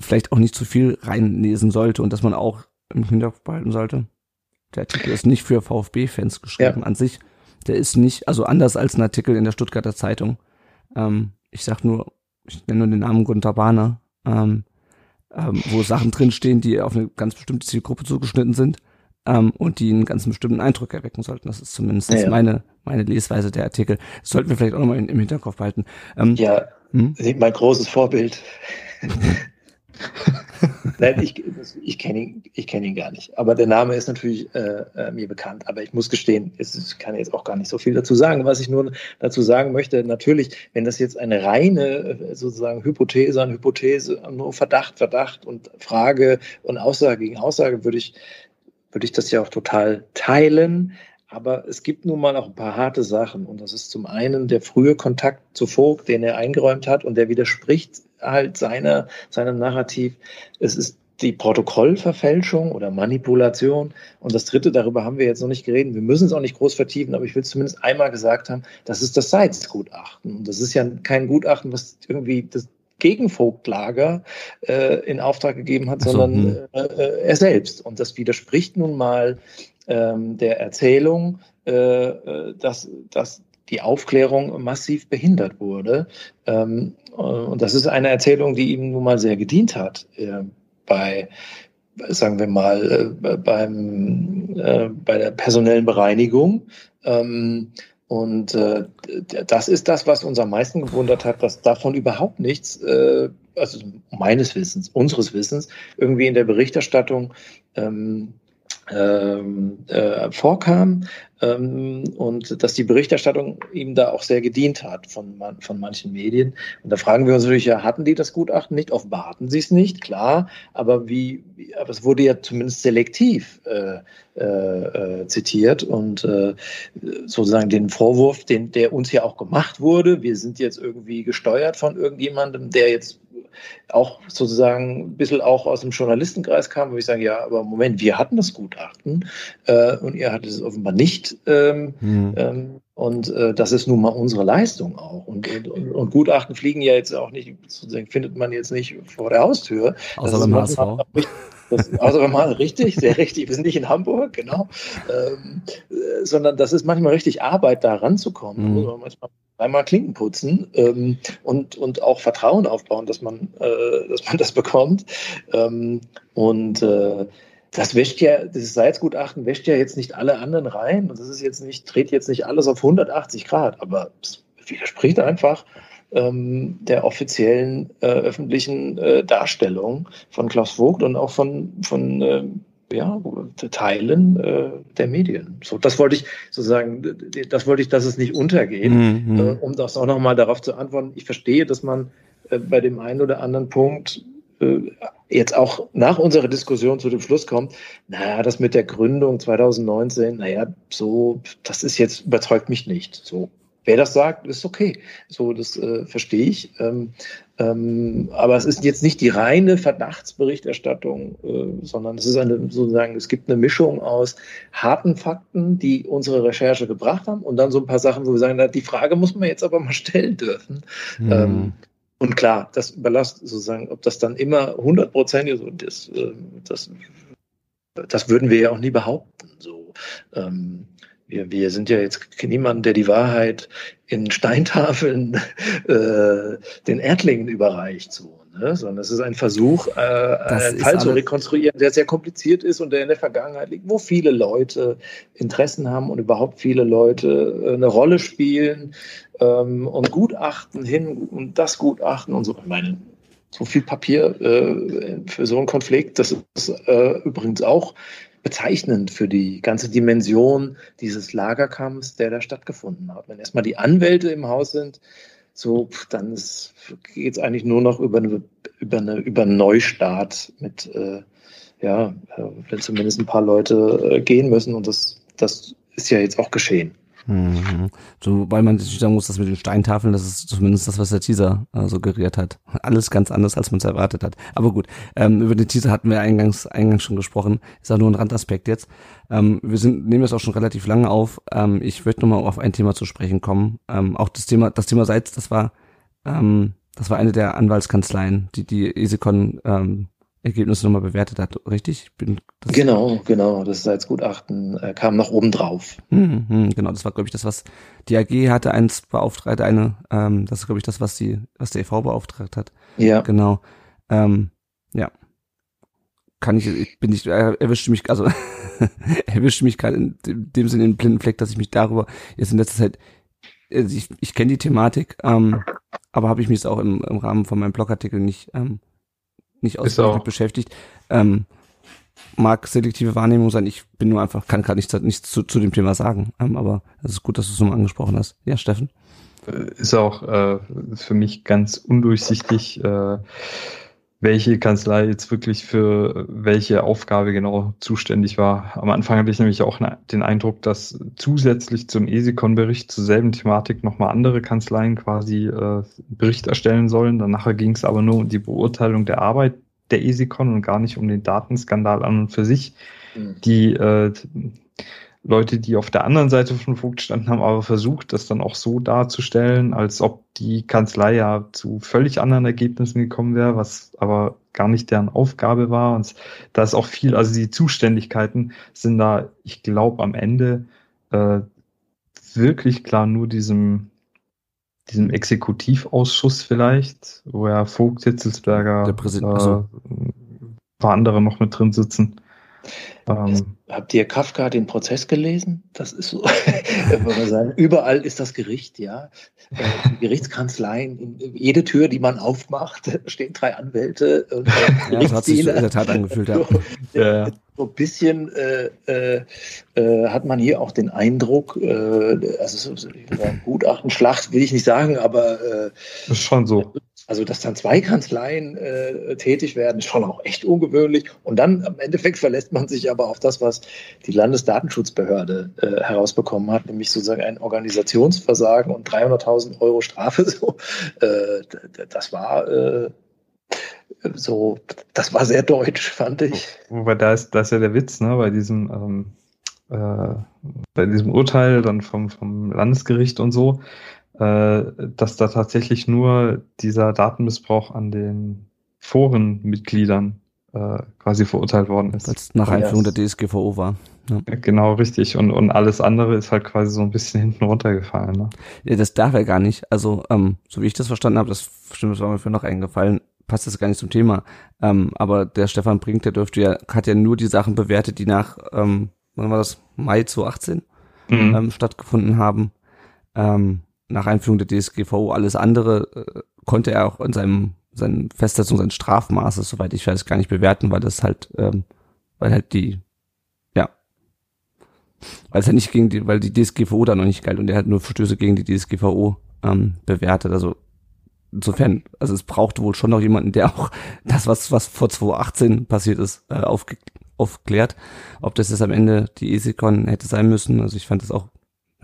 vielleicht auch nicht zu viel reinlesen sollte und dass man auch im Hinterkopf behalten sollte. Der Artikel ist nicht für VfB-Fans geschrieben ja. an sich. Der ist nicht, also anders als ein Artikel in der Stuttgarter Zeitung. Ähm, ich sag nur, ich nenne nur den Namen Gunther Bahner, ähm, ähm, wo Sachen drinstehen, die auf eine ganz bestimmte Zielgruppe zugeschnitten sind ähm, und die einen ganz bestimmten Eindruck erwecken sollten. Das ist zumindest ja, ja. meine meine Lesweise der Artikel. Das sollten wir vielleicht auch nochmal im Hinterkopf behalten. Ähm, ja, hm? mein großes Vorbild. Nein, ich, ich kenne ihn, kenn ihn gar nicht. Aber der Name ist natürlich äh, äh, mir bekannt. Aber ich muss gestehen, ich kann jetzt auch gar nicht so viel dazu sagen. Was ich nur dazu sagen möchte, natürlich, wenn das jetzt eine reine äh, sozusagen Hypothese an Hypothese, nur Verdacht, Verdacht und Frage und Aussage gegen Aussage, würde ich, würde ich das ja auch total teilen. Aber es gibt nun mal auch ein paar harte Sachen. Und das ist zum einen der frühe Kontakt zu Vogt, den er eingeräumt hat und der widerspricht halt seiner, seinem Narrativ. Es ist die Protokollverfälschung oder Manipulation. Und das Dritte, darüber haben wir jetzt noch nicht geredet. Wir müssen es auch nicht groß vertiefen, aber ich will zumindest einmal gesagt haben, das ist das Seitz-Gutachten. Und das ist ja kein Gutachten, was irgendwie das Gegenvogtlager äh, in Auftrag gegeben hat, so, sondern hm. äh, äh, er selbst. Und das widerspricht nun mal ähm, der Erzählung, äh, äh dass, dass die Aufklärung massiv behindert wurde. Ähm, und das ist eine Erzählung, die ihm nun mal sehr gedient hat äh, bei, sagen wir mal, äh, beim, äh, bei der personellen Bereinigung. Ähm, und äh, das ist das, was uns am meisten gewundert hat, dass davon überhaupt nichts, äh, also meines Wissens, unseres Wissens, irgendwie in der Berichterstattung ähm, ähm, äh, vorkam ähm, und dass die Berichterstattung ihm da auch sehr gedient hat von, von manchen Medien. Und da fragen wir uns natürlich, ja, hatten die das Gutachten nicht? Offenbarten sie es nicht, klar, aber wie, aber es wurde ja zumindest selektiv äh, äh, äh, zitiert und äh, sozusagen den Vorwurf, den, der uns ja auch gemacht wurde, wir sind jetzt irgendwie gesteuert von irgendjemandem, der jetzt auch sozusagen ein bisschen auch aus dem Journalistenkreis kam, wo ich sage, ja, aber Moment, wir hatten das Gutachten äh, und ihr hattet es offenbar nicht. Ähm, mhm. ähm, und äh, das ist nun mal unsere Leistung auch. Und, und, und, Gutachten fliegen ja jetzt auch nicht, sozusagen findet man jetzt nicht vor der Haustür. Außer beim HSV. Das, also wenn man richtig, sehr richtig, wir sind nicht in Hamburg, genau, ähm, äh, sondern das ist manchmal richtig Arbeit, da ranzukommen. Mhm. Da muss man manchmal einmal Klinken putzen ähm, und, und auch Vertrauen aufbauen, dass man, äh, dass man das bekommt. Ähm, und äh, das wäscht ja, dieses Salzgutachten wäscht ja jetzt nicht alle anderen rein und das ist jetzt nicht, dreht jetzt nicht alles auf 180 Grad, aber es widerspricht einfach ähm, der offiziellen äh, öffentlichen äh, Darstellung von Klaus Vogt und auch von, von äh, ja, Teilen äh, der Medien. So, das wollte ich sozusagen, das wollte ich, dass es nicht untergeht, mhm. äh, um das auch nochmal darauf zu antworten. Ich verstehe, dass man äh, bei dem einen oder anderen Punkt äh, jetzt auch nach unserer Diskussion zu dem Schluss kommt, naja, das mit der Gründung 2019, naja, so, das ist jetzt, überzeugt mich nicht. So, wer das sagt, ist okay. So, das äh, verstehe ich. Ähm, ähm, aber es ist jetzt nicht die reine Verdachtsberichterstattung, äh, sondern es ist eine sozusagen, es gibt eine Mischung aus harten Fakten, die unsere Recherche gebracht haben, und dann so ein paar Sachen, wo wir sagen, na, die Frage muss man jetzt aber mal stellen dürfen. Mhm. Ähm, und klar, das überlasst sozusagen, ob das dann immer 100 Prozent ist, das, äh, das, das würden wir ja auch nie behaupten. So, ähm, wir, wir sind ja jetzt niemand, der die Wahrheit in Steintafeln äh, den Erdlingen überreicht. So, ne? sondern es ist ein Versuch, äh, einen Fall zu rekonstruieren, der sehr kompliziert ist und der in der Vergangenheit liegt, wo viele Leute Interessen haben und überhaupt viele Leute äh, eine Rolle spielen ähm, und Gutachten hin und das Gutachten und so. Ich meine, so viel Papier äh, für so einen Konflikt, das ist äh, übrigens auch bezeichnend für die ganze Dimension dieses Lagerkampfs, der da stattgefunden hat. Wenn erstmal die Anwälte im Haus sind, so, dann geht es eigentlich nur noch über eine, über eine, über einen Neustart mit, äh, ja, äh, wenn zumindest ein paar Leute äh, gehen müssen und das, das ist ja jetzt auch geschehen. Mhm. So, weil man natürlich sagen muss, dass mit den Steintafeln, das ist zumindest das, was der Teaser äh, suggeriert hat. Alles ganz anders, als man es erwartet hat. Aber gut, ähm, über den Teaser hatten wir eingangs, eingangs schon gesprochen. Ist auch nur ein Randaspekt jetzt. Ähm, wir sind, nehmen das auch schon relativ lange auf. Ähm, ich würde nochmal auf ein Thema zu sprechen kommen. Ähm, auch das Thema, das Thema Seitz, das war, ähm, das war eine der Anwaltskanzleien, die die Esikon ähm, Ergebnisse nochmal bewertet hat, richtig? Bin, genau, genau. Das Salzgutachten äh, kam noch oben drauf. Hm, hm, genau, das war, glaube ich, das, was die AG hatte eins beauftragt, eine, ähm, das ist, glaube ich, das, was die, was der EV beauftragt hat. Ja. Genau. Ähm, ja. Kann ich, ich bin nicht, er erwischte mich, also erwischte mich gerade in dem Sinne in den blinden Fleck, dass ich mich darüber jetzt in letzter Zeit, also ich, ich kenne die Thematik, ähm, aber habe ich mich auch im, im Rahmen von meinem Blogartikel nicht ähm, nicht ausführlich mit beschäftigt. Ähm, mag selektive Wahrnehmung sein. Ich bin nur einfach, kann gerade nichts, nichts zu, zu dem Thema sagen. Ähm, aber es ist gut, dass du es nochmal angesprochen hast. Ja, Steffen? Äh, ist auch äh, für mich ganz undurchsichtig, äh, welche Kanzlei jetzt wirklich für welche Aufgabe genau zuständig war. Am Anfang hatte ich nämlich auch den Eindruck, dass zusätzlich zum ESICON-Bericht zur selben Thematik nochmal andere Kanzleien quasi äh, Bericht erstellen sollen. Danach ging es aber nur um die Beurteilung der Arbeit der ESICON und gar nicht um den Datenskandal an und für sich. Mhm. Die äh, Leute, die auf der anderen Seite von Vogt standen, haben aber versucht, das dann auch so darzustellen, als ob die Kanzlei ja zu völlig anderen Ergebnissen gekommen wäre, was aber gar nicht deren Aufgabe war. Und da ist auch viel, also die Zuständigkeiten sind da, ich glaube, am Ende äh, wirklich klar nur diesem diesem Exekutivausschuss vielleicht, wo ja Vogt, Hitzelsberger, äh, also. ein paar andere noch mit drin sitzen. Ähm, Habt ihr Kafka den Prozess gelesen? Das ist so, würde sagen, überall ist das Gericht, ja. Äh, die Gerichtskanzleien, jede Tür, die man aufmacht, stehen drei Anwälte. Und, ja, das hat sich in der Tat angefühlt, ja. So, ja. so ein bisschen äh, äh, äh, hat man hier auch den Eindruck, äh, also so, Gutachten, Schlacht will ich nicht sagen, aber äh, ist schon so. Also, dass dann zwei Kanzleien äh, tätig werden, ist schon auch echt ungewöhnlich. Und dann am Endeffekt verlässt man sich aber auf das, was die Landesdatenschutzbehörde äh, herausbekommen hat, nämlich sozusagen ein Organisationsversagen und 300.000 Euro Strafe. So, äh, das war äh, so, das war sehr deutsch, fand ich. Wobei da ist, da ist ja der Witz, ne, bei diesem, ähm, äh, bei diesem Urteil dann vom, vom Landesgericht und so, dass da tatsächlich nur dieser Datenmissbrauch an den Forenmitgliedern äh, quasi verurteilt worden ist. Als nach Einführung der DSGVO war. Ja. Genau, richtig. Und, und alles andere ist halt quasi so ein bisschen hinten runtergefallen. Ne? Ja, das darf er gar nicht. Also, ähm, so wie ich das verstanden habe, das stimmt, das war mir für noch eingefallen, passt das gar nicht zum Thema. Ähm, aber der Stefan Brink, der dürfte ja, hat ja nur die Sachen bewertet, die nach, ähm, wann war das, Mai 2018 mhm. ähm, stattgefunden haben. Ähm, nach Einführung der DSGVO. Alles andere äh, konnte er auch in seinem seinen Festsetzung seines Strafmaßes, soweit ich weiß, gar nicht bewerten, weil das halt, ähm, weil halt die, ja, weil es halt nicht gegen die, weil die DSGVO da noch nicht galt und er hat nur Verstöße gegen die DSGVO ähm, bewertet. Also insofern, also es braucht wohl schon noch jemanden, der auch das, was, was vor 2018 passiert ist, äh, aufge aufklärt. Ob das jetzt am Ende die ESICON hätte sein müssen. Also ich fand das auch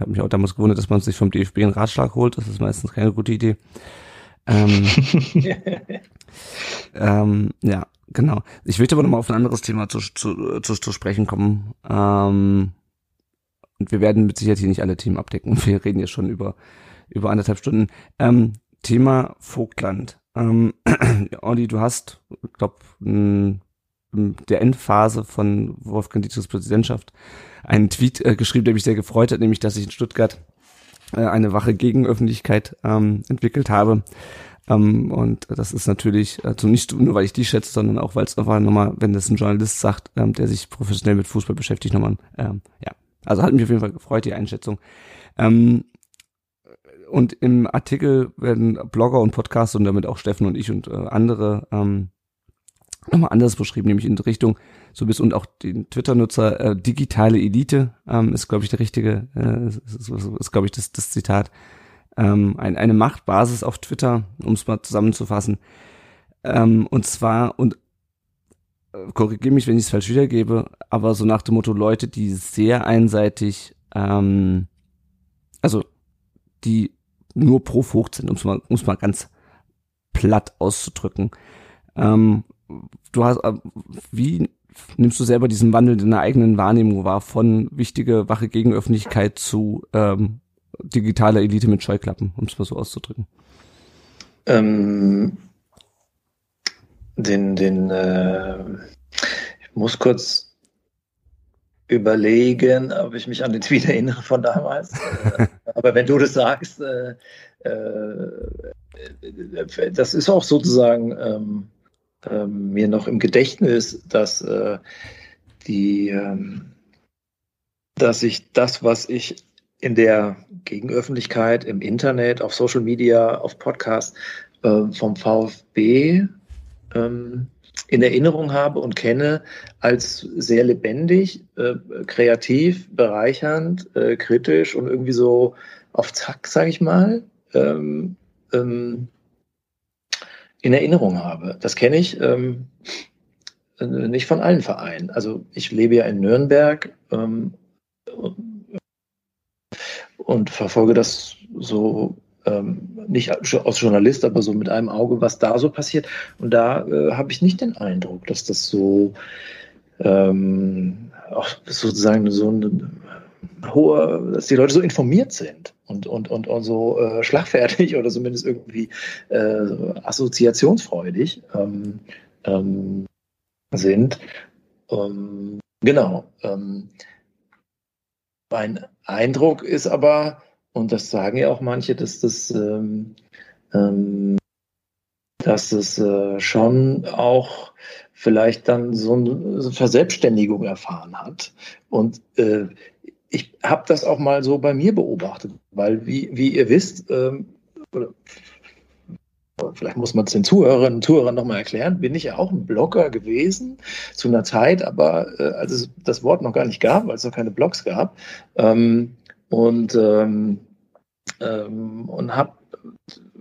habe mich auch damals gewundert, dass man sich vom DFB einen Ratschlag holt. Das ist meistens keine gute Idee. Ähm, ähm, ja, genau. Ich möchte aber nochmal auf ein anderes Thema zu, zu, zu, zu sprechen kommen. Ähm, und wir werden mit Sicherheit hier nicht alle Themen abdecken. Wir reden jetzt schon über, über anderthalb Stunden. Ähm, Thema Vogtland. Ähm, Olli, du hast, ich glaube, der Endphase von Wolfgang Dietrichs Präsidentschaft einen Tweet äh, geschrieben, der mich sehr gefreut hat, nämlich dass ich in Stuttgart äh, eine wache Gegenöffentlichkeit ähm, entwickelt habe. Ähm, und das ist natürlich, also nicht nur, weil ich die schätze, sondern auch, weil es einfach nochmal, wenn das ein Journalist sagt, ähm, der sich professionell mit Fußball beschäftigt, nochmal, ähm, ja. Also hat mich auf jeden Fall gefreut, die Einschätzung. Ähm, und im Artikel werden Blogger und Podcaster und damit auch Steffen und ich und äh, andere ähm, nochmal anders beschrieben, nämlich in Richtung so bis und auch den Twitter-Nutzer äh, digitale Elite ähm, ist, glaube ich, der richtige, äh, ist, ist, ist glaube ich, das, das Zitat. Ähm, ein, eine Machtbasis auf Twitter, um es mal zusammenzufassen. Ähm, und zwar, und äh, korrigiere mich, wenn ich es falsch wiedergebe, aber so nach dem Motto Leute, die sehr einseitig, ähm, also die nur pro Frucht sind, um es mal, um's mal ganz platt auszudrücken. Ähm, du hast, äh, wie nimmst du selber diesen Wandel in deiner eigenen Wahrnehmung wahr, von wichtige Wache gegen Öffentlichkeit zu ähm, digitaler Elite mit Scheuklappen, um es mal so auszudrücken? Ähm, den, den, äh, ich muss kurz überlegen, ob ich mich an den Tweet erinnere von damals. Aber wenn du das sagst, äh, äh, das ist auch sozusagen ähm, ähm, mir noch im Gedächtnis, dass äh, die, ähm, dass ich das, was ich in der Gegenöffentlichkeit, im Internet, auf Social Media, auf Podcasts äh, vom VfB ähm, in Erinnerung habe und kenne als sehr lebendig, äh, kreativ, bereichernd, äh, kritisch und irgendwie so auf Zack, sage ich mal. Ähm, ähm, in Erinnerung habe. Das kenne ich ähm, äh, nicht von allen Vereinen. Also ich lebe ja in Nürnberg ähm, und verfolge das so ähm, nicht als Journalist, aber so mit einem Auge, was da so passiert. Und da äh, habe ich nicht den Eindruck, dass das so ähm, auch sozusagen so ein hohe, dass die Leute so informiert sind und, und, und, und so äh, schlagfertig oder zumindest irgendwie äh, assoziationsfreudig ähm, ähm, sind. Ähm, genau. Ähm, mein Eindruck ist aber, und das sagen ja auch manche, dass das, ähm, ähm, dass es äh, schon auch vielleicht dann so eine Verselbstständigung erfahren hat. Und äh, ich habe das auch mal so bei mir beobachtet, weil wie, wie ihr wisst, ähm, oder vielleicht muss man es den Zuhörerinnen und Zuhörern nochmal erklären, bin ich ja auch ein Blogger gewesen zu einer Zeit, aber äh, als es das Wort noch gar nicht gab, weil es noch keine Blogs gab. Ähm, und ähm, ähm, und habe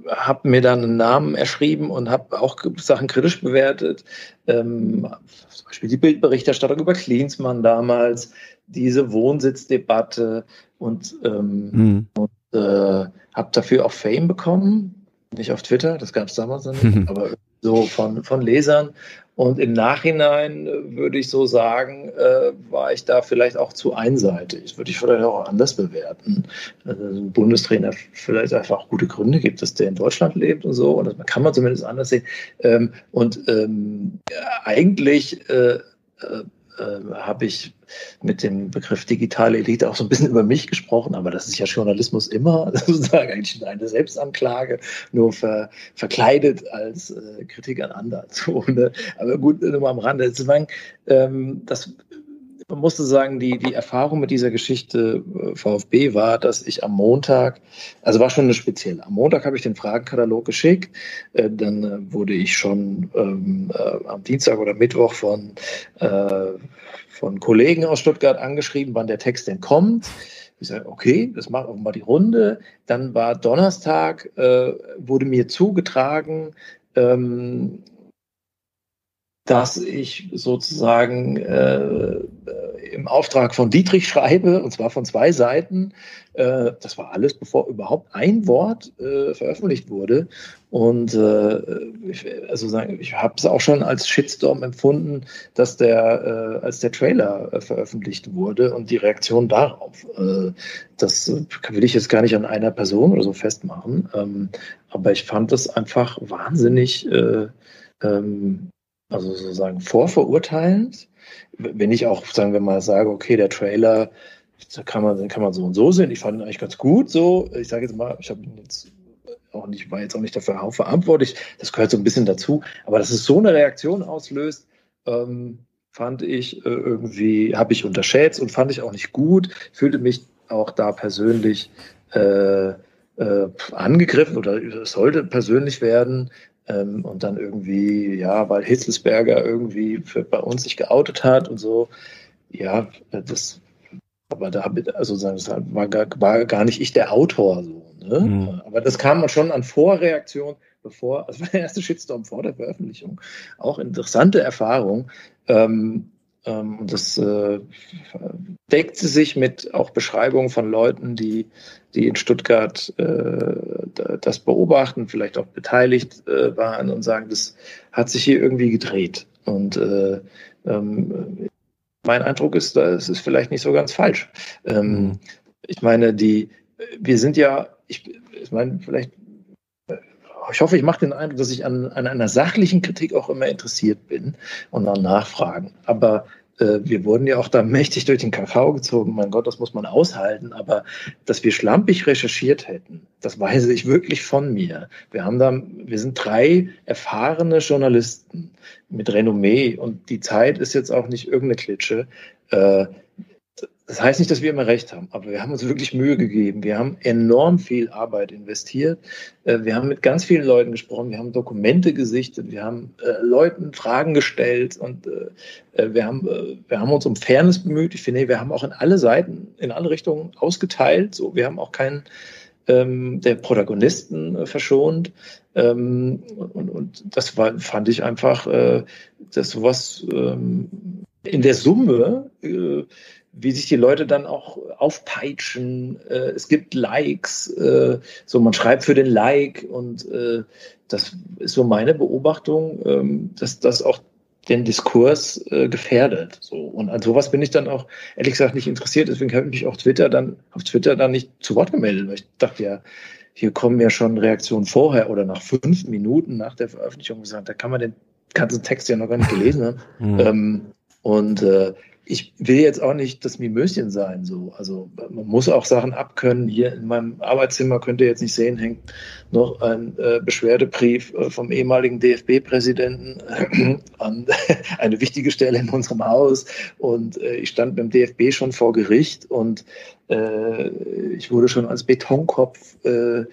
hab mir dann einen Namen erschrieben und habe auch Sachen kritisch bewertet. Ähm, zum Beispiel die Bildberichterstattung über Klinsmann damals, diese Wohnsitzdebatte und, ähm, mhm. und äh, habe dafür auch Fame bekommen. Nicht auf Twitter, das gab es damals noch nicht, aber so von, von Lesern. Und im Nachhinein äh, würde ich so sagen, äh, war ich da vielleicht auch zu einseitig. Würde ich vielleicht auch anders bewerten. Also ein Bundestrainer vielleicht einfach auch gute Gründe gibt, dass der in Deutschland lebt und so. Und das kann man zumindest anders sehen. Ähm, und ähm, eigentlich äh, äh, habe ich mit dem Begriff digitale Elite auch so ein bisschen über mich gesprochen, aber das ist ja Journalismus immer sozusagen eigentlich eine Selbstanklage, nur ver, verkleidet als äh, Kritik an anderen. So, ne? Aber gut, nur mal am Rande. Deswegen, ähm, das man musste sagen, die, die Erfahrung mit dieser Geschichte äh, VfB war, dass ich am Montag, also war schon eine spezielle. Am Montag habe ich den Fragenkatalog geschickt, äh, dann äh, wurde ich schon ähm, äh, am Dienstag oder Mittwoch von, äh, von Kollegen aus Stuttgart angeschrieben, wann der Text denn kommt. Ich sage, okay, das macht auch mal die Runde. Dann war Donnerstag, äh, wurde mir zugetragen, ähm, dass ich sozusagen äh, im Auftrag von Dietrich schreibe, und zwar von zwei Seiten. Äh, das war alles, bevor überhaupt ein Wort äh, veröffentlicht wurde. Und äh, ich, also ich habe es auch schon als Shitstorm empfunden, dass der, äh, als der Trailer äh, veröffentlicht wurde und die Reaktion darauf. Das will ich jetzt gar nicht an einer Person oder so festmachen. Ähm, aber ich fand das einfach wahnsinnig. Äh, ähm, also sozusagen vorverurteilend. Wenn ich auch, sagen wir mal, sage, okay, der Trailer, kann man, kann man so und so sehen. Ich fand ihn eigentlich ganz gut so. Ich sage jetzt mal, ich habe ihn jetzt auch nicht, war jetzt auch nicht dafür verantwortlich. Das gehört so ein bisschen dazu. Aber dass es so eine Reaktion auslöst, ähm, fand ich äh, irgendwie, habe ich unterschätzt und fand ich auch nicht gut. Fühlte mich auch da persönlich äh, äh, angegriffen oder sollte persönlich werden. Ähm, und dann irgendwie, ja, weil Hitzelsberger irgendwie für, bei uns sich geoutet hat und so. Ja, das, aber da also sagen, war, gar, war gar nicht ich der Autor so. Ne? Mhm. Aber das kam schon an Vorreaktion, bevor, also der erste Shitstorm vor der Veröffentlichung. Auch interessante Erfahrung. Ähm, ähm, und das äh, deckte sich mit auch Beschreibungen von Leuten, die, die in Stuttgart äh, das beobachten, vielleicht auch beteiligt äh, waren und sagen, das hat sich hier irgendwie gedreht. Und äh, ähm, mein Eindruck ist, das ist vielleicht nicht so ganz falsch. Ähm, mhm. Ich meine, die, wir sind ja, ich, ich meine, vielleicht ich hoffe, ich mache den Eindruck, dass ich an, an einer sachlichen Kritik auch immer interessiert bin und an Nachfragen. Aber äh, wir wurden ja auch da mächtig durch den Kakao gezogen. Mein Gott, das muss man aushalten. Aber dass wir schlampig recherchiert hätten, das weiß ich wirklich von mir. Wir haben da, wir sind drei erfahrene Journalisten mit Renommee und die Zeit ist jetzt auch nicht irgendeine Klitsche. Äh, das heißt nicht, dass wir immer recht haben, aber wir haben uns wirklich Mühe gegeben. Wir haben enorm viel Arbeit investiert. Äh, wir haben mit ganz vielen Leuten gesprochen. Wir haben Dokumente gesichtet. Wir haben äh, Leuten Fragen gestellt und äh, wir, haben, wir haben uns um Fairness bemüht. Ich finde, wir haben auch in alle Seiten, in alle Richtungen ausgeteilt. So, wir haben auch keinen ähm, der Protagonisten verschont. Ähm, und, und das war, fand ich einfach, dass sowas ähm, in der Summe wie sich die Leute dann auch aufpeitschen. Äh, es gibt Likes, äh, so man schreibt für den Like und äh, das ist so meine Beobachtung, ähm, dass das auch den Diskurs äh, gefährdet. So und an sowas bin ich dann auch ehrlich gesagt nicht interessiert. Deswegen habe ich mich auch Twitter dann auf Twitter dann nicht zu Wort gemeldet, weil ich dachte ja, hier kommen ja schon Reaktionen vorher oder nach fünf Minuten nach der Veröffentlichung gesagt, da kann man den ganzen Text ja noch gar nicht gelesen haben. Mhm. Ähm, und äh, ich will jetzt auch nicht das Mimöschen sein, so. Also, man muss auch Sachen abkönnen. Hier in meinem Arbeitszimmer könnt ihr jetzt nicht sehen, hängt noch ein äh, Beschwerdebrief äh, vom ehemaligen DFB-Präsidenten äh, an eine wichtige Stelle in unserem Haus. Und äh, ich stand beim DFB schon vor Gericht und äh, ich wurde schon als Betonkopf äh,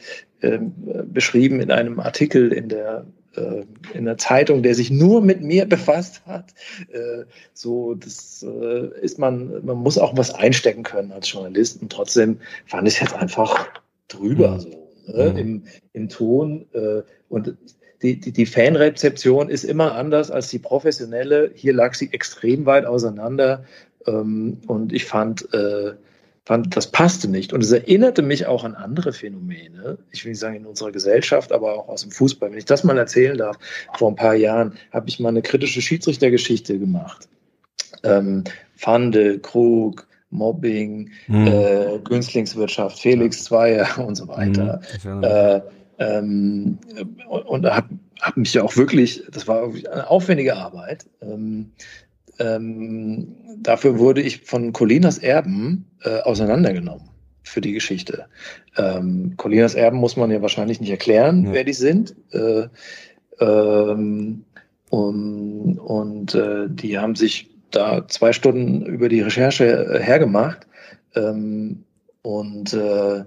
beschrieben in einem Artikel in der äh, in der Zeitung, der sich nur mit mir befasst hat. Äh, so, das äh, ist man, man muss auch was einstecken können als Journalist. Und trotzdem fand ich es jetzt einfach drüber, mhm. so ne? mhm. Im, im Ton. Äh, und die, die, die Fanrezeption ist immer anders als die professionelle. Hier lag sie extrem weit auseinander. Ähm, und ich fand, äh, fand, das passte nicht. Und es erinnerte mich auch an andere Phänomene. Ich will nicht sagen in unserer Gesellschaft, aber auch aus dem Fußball. Wenn ich das mal erzählen darf, vor ein paar Jahren habe ich mal eine kritische Schiedsrichtergeschichte gemacht. Ähm, Pfande, Krug, Mobbing, hm. äh, Günstlingswirtschaft, Felix Zweier und so weiter. Hm. Äh, ähm, und da habe hab mich ja auch wirklich, das war eine aufwendige Arbeit, ähm, ähm, dafür wurde ich von Colinas Erben äh, auseinandergenommen für die Geschichte. Ähm, Colinas Erben muss man ja wahrscheinlich nicht erklären, ja. wer die sind. Äh, ähm, und und äh, die haben sich da zwei Stunden über die Recherche äh, hergemacht. Ähm, und äh,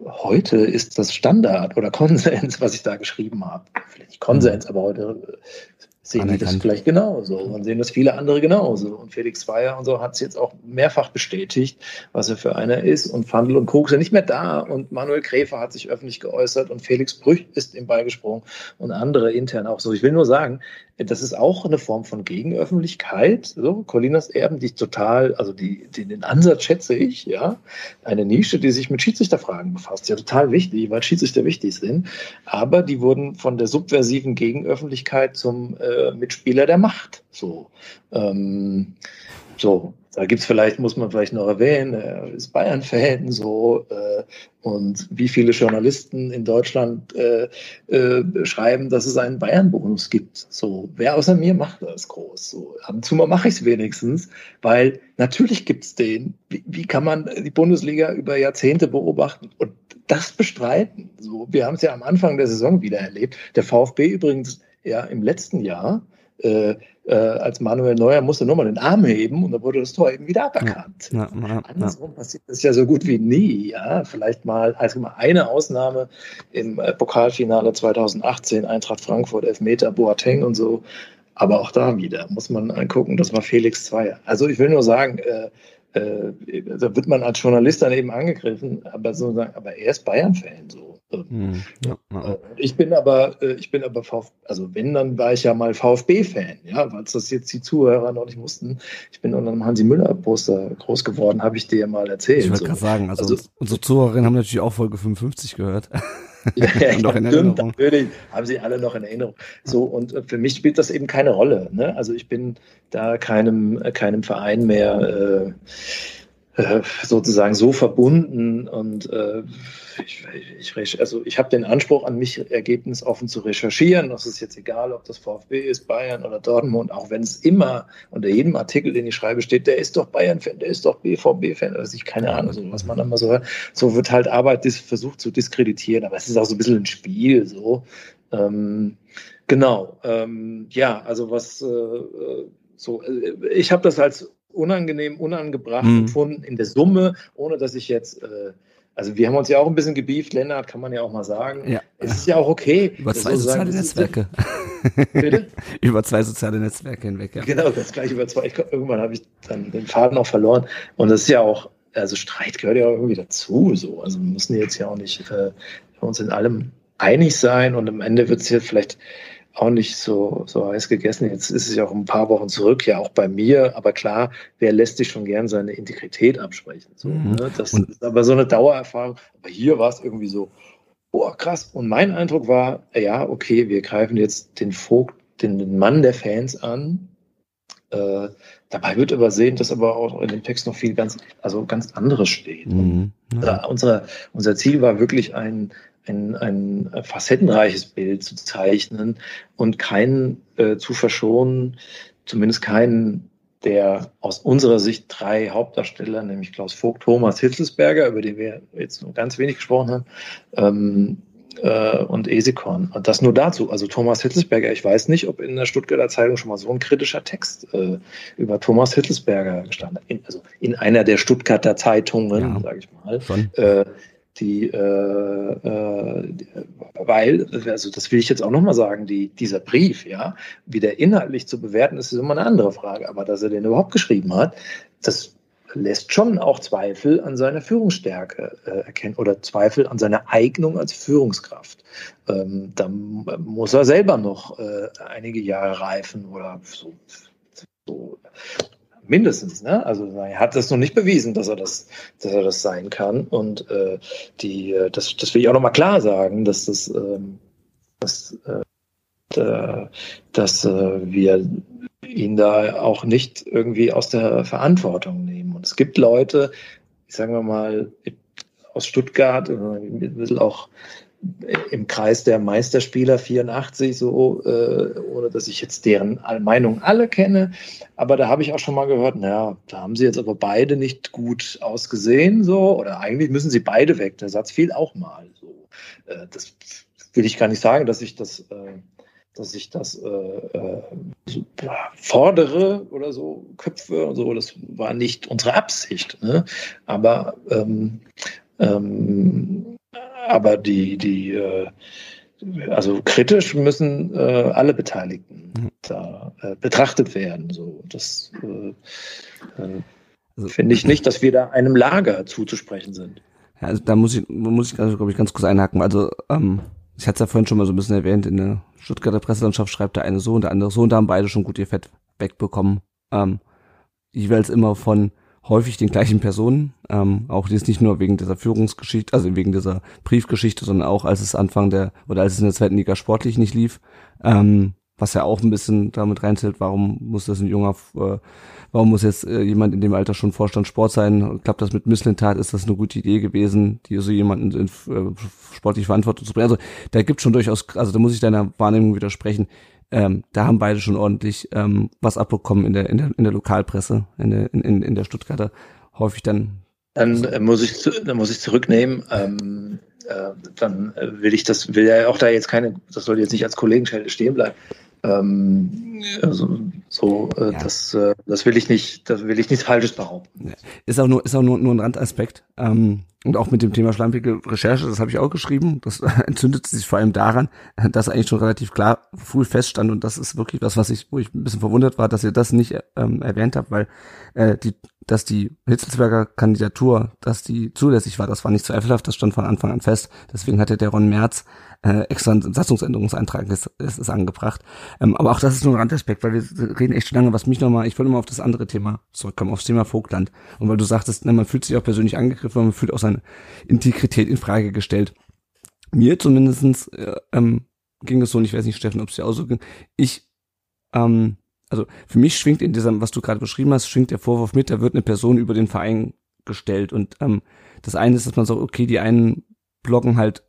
heute ist das Standard oder Konsens, was ich da geschrieben habe. Vielleicht nicht Konsens, aber heute sehen die das vielleicht genauso und sehen das viele andere genauso. Und Felix Zweier und so hat es jetzt auch mehrfach bestätigt, was er für einer ist. Und Fandel und Krug sind nicht mehr da und Manuel Gräfer hat sich öffentlich geäußert und Felix Brüch ist ihm beigesprungen und andere intern auch so. Ich will nur sagen, das ist auch eine Form von Gegenöffentlichkeit. So, Colinas Erben, die ich total, also die, die, den Ansatz schätze ich, ja. Eine Nische, die sich mit Schiedsrichterfragen befasst. Ja, total wichtig, weil Schiedsrichter wichtig sind. Aber die wurden von der subversiven Gegenöffentlichkeit zum äh, Mitspieler der Macht. So. Ähm, so, da gibt's vielleicht, muss man vielleicht noch erwähnen, er ist Bayern-Fan, so, äh, und wie viele Journalisten in Deutschland äh, äh, schreiben, dass es einen Bayern-Bonus gibt. So, wer außer mir macht das groß? So, ab und zu mal mache ich es wenigstens, weil natürlich gibt's den. Wie, wie kann man die Bundesliga über Jahrzehnte beobachten und das bestreiten? So, wir haben es ja am Anfang der Saison wieder erlebt. Der VfB übrigens ja im letzten Jahr äh, äh, als Manuel Neuer musste nur mal den Arm heben und dann wurde das Tor eben wieder aberkannt. Ja, ja, ja, Andersrum passiert das ja so gut wie nie. Ja, vielleicht mal also mal eine Ausnahme im äh, Pokalfinale 2018 Eintracht Frankfurt Elfmeter Boateng und so. Aber auch da wieder muss man angucken, das war Felix Zweier. Also ich will nur sagen, äh, äh, da wird man als Journalist dann eben angegriffen, aber so sagen, aber er ist Bayern-Fan so. Hm, ja, ja. Äh, ich bin aber, äh, ich bin aber VfB, also wenn, dann war ich ja mal VfB-Fan, ja, weil das jetzt die Zuhörer noch nicht mussten. Ich bin unter einem Hansi Müller-Poster groß geworden, habe ich dir mal erzählt. Ich wollte so. gerade sagen, also, also unsere Zuhörerinnen haben natürlich auch Folge 55 gehört. Ja, ja, noch in stimmt, natürlich haben sie alle noch in Erinnerung. So, und für mich spielt das eben keine Rolle. Ne? Also ich bin da keinem, keinem Verein mehr äh, äh sozusagen so verbunden und äh, ich, ich, also ich habe den Anspruch an mich, ergebnisoffen zu recherchieren. Das ist jetzt egal, ob das VfB ist, Bayern oder Dortmund, auch wenn es immer unter jedem Artikel, den ich schreibe, steht, der ist doch Bayern-Fan, der ist doch BVB-Fan, also ich keine Ahnung, so, was man mal so hört. So wird halt Arbeit versucht zu diskreditieren, aber es ist auch so ein bisschen ein Spiel, so. Ähm, genau, ähm, ja, also was äh, äh so, äh, ich habe das als unangenehm, unangebracht mhm. empfunden in der Summe, ohne dass ich jetzt äh, also wir haben uns ja auch ein bisschen gebieft, Lennart, kann man ja auch mal sagen. Ja. Es ist ja auch okay. Über zwei soziale Netzwerke. Bitte? über zwei soziale Netzwerke hinweg, ja. Genau, das gleich über zwei. irgendwann habe ich dann den Faden auch verloren. Und das ist ja auch, also Streit gehört ja auch irgendwie dazu. So. Also wir müssen jetzt ja auch nicht äh, uns in allem einig sein und am Ende wird es hier vielleicht auch nicht so, so heiß gegessen. Jetzt ist es ja auch ein paar Wochen zurück, ja auch bei mir. Aber klar, wer lässt sich schon gern seine Integrität absprechen? So, mhm. ne? Das und ist aber so eine Dauererfahrung. Aber hier war es irgendwie so, boah, krass. Und mein Eindruck war, ja, okay, wir greifen jetzt den Vogt, den, Mann der Fans an. Äh, dabei wird übersehen, dass aber auch in dem Text noch viel ganz, also ganz anderes steht. Mhm. Ja. Unser, unser Ziel war wirklich ein, ein, ein facettenreiches Bild zu zeichnen und keinen äh, zu verschonen, zumindest keinen der aus unserer Sicht drei Hauptdarsteller, nämlich Klaus Vogt, Thomas Hitzelsberger, über den wir jetzt nur ganz wenig gesprochen haben, ähm, äh, und Esikon. Und das nur dazu. Also Thomas Hitzelsberger, ich weiß nicht, ob in der Stuttgarter Zeitung schon mal so ein kritischer Text äh, über Thomas Hitzelsberger gestanden hat. In, also in einer der Stuttgarter Zeitungen, ja, sage ich mal. Äh, die, äh, äh, weil, also das will ich jetzt auch nochmal sagen, die, dieser Brief, ja, wie der inhaltlich zu bewerten ist, ist immer eine andere Frage. Aber dass er den überhaupt geschrieben hat, das lässt schon auch Zweifel an seiner Führungsstärke äh, erkennen oder Zweifel an seiner Eignung als Führungskraft. Ähm, da muss er selber noch äh, einige Jahre reifen oder so, so mindestens. Ne? Also er hat das noch nicht bewiesen, dass er das, dass er das sein kann. Und äh, die, äh, das, das will ich auch noch mal klar sagen, dass das, ähm, dass, äh, dass äh, wir ihn da auch nicht irgendwie aus der Verantwortung nehmen. Und es gibt Leute, sagen wir mal, aus Stuttgart, äh, ein bisschen auch im Kreis der Meisterspieler 84, so, äh, ohne dass ich jetzt deren Meinung alle kenne. Aber da habe ich auch schon mal gehört, naja, da haben sie jetzt aber beide nicht gut ausgesehen, so, oder eigentlich müssen sie beide weg. Der Satz fiel auch mal so. Äh, das will ich gar nicht sagen, dass ich das, äh, dass ich das äh, äh, so, fordere oder so, Köpfe und so. Das war nicht unsere Absicht. Ne? Aber ähm, ähm, aber die, die, äh, also kritisch müssen äh, alle Beteiligten mhm. da äh, betrachtet werden. So, das äh, äh, also, finde ich nicht, dass wir da einem Lager zuzusprechen sind. Ja, also da muss ich, muss ich, also, glaube ich, ganz kurz einhaken. Also, ähm, ich hatte es ja vorhin schon mal so ein bisschen erwähnt, in der Stuttgarter Presselandschaft schreibt der eine so und der andere so und da haben beide schon gut ihr Fett wegbekommen. Ähm, jeweils immer von häufig den gleichen Personen. Ähm, auch jetzt nicht nur wegen dieser Führungsgeschichte, also wegen dieser Briefgeschichte, sondern auch als es Anfang der oder als es in der zweiten Liga sportlich nicht lief. Ähm, was ja auch ein bisschen damit reinzählt, warum muss das ein junger, äh, warum muss jetzt äh, jemand in dem Alter schon Vorstand Sport sein? Klappt das mit Misslintat? Ist das eine gute Idee gewesen, die so jemanden in, äh, sportliche Verantwortung zu bringen? Also da gibt schon durchaus, also da muss ich deiner Wahrnehmung widersprechen ähm, da haben beide schon ordentlich ähm, was abbekommen in der, in der, in der Lokalpresse, in der, in, in der Stuttgarter. Häufig dann. Dann äh, muss ich, dann muss ich zurücknehmen. Ähm, äh, dann will ich das, will ja auch da jetzt keine, das soll jetzt nicht als Kollegenschelde stehen bleiben. Ähm, also, so, äh, ja. das, äh, das will ich nicht, das will ich nichts Falsches behaupten. Ist auch nur, ist auch nur, nur ein Randaspekt. Ähm, und auch mit dem Thema schlampige Recherche, das habe ich auch geschrieben. Das entzündet sich vor allem daran, dass eigentlich schon relativ klar früh feststand und das ist wirklich was, was ich, wo ich ein bisschen verwundert war, dass ihr das nicht ähm, erwähnt habt, weil äh, die, dass die Hitzelsberger Kandidatur, dass die zulässig war, das war nicht zweifelhaft, das stand von Anfang an fest. Deswegen hatte der Ron Merz äh, extra einen Satzungsänderungsantrag ist, ist, ist angebracht. Ähm, aber auch das ist nur ein Randaspekt, weil wir reden echt schon lange, was mich nochmal, ich will nochmal auf das andere Thema zurückkommen, aufs Thema Vogtland. Und weil du sagtest, ne, man fühlt sich auch persönlich angegriffen, man fühlt auch seine Integrität in Frage gestellt. Mir zumindestens äh, ähm, ging es so, und ich weiß nicht, Steffen, ob es dir auch so ging, ich, ähm, also für mich schwingt in diesem, was du gerade beschrieben hast, schwingt der Vorwurf mit, da wird eine Person über den Verein gestellt. Und ähm, das eine ist, dass man sagt, okay, die einen bloggen halt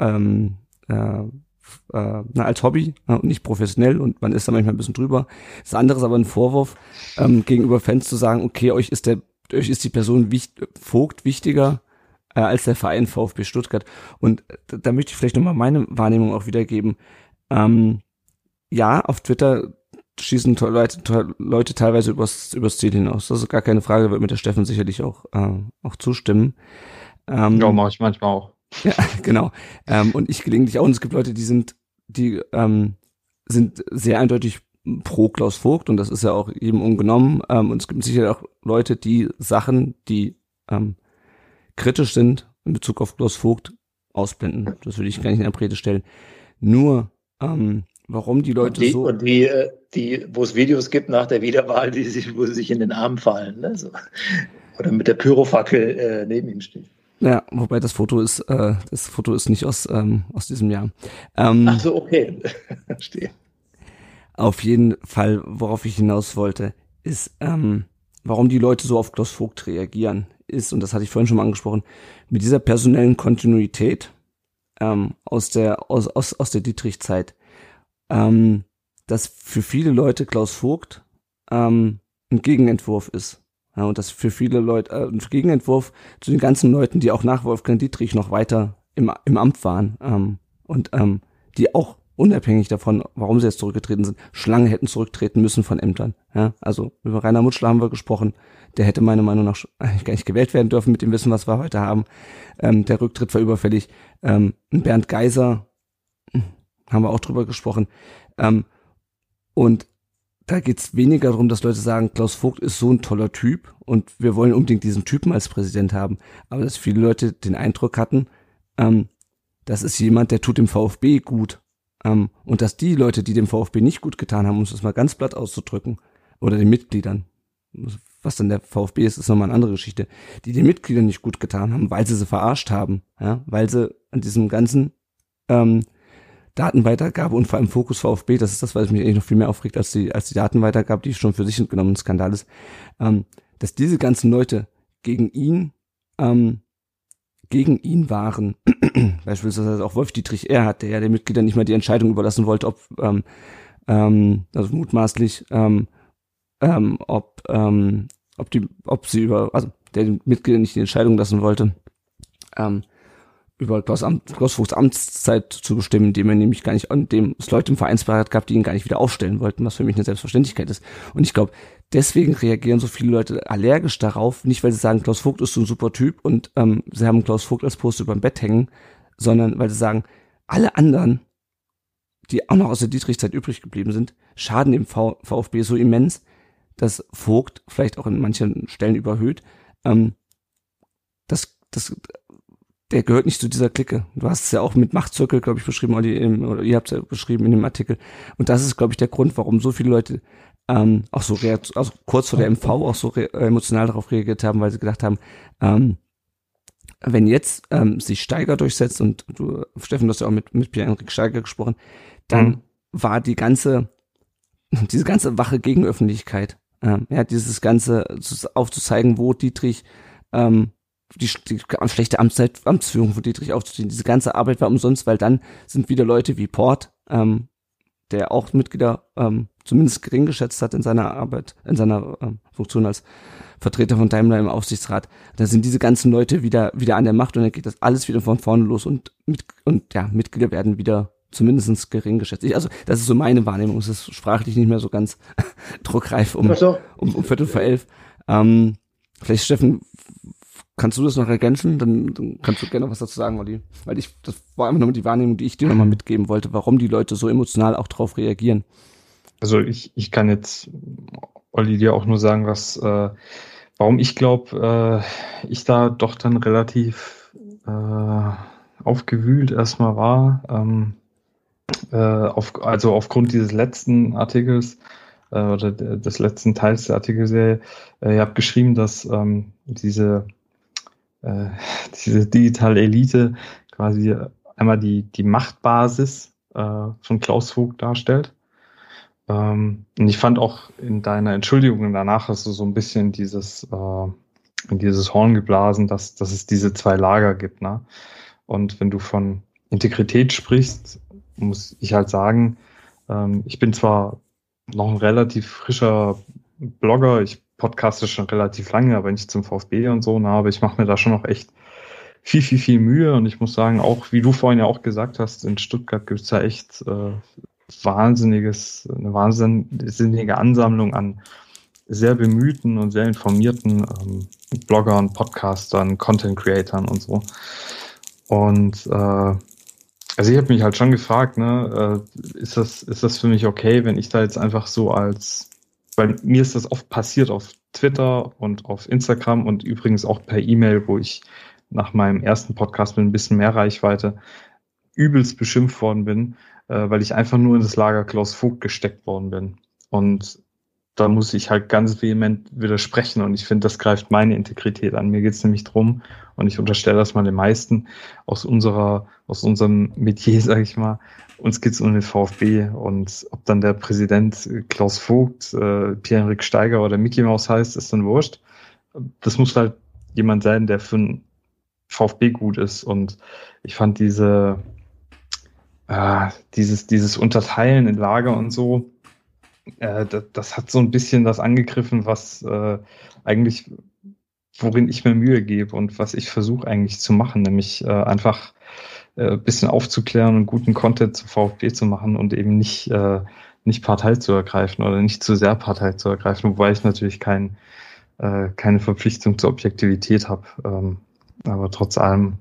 ähm, äh, äh, als Hobby äh, und nicht professionell und man ist da manchmal ein bisschen drüber. Das andere ist aber ein Vorwurf ähm, gegenüber Fans zu sagen, okay, euch ist der, euch ist die Person wichtig, Vogt wichtiger äh, als der Verein VfB Stuttgart. Und da, da möchte ich vielleicht nochmal meine Wahrnehmung auch wiedergeben. Ähm, ja, auf Twitter schießen Leute, Leute teilweise übers, übers Ziel hinaus. Das ist gar keine Frage, wird mit der Steffen sicherlich auch, äh, auch zustimmen. Ähm, ja, mache ich manchmal auch. Ja, genau. Ähm, und ich gelegentlich auch. Und es gibt Leute, die sind, die ähm, sind sehr eindeutig pro Klaus Vogt und das ist ja auch jedem ungenommen. Ähm, und es gibt sicher auch Leute, die Sachen, die ähm, kritisch sind in Bezug auf Klaus Vogt, ausblenden. Das würde ich gar nicht in der Brede stellen. Nur, ähm, warum die Leute und die, so. Und die, äh, die, wo es Videos gibt nach der Wiederwahl, die sich, wo sie sich in den Arm fallen, ne? so. Oder mit der Pyrofackel äh, neben ihm stehen. Ja, wobei das Foto ist, äh, das Foto ist nicht aus, ähm, aus diesem Jahr. Ähm, Ach so, okay. Verstehe. Auf jeden Fall, worauf ich hinaus wollte, ist, ähm, warum die Leute so auf Klaus Vogt reagieren, ist, und das hatte ich vorhin schon mal angesprochen, mit dieser personellen Kontinuität ähm, aus der, aus, aus, aus der Dietrich-Zeit, ähm, dass für viele Leute Klaus Vogt ähm, ein Gegenentwurf ist. Ja, und das für viele Leute äh, ein Gegenentwurf zu den ganzen Leuten, die auch nach Wolfgang Dietrich noch weiter im, im Amt waren ähm, und ähm, die auch unabhängig davon, warum sie jetzt zurückgetreten sind, Schlange hätten zurücktreten müssen von Ämtern. Ja, also über Rainer Mutschler haben wir gesprochen. Der hätte meiner Meinung nach eigentlich gar nicht gewählt werden dürfen mit dem Wissen, was wir heute haben. Ähm, der Rücktritt war überfällig. Ähm, Bernd Geiser hm, haben wir auch drüber gesprochen. Ähm, und da geht's weniger darum, dass Leute sagen, Klaus Vogt ist so ein toller Typ und wir wollen unbedingt diesen Typen als Präsident haben. Aber dass viele Leute den Eindruck hatten, ähm, das ist jemand, der tut dem VfB gut. Ähm, und dass die Leute, die dem VfB nicht gut getan haben, um es mal ganz platt auszudrücken, oder den Mitgliedern, was dann der VfB ist, ist nochmal eine andere Geschichte, die den Mitgliedern nicht gut getan haben, weil sie sie verarscht haben, ja, weil sie an diesem ganzen ähm, Datenweitergabe und vor allem Fokus VfB, das ist das, was mich eigentlich noch viel mehr aufregt als die, als die Datenweitergabe, die schon für sich genommen ein Skandal ist, ähm, dass diese ganzen Leute gegen ihn, ähm, gegen ihn waren, beispielsweise auch Wolf Dietrich Erhard, der ja den Mitgliedern nicht mal die Entscheidung überlassen wollte, ob, ähm, ähm, also mutmaßlich, ähm, ähm, ob, ähm, ob die, ob sie über, also der den Mitgliedern nicht die Entscheidung lassen wollte, ähm, über Klaus, Amt, Klaus Vogts Amtszeit zu bestimmen, indem er nämlich gar nicht, indem es Leute im Vereinsbeirat gab, die ihn gar nicht wieder aufstellen wollten, was für mich eine Selbstverständlichkeit ist. Und ich glaube, deswegen reagieren so viele Leute allergisch darauf, nicht weil sie sagen, Klaus Vogt ist so ein super Typ und ähm, sie haben Klaus Vogt als Post über dem Bett hängen, sondern weil sie sagen, alle anderen, die auch noch aus der Dietrichzeit übrig geblieben sind, schaden dem v VfB so immens, dass Vogt vielleicht auch in manchen Stellen überhöht, ähm, das, das der gehört nicht zu dieser Clique. Du hast es ja auch mit Machtzirkel, glaube ich, beschrieben, oder, oder ihr habt es ja beschrieben in dem Artikel. Und das ist, glaube ich, der Grund, warum so viele Leute ähm, auch so also kurz vor der MV auch so emotional darauf reagiert haben, weil sie gedacht haben, ähm, wenn jetzt ähm, sich Steiger durchsetzt und du, Steffen, du hast ja auch mit, mit Pierre-Enrik Steiger gesprochen, dann mhm. war die ganze, diese ganze wache Gegenöffentlichkeit, ähm, ja, dieses ganze aufzuzeigen, wo Dietrich ähm, die, die schlechte Amtszeit, Amtsführung von Dietrich aufzuziehen. Diese ganze Arbeit war umsonst, weil dann sind wieder Leute wie Port, ähm, der auch Mitglieder ähm, zumindest gering geschätzt hat in seiner Arbeit, in seiner ähm, Funktion als Vertreter von Daimler im Aufsichtsrat. Da sind diese ganzen Leute wieder wieder an der Macht und dann geht das alles wieder von vorne los und mit, und ja Mitglieder werden wieder zumindestens gering geschätzt. Ich, also das ist so meine Wahrnehmung. Es ist sprachlich nicht mehr so ganz druckreif um, um, um Viertel vor elf. Ähm, vielleicht Steffen, kannst du das noch ergänzen? Dann, dann kannst du gerne was dazu sagen, Olli. Weil ich, das war einfach nur die Wahrnehmung, die ich dir nochmal mitgeben wollte, warum die Leute so emotional auch drauf reagieren. Also ich, ich kann jetzt Olli dir auch nur sagen, was, äh, warum ich glaube, äh, ich da doch dann relativ äh, aufgewühlt erstmal war. Ähm, äh, auf, also aufgrund dieses letzten Artikels äh, oder des letzten Teils der Artikelserie, äh, ihr habt geschrieben, dass ähm, diese, äh, diese digitale Elite quasi einmal die, die Machtbasis äh, von Klaus Vogt darstellt. Ähm, und ich fand auch in deiner Entschuldigung danach hast du so ein bisschen dieses, äh, dieses Horn geblasen, dass, dass es diese zwei Lager gibt. Ne? Und wenn du von Integrität sprichst, muss ich halt sagen, ähm, ich bin zwar noch ein relativ frischer Blogger, ich podcaste schon relativ lange, aber nicht zum VfB und so, na, aber ich mache mir da schon noch echt viel, viel, viel Mühe und ich muss sagen, auch wie du vorhin ja auch gesagt hast, in Stuttgart gibt es ja echt äh, wahnsinniges, eine wahnsinnige Ansammlung an sehr bemühten und sehr informierten ähm, Bloggern, Podcastern, Content Creatern und so. Und äh, also ich habe mich halt schon gefragt, ne, äh, ist das, ist das für mich okay, wenn ich da jetzt einfach so als, weil mir ist das oft passiert auf Twitter und auf Instagram und übrigens auch per E-Mail, wo ich nach meinem ersten Podcast mit ein bisschen mehr Reichweite übelst beschimpft worden bin, äh, weil ich einfach nur in das Lager Klaus Vogt gesteckt worden bin. Und da muss ich halt ganz vehement widersprechen und ich finde, das greift meine Integrität an. Mir geht es nämlich drum und ich unterstelle das mal den meisten aus unserer, aus unserem Metier, sage ich mal, uns geht es um den VfB und ob dann der Präsident Klaus Vogt, äh, Pierre-Henrik Steiger oder Mickey Maus heißt, ist dann wurscht. Das muss halt jemand sein, der für einen VfB gut ist und ich fand diese, äh, dieses, dieses Unterteilen in Lager und so, äh, das, das, hat so ein bisschen das angegriffen, was äh, eigentlich, worin ich mir Mühe gebe und was ich versuche eigentlich zu machen, nämlich äh, einfach äh, bisschen aufzuklären und guten Content zu VfB zu machen und eben nicht, äh, nicht Partei zu ergreifen oder nicht zu sehr Partei zu ergreifen, wobei ich natürlich kein, äh, keine Verpflichtung zur Objektivität habe. Ähm, aber trotz allem,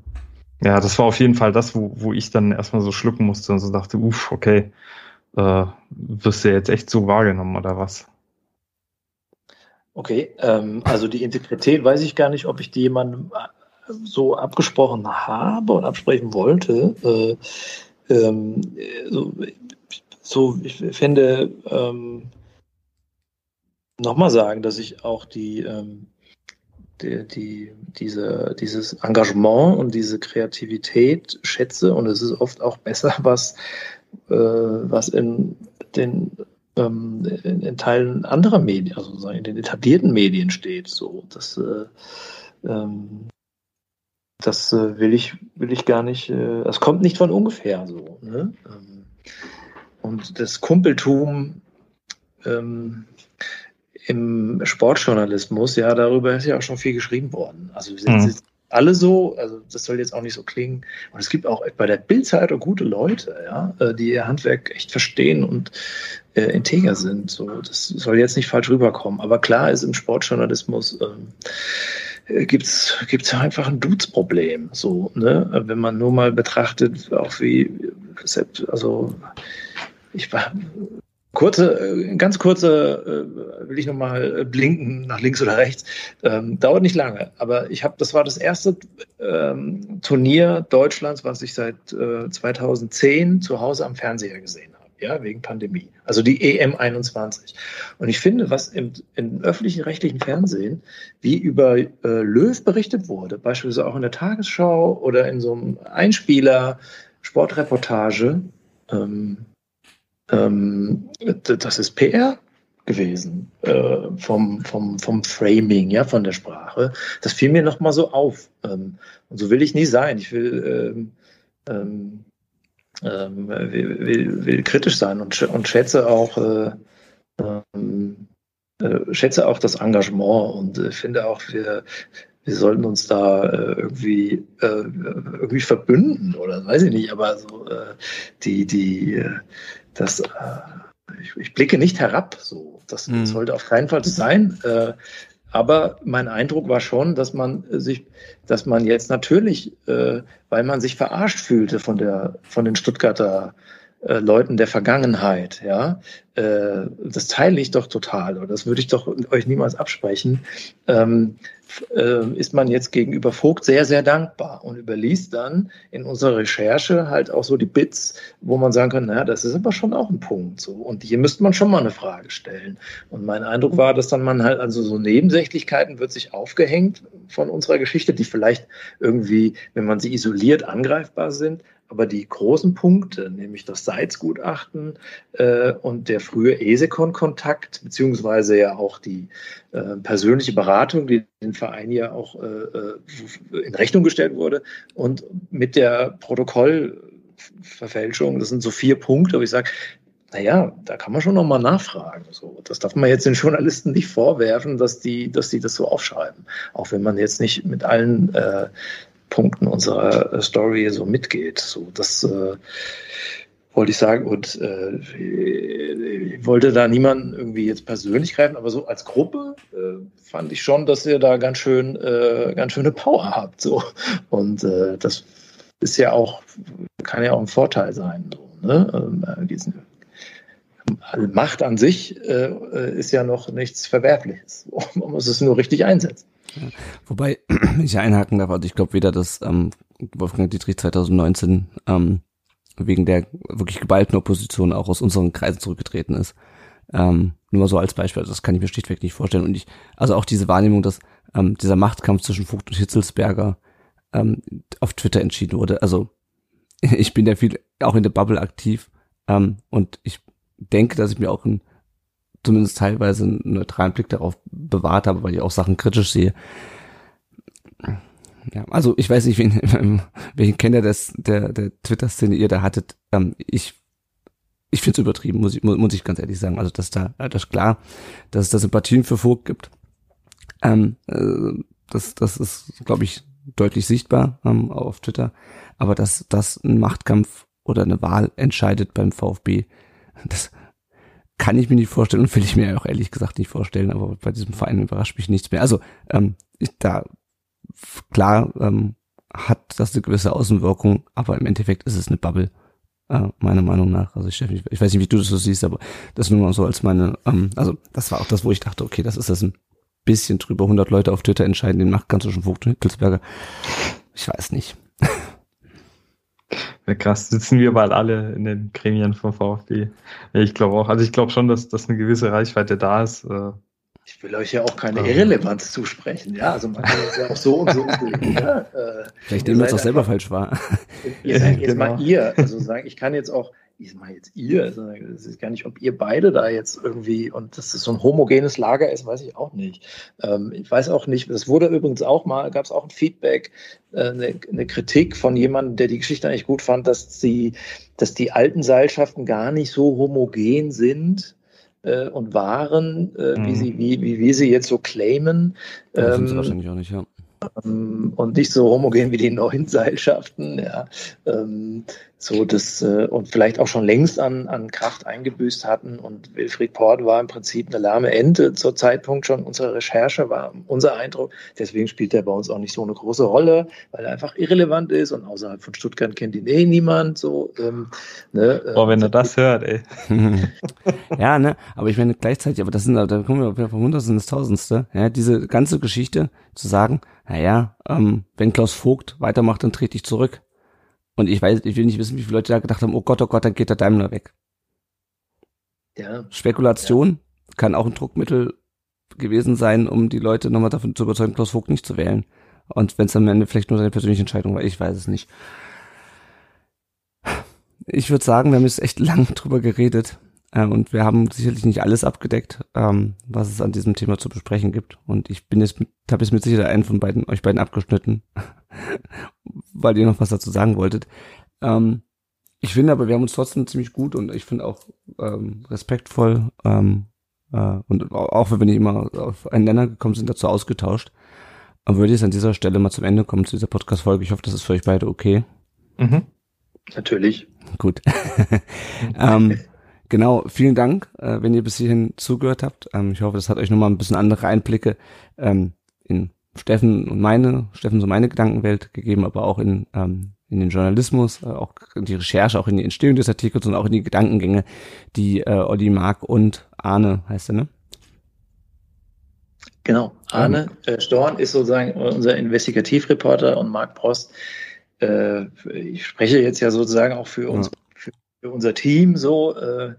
ja, das war auf jeden Fall das, wo, wo ich dann erstmal so schlucken musste und so dachte, uff, okay, äh, wirst du jetzt echt so wahrgenommen oder was? Okay, ähm, also die Integrität weiß ich gar nicht, ob ich die jemandem so abgesprochen habe und absprechen wollte. Äh, ähm, so, so, ich finde, ähm, nochmal sagen, dass ich auch die, ähm, die, die, diese, dieses Engagement und diese Kreativität schätze und es ist oft auch besser, was äh, was in den ähm, in, in, Teilen anderer Medien, also in den etablierten Medien steht. So, das, äh, ähm, das äh, will ich will ich gar nicht. Äh, das kommt nicht von ungefähr so. Ne? Ähm, und das Kumpeltum ähm, im Sportjournalismus, ja, darüber ist ja auch schon viel geschrieben worden. Also wir sind, mhm alle so, also das soll jetzt auch nicht so klingen. Und es gibt auch bei der Bildzeitung gute Leute, ja, äh, die ihr Handwerk echt verstehen und äh, integer sind. So, das soll jetzt nicht falsch rüberkommen. Aber klar ist im Sportjournalismus ähm, äh, gibt's gibt's einfach ein Dudes-Problem. So, ne, wenn man nur mal betrachtet, auch wie also ich war Kurze, äh, ganz kurze, äh, will ich nochmal äh, blinken nach links oder rechts. Ähm, dauert nicht lange, aber ich habe, das war das erste ähm, Turnier Deutschlands, was ich seit äh, 2010 zu Hause am Fernseher gesehen habe, ja, wegen Pandemie. Also die EM 21. Und ich finde, was im, im öffentlichen rechtlichen Fernsehen, wie über äh, Löw berichtet wurde, beispielsweise auch in der Tagesschau oder in so einem Einspieler, Sportreportage, ähm, ähm, das ist PR gewesen äh, vom, vom, vom Framing, ja, von der Sprache. Das fiel mir nochmal so auf. Ähm, und so will ich nie sein. Ich will ähm, ähm, will, will, will kritisch sein und, und schätze auch äh, ähm, äh, schätze auch das Engagement und äh, finde auch, wir, wir sollten uns da äh, irgendwie, äh, irgendwie verbünden oder weiß ich nicht, aber so äh, die, die, das, ich, ich blicke nicht herab, so. Das, Mhm. sollte auf keinen Fall so sein. Äh, aber mein Eindruck war schon, dass man sich, dass man jetzt natürlich, äh, weil man sich verarscht fühlte von der, von den Stuttgarter äh, Leuten der Vergangenheit, ja, äh, das teile ich doch total oder das würde ich doch euch niemals absprechen, ähm, äh, ist man jetzt gegenüber Vogt sehr, sehr dankbar und überliest dann in unserer Recherche halt auch so die Bits, wo man sagen kann, naja, das ist aber schon auch ein Punkt so. Und hier müsste man schon mal eine Frage stellen. Und mein Eindruck war, dass dann man halt, also so Nebensächlichkeiten wird sich aufgehängt von unserer Geschichte, die vielleicht irgendwie, wenn man sie isoliert, angreifbar sind, aber die großen Punkte, nämlich das Seitz-Gutachten äh, und der frühe Esekon-Kontakt, beziehungsweise ja auch die äh, persönliche Beratung, die den Verein ja auch äh, äh, in Rechnung gestellt wurde, und mit der Protokollverfälschung, das sind so vier Punkte, wo ich sage, naja, da kann man schon nochmal nachfragen. So, das darf man jetzt den Journalisten nicht vorwerfen, dass die, dass die das so aufschreiben. Auch wenn man jetzt nicht mit allen äh, Punkten unserer äh, Story so mitgeht. So, das äh, wollte ich sagen. Und äh, ich wollte da niemanden irgendwie jetzt persönlich greifen, aber so als Gruppe äh, fand ich schon, dass ihr da ganz schön, äh, ganz schöne Power habt. So. Und äh, das ist ja auch, kann ja auch ein Vorteil sein. So, ne? ähm, äh, diesen, Macht an sich äh, ist ja noch nichts Verwerfliches. Man muss es nur richtig einsetzen. Wobei ich einhaken darf, also ich glaube weder, dass ähm, Wolfgang Dietrich 2019 ähm, wegen der wirklich geballten Opposition auch aus unseren Kreisen zurückgetreten ist. Ähm, nur mal so als Beispiel, also das kann ich mir schlichtweg nicht vorstellen. Und ich, also auch diese Wahrnehmung, dass ähm, dieser Machtkampf zwischen Vogt und Hitzelsberger ähm, auf Twitter entschieden wurde. Also ich bin ja viel auch in der Bubble aktiv ähm, und ich denke, dass ich mir auch einen, zumindest teilweise einen neutralen Blick darauf bewahrt habe, weil ich auch Sachen kritisch sehe. Ja, also ich weiß nicht, wen, welchen Kenner des, der, der Twitter-Szene ihr da hattet. Ähm, ich ich finde es übertrieben, muss ich, muss, ich ganz ehrlich sagen. Also dass da, das ist klar, dass es da Sympathien für Vogt gibt. Ähm, äh, das, das ist, glaube ich, deutlich sichtbar ähm, auf Twitter. Aber dass das ein Machtkampf oder eine Wahl entscheidet beim VfB, das kann ich mir nicht vorstellen und will ich mir auch ehrlich gesagt nicht vorstellen. Aber bei diesem Verein überrascht mich nichts mehr. Also ähm, ich, da klar ähm, hat das eine gewisse Außenwirkung, aber im Endeffekt ist es eine Bubble, äh, meiner Meinung nach. Also ich, ich weiß nicht, wie du das so siehst, aber das nur mal so als meine, ähm, also das war auch das, wo ich dachte, okay, das ist das ein bisschen drüber 100 Leute auf Twitter entscheiden, den Machtkampf zwischen Vogt und Hitzelsberger. Ich weiß nicht. Ja, krass, sitzen wir bald alle in den Gremien vom VfB. Ich glaube auch. Also ich glaube schon, dass, dass eine gewisse Reichweite da ist. Ich will euch ja auch keine Irrelevanz zusprechen, ja. Also man kann es ja auch so und so umlegen. Ja? Äh, Vielleicht nehmen wir es auch selber falsch wahr. Ihr seid jetzt Genau. mal ihr, also sagen, ich kann jetzt auch, ich sag mal jetzt ihr, also es ist gar nicht, ob ihr beide da jetzt irgendwie und dass das so ein homogenes Lager ist, weiß ich auch nicht. Ähm, ich weiß auch nicht, das wurde übrigens auch mal, gab es auch ein Feedback, äh, eine, eine Kritik von jemandem, der die Geschichte eigentlich gut fand, dass die, dass die alten Seilschaften gar nicht so homogen sind äh, und waren, äh, wie Mhm. sie, wie, wie wir sie jetzt so claimen. Das sind sie Ähm, wahrscheinlich auch nicht, ja. ähm, und nicht so homogen wie die neuen Seilschaften, ja. Ähm, so das äh, und vielleicht auch schon längst an, an Kraft eingebüßt hatten. Und Wilfried Port war im Prinzip eine lahme Ente zur Zeitpunkt schon unserer Recherche, war unser Eindruck. Deswegen spielt er bei uns auch nicht so eine große Rolle, weil er einfach irrelevant ist und außerhalb von Stuttgart kennt ihn eh niemand. So, ähm, ne, äh, boah, wenn er das hört, ey. ja, ne, aber ich meine gleichzeitig, aber das sind, da kommen wir wieder vom Hundertsten ins Tausendste, ja, diese ganze Geschichte zu sagen, naja, ähm, wenn Klaus Vogt weitermacht, dann trete ich zurück. Und ich weiß, ich will nicht wissen, wie viele Leute da gedacht haben, oh Gott, oh Gott, dann geht der Daimler weg. ja, Spekulation kann auch ein Druckmittel gewesen sein, um die Leute nochmal davon zu überzeugen, Klaus Vogt nicht zu wählen. Und wenn es am Ende vielleicht nur seine persönliche Entscheidung war, ich weiß es nicht. Ich würde sagen, wir haben jetzt echt lang drüber geredet äh, und wir haben sicherlich nicht alles abgedeckt, ähm, was es an diesem Thema zu besprechen gibt. Und ich bin jetzt, habe jetzt mit Sicherheit einen von beiden, euch beiden abgeschnitten, weil ihr noch was dazu sagen wolltet. Ähm, Ich finde aber, wir haben uns trotzdem ziemlich gut und ich finde auch ähm, respektvoll ähm, äh, und auch wenn wir nicht immer auf einen Nenner gekommen sind, dazu ausgetauscht. Aber würde ich an dieser Stelle mal zum Ende kommen zu dieser Podcast-Folge. Ich hoffe, das ist für euch beide okay. Mhm. Natürlich. Gut. ähm, genau, vielen Dank, äh, wenn ihr bis hierhin zugehört habt. Ähm, ich hoffe, das hat euch nochmal ein bisschen andere Einblicke ähm, in Steffen und meine, Steffen so meine Gedankenwelt gegeben, aber auch in, ähm, in den Journalismus, äh, auch in die Recherche, auch in die Entstehung des Artikels und auch in die Gedankengänge, die äh, Olli Mark und Arne heißt er, ne? Genau. Arne äh, Storn ist sozusagen unser Investigativreporter und Marc Prost. Äh, ich spreche jetzt ja sozusagen auch für uns, für, für unser Team so. Äh,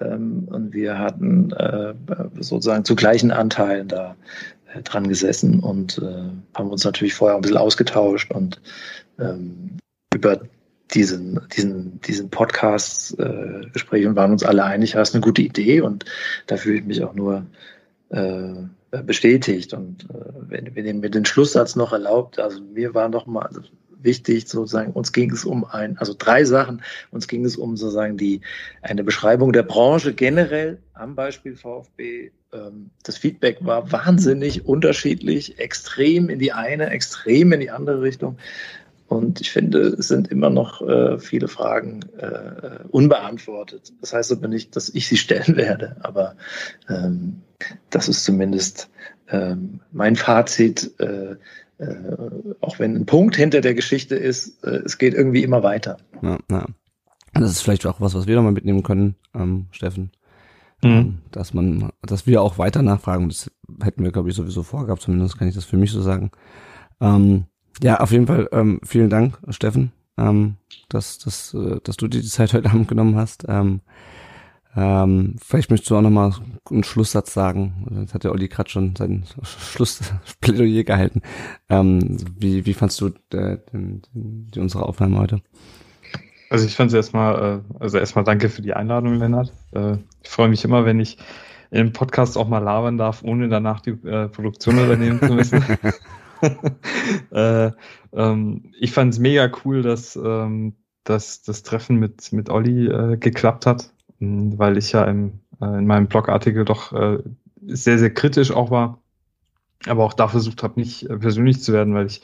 ähm, und wir hatten äh, sozusagen zu gleichen Anteilen da dran gesessen und äh, haben uns natürlich vorher ein bisschen ausgetauscht und ähm, über diesen, diesen, diesen Podcast-Gespräch äh, und waren uns alle einig, das ist eine gute Idee und da fühle ich mich auch nur äh, bestätigt. Und äh, wenn, wenn ihr mir den Schlusssatz noch erlaubt, also mir war noch mal wichtig, sozusagen, uns ging es um ein, also drei Sachen, uns ging es um sozusagen die, eine Beschreibung der Branche generell am Beispiel VfB. Ähm, das Feedback war wahnsinnig unterschiedlich, extrem in die eine, extrem in die andere Richtung. Und ich finde, es sind immer noch äh, viele Fragen äh, unbeantwortet. Das heißt aber nicht, dass ich sie stellen werde, aber ähm, das ist zumindest ähm, mein Fazit. Äh, äh, auch wenn ein Punkt hinter der Geschichte ist, äh, es geht irgendwie immer weiter. Ja, ja. Das ist vielleicht auch was, was wir nochmal mitnehmen können, ähm, Steffen. Mhm. Ähm, dass man, dass wir auch weiter nachfragen. Das hätten wir, glaube ich, sowieso vorgehabt, zumindest kann ich das für mich so sagen. Ähm, ja, auf jeden Fall ähm, vielen Dank, Steffen, ähm, dass, dass, äh, dass du dir die Zeit heute Abend genommen hast. Ähm, ähm, vielleicht möchtest du auch nochmal einen Schlusssatz sagen. Jetzt hat der Olli gerade schon sein Schlussplädoyer gehalten. Ähm, wie, wie fandst du äh, die, die, unsere Aufnahme heute? Also ich fand es erstmal, äh, also erstmal danke für die Einladung, Lennart. Äh, ich freue mich immer, wenn ich im Podcast auch mal labern darf, ohne danach die äh, Produktion übernehmen zu müssen. äh, ähm, ich fand es mega cool, dass, ähm, dass das Treffen mit, mit Olli äh, geklappt hat, weil ich ja im, äh, in meinem Blogartikel doch sehr, sehr kritisch auch war, aber auch da versucht habe, nicht äh, persönlich zu werden, weil ich,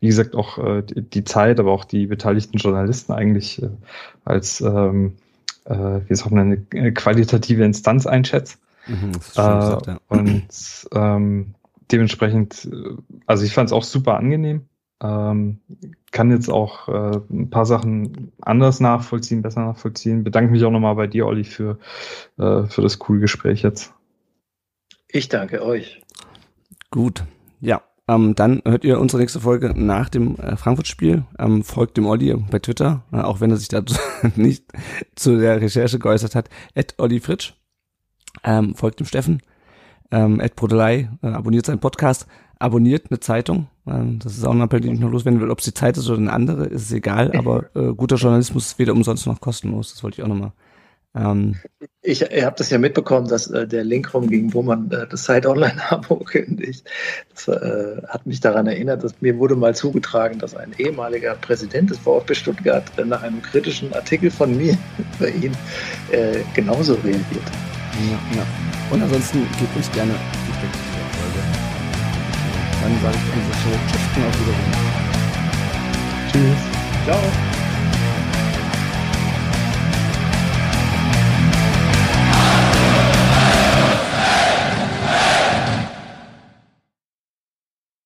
wie gesagt, auch äh, die, Zeit, aber auch die beteiligten Journalisten eigentlich äh, als ähm, äh, wie sagt man, eine qualitative Instanz einschätze. Mhm, das ist äh, gesagt, ja. Und ähm, dementsprechend, äh, also ich fand es auch super angenehm. Ähm, kann jetzt auch äh, ein paar Sachen anders nachvollziehen, besser nachvollziehen. Bedanke mich auch nochmal bei dir, Olli, für, äh, für das coole Gespräch jetzt. Ich danke euch. Gut, ja. Ähm, dann hört ihr unsere nächste Folge nach dem äh, Frankfurt-Spiel. Ähm, folgt dem Olli bei Twitter, äh, auch wenn er sich da nicht zu der Recherche geäußert hat. Ed Olli Fritsch. Ähm, folgt dem Steffen ähm, Ed Brodelei, äh, abonniert seinen Podcast, abonniert eine Zeitung. Ähm, das ist auch ein Appell, den ich noch loswerden will. Ob es die Zeit ist oder eine andere, ist es egal, aber äh, guter Journalismus ist weder umsonst noch kostenlos. Das wollte ich auch nochmal. Ähm, ich ich habe das ja mitbekommen, dass äh, der Link rumging, wo man äh, das Site Online-Abo kündigt. Das äh, hat mich daran erinnert, dass mir wurde mal zugetragen, dass ein ehemaliger Präsident des VfB Stuttgart äh, nach einem kritischen Artikel von mir über ihn äh, genauso reagiert. Ja, ja. Und ansonsten gebt uns gerne Feedback zu dieser Folge. Dann sage ich dieser Stelle Tschüss und auf Wiedersehen. Tschüss. Ciao.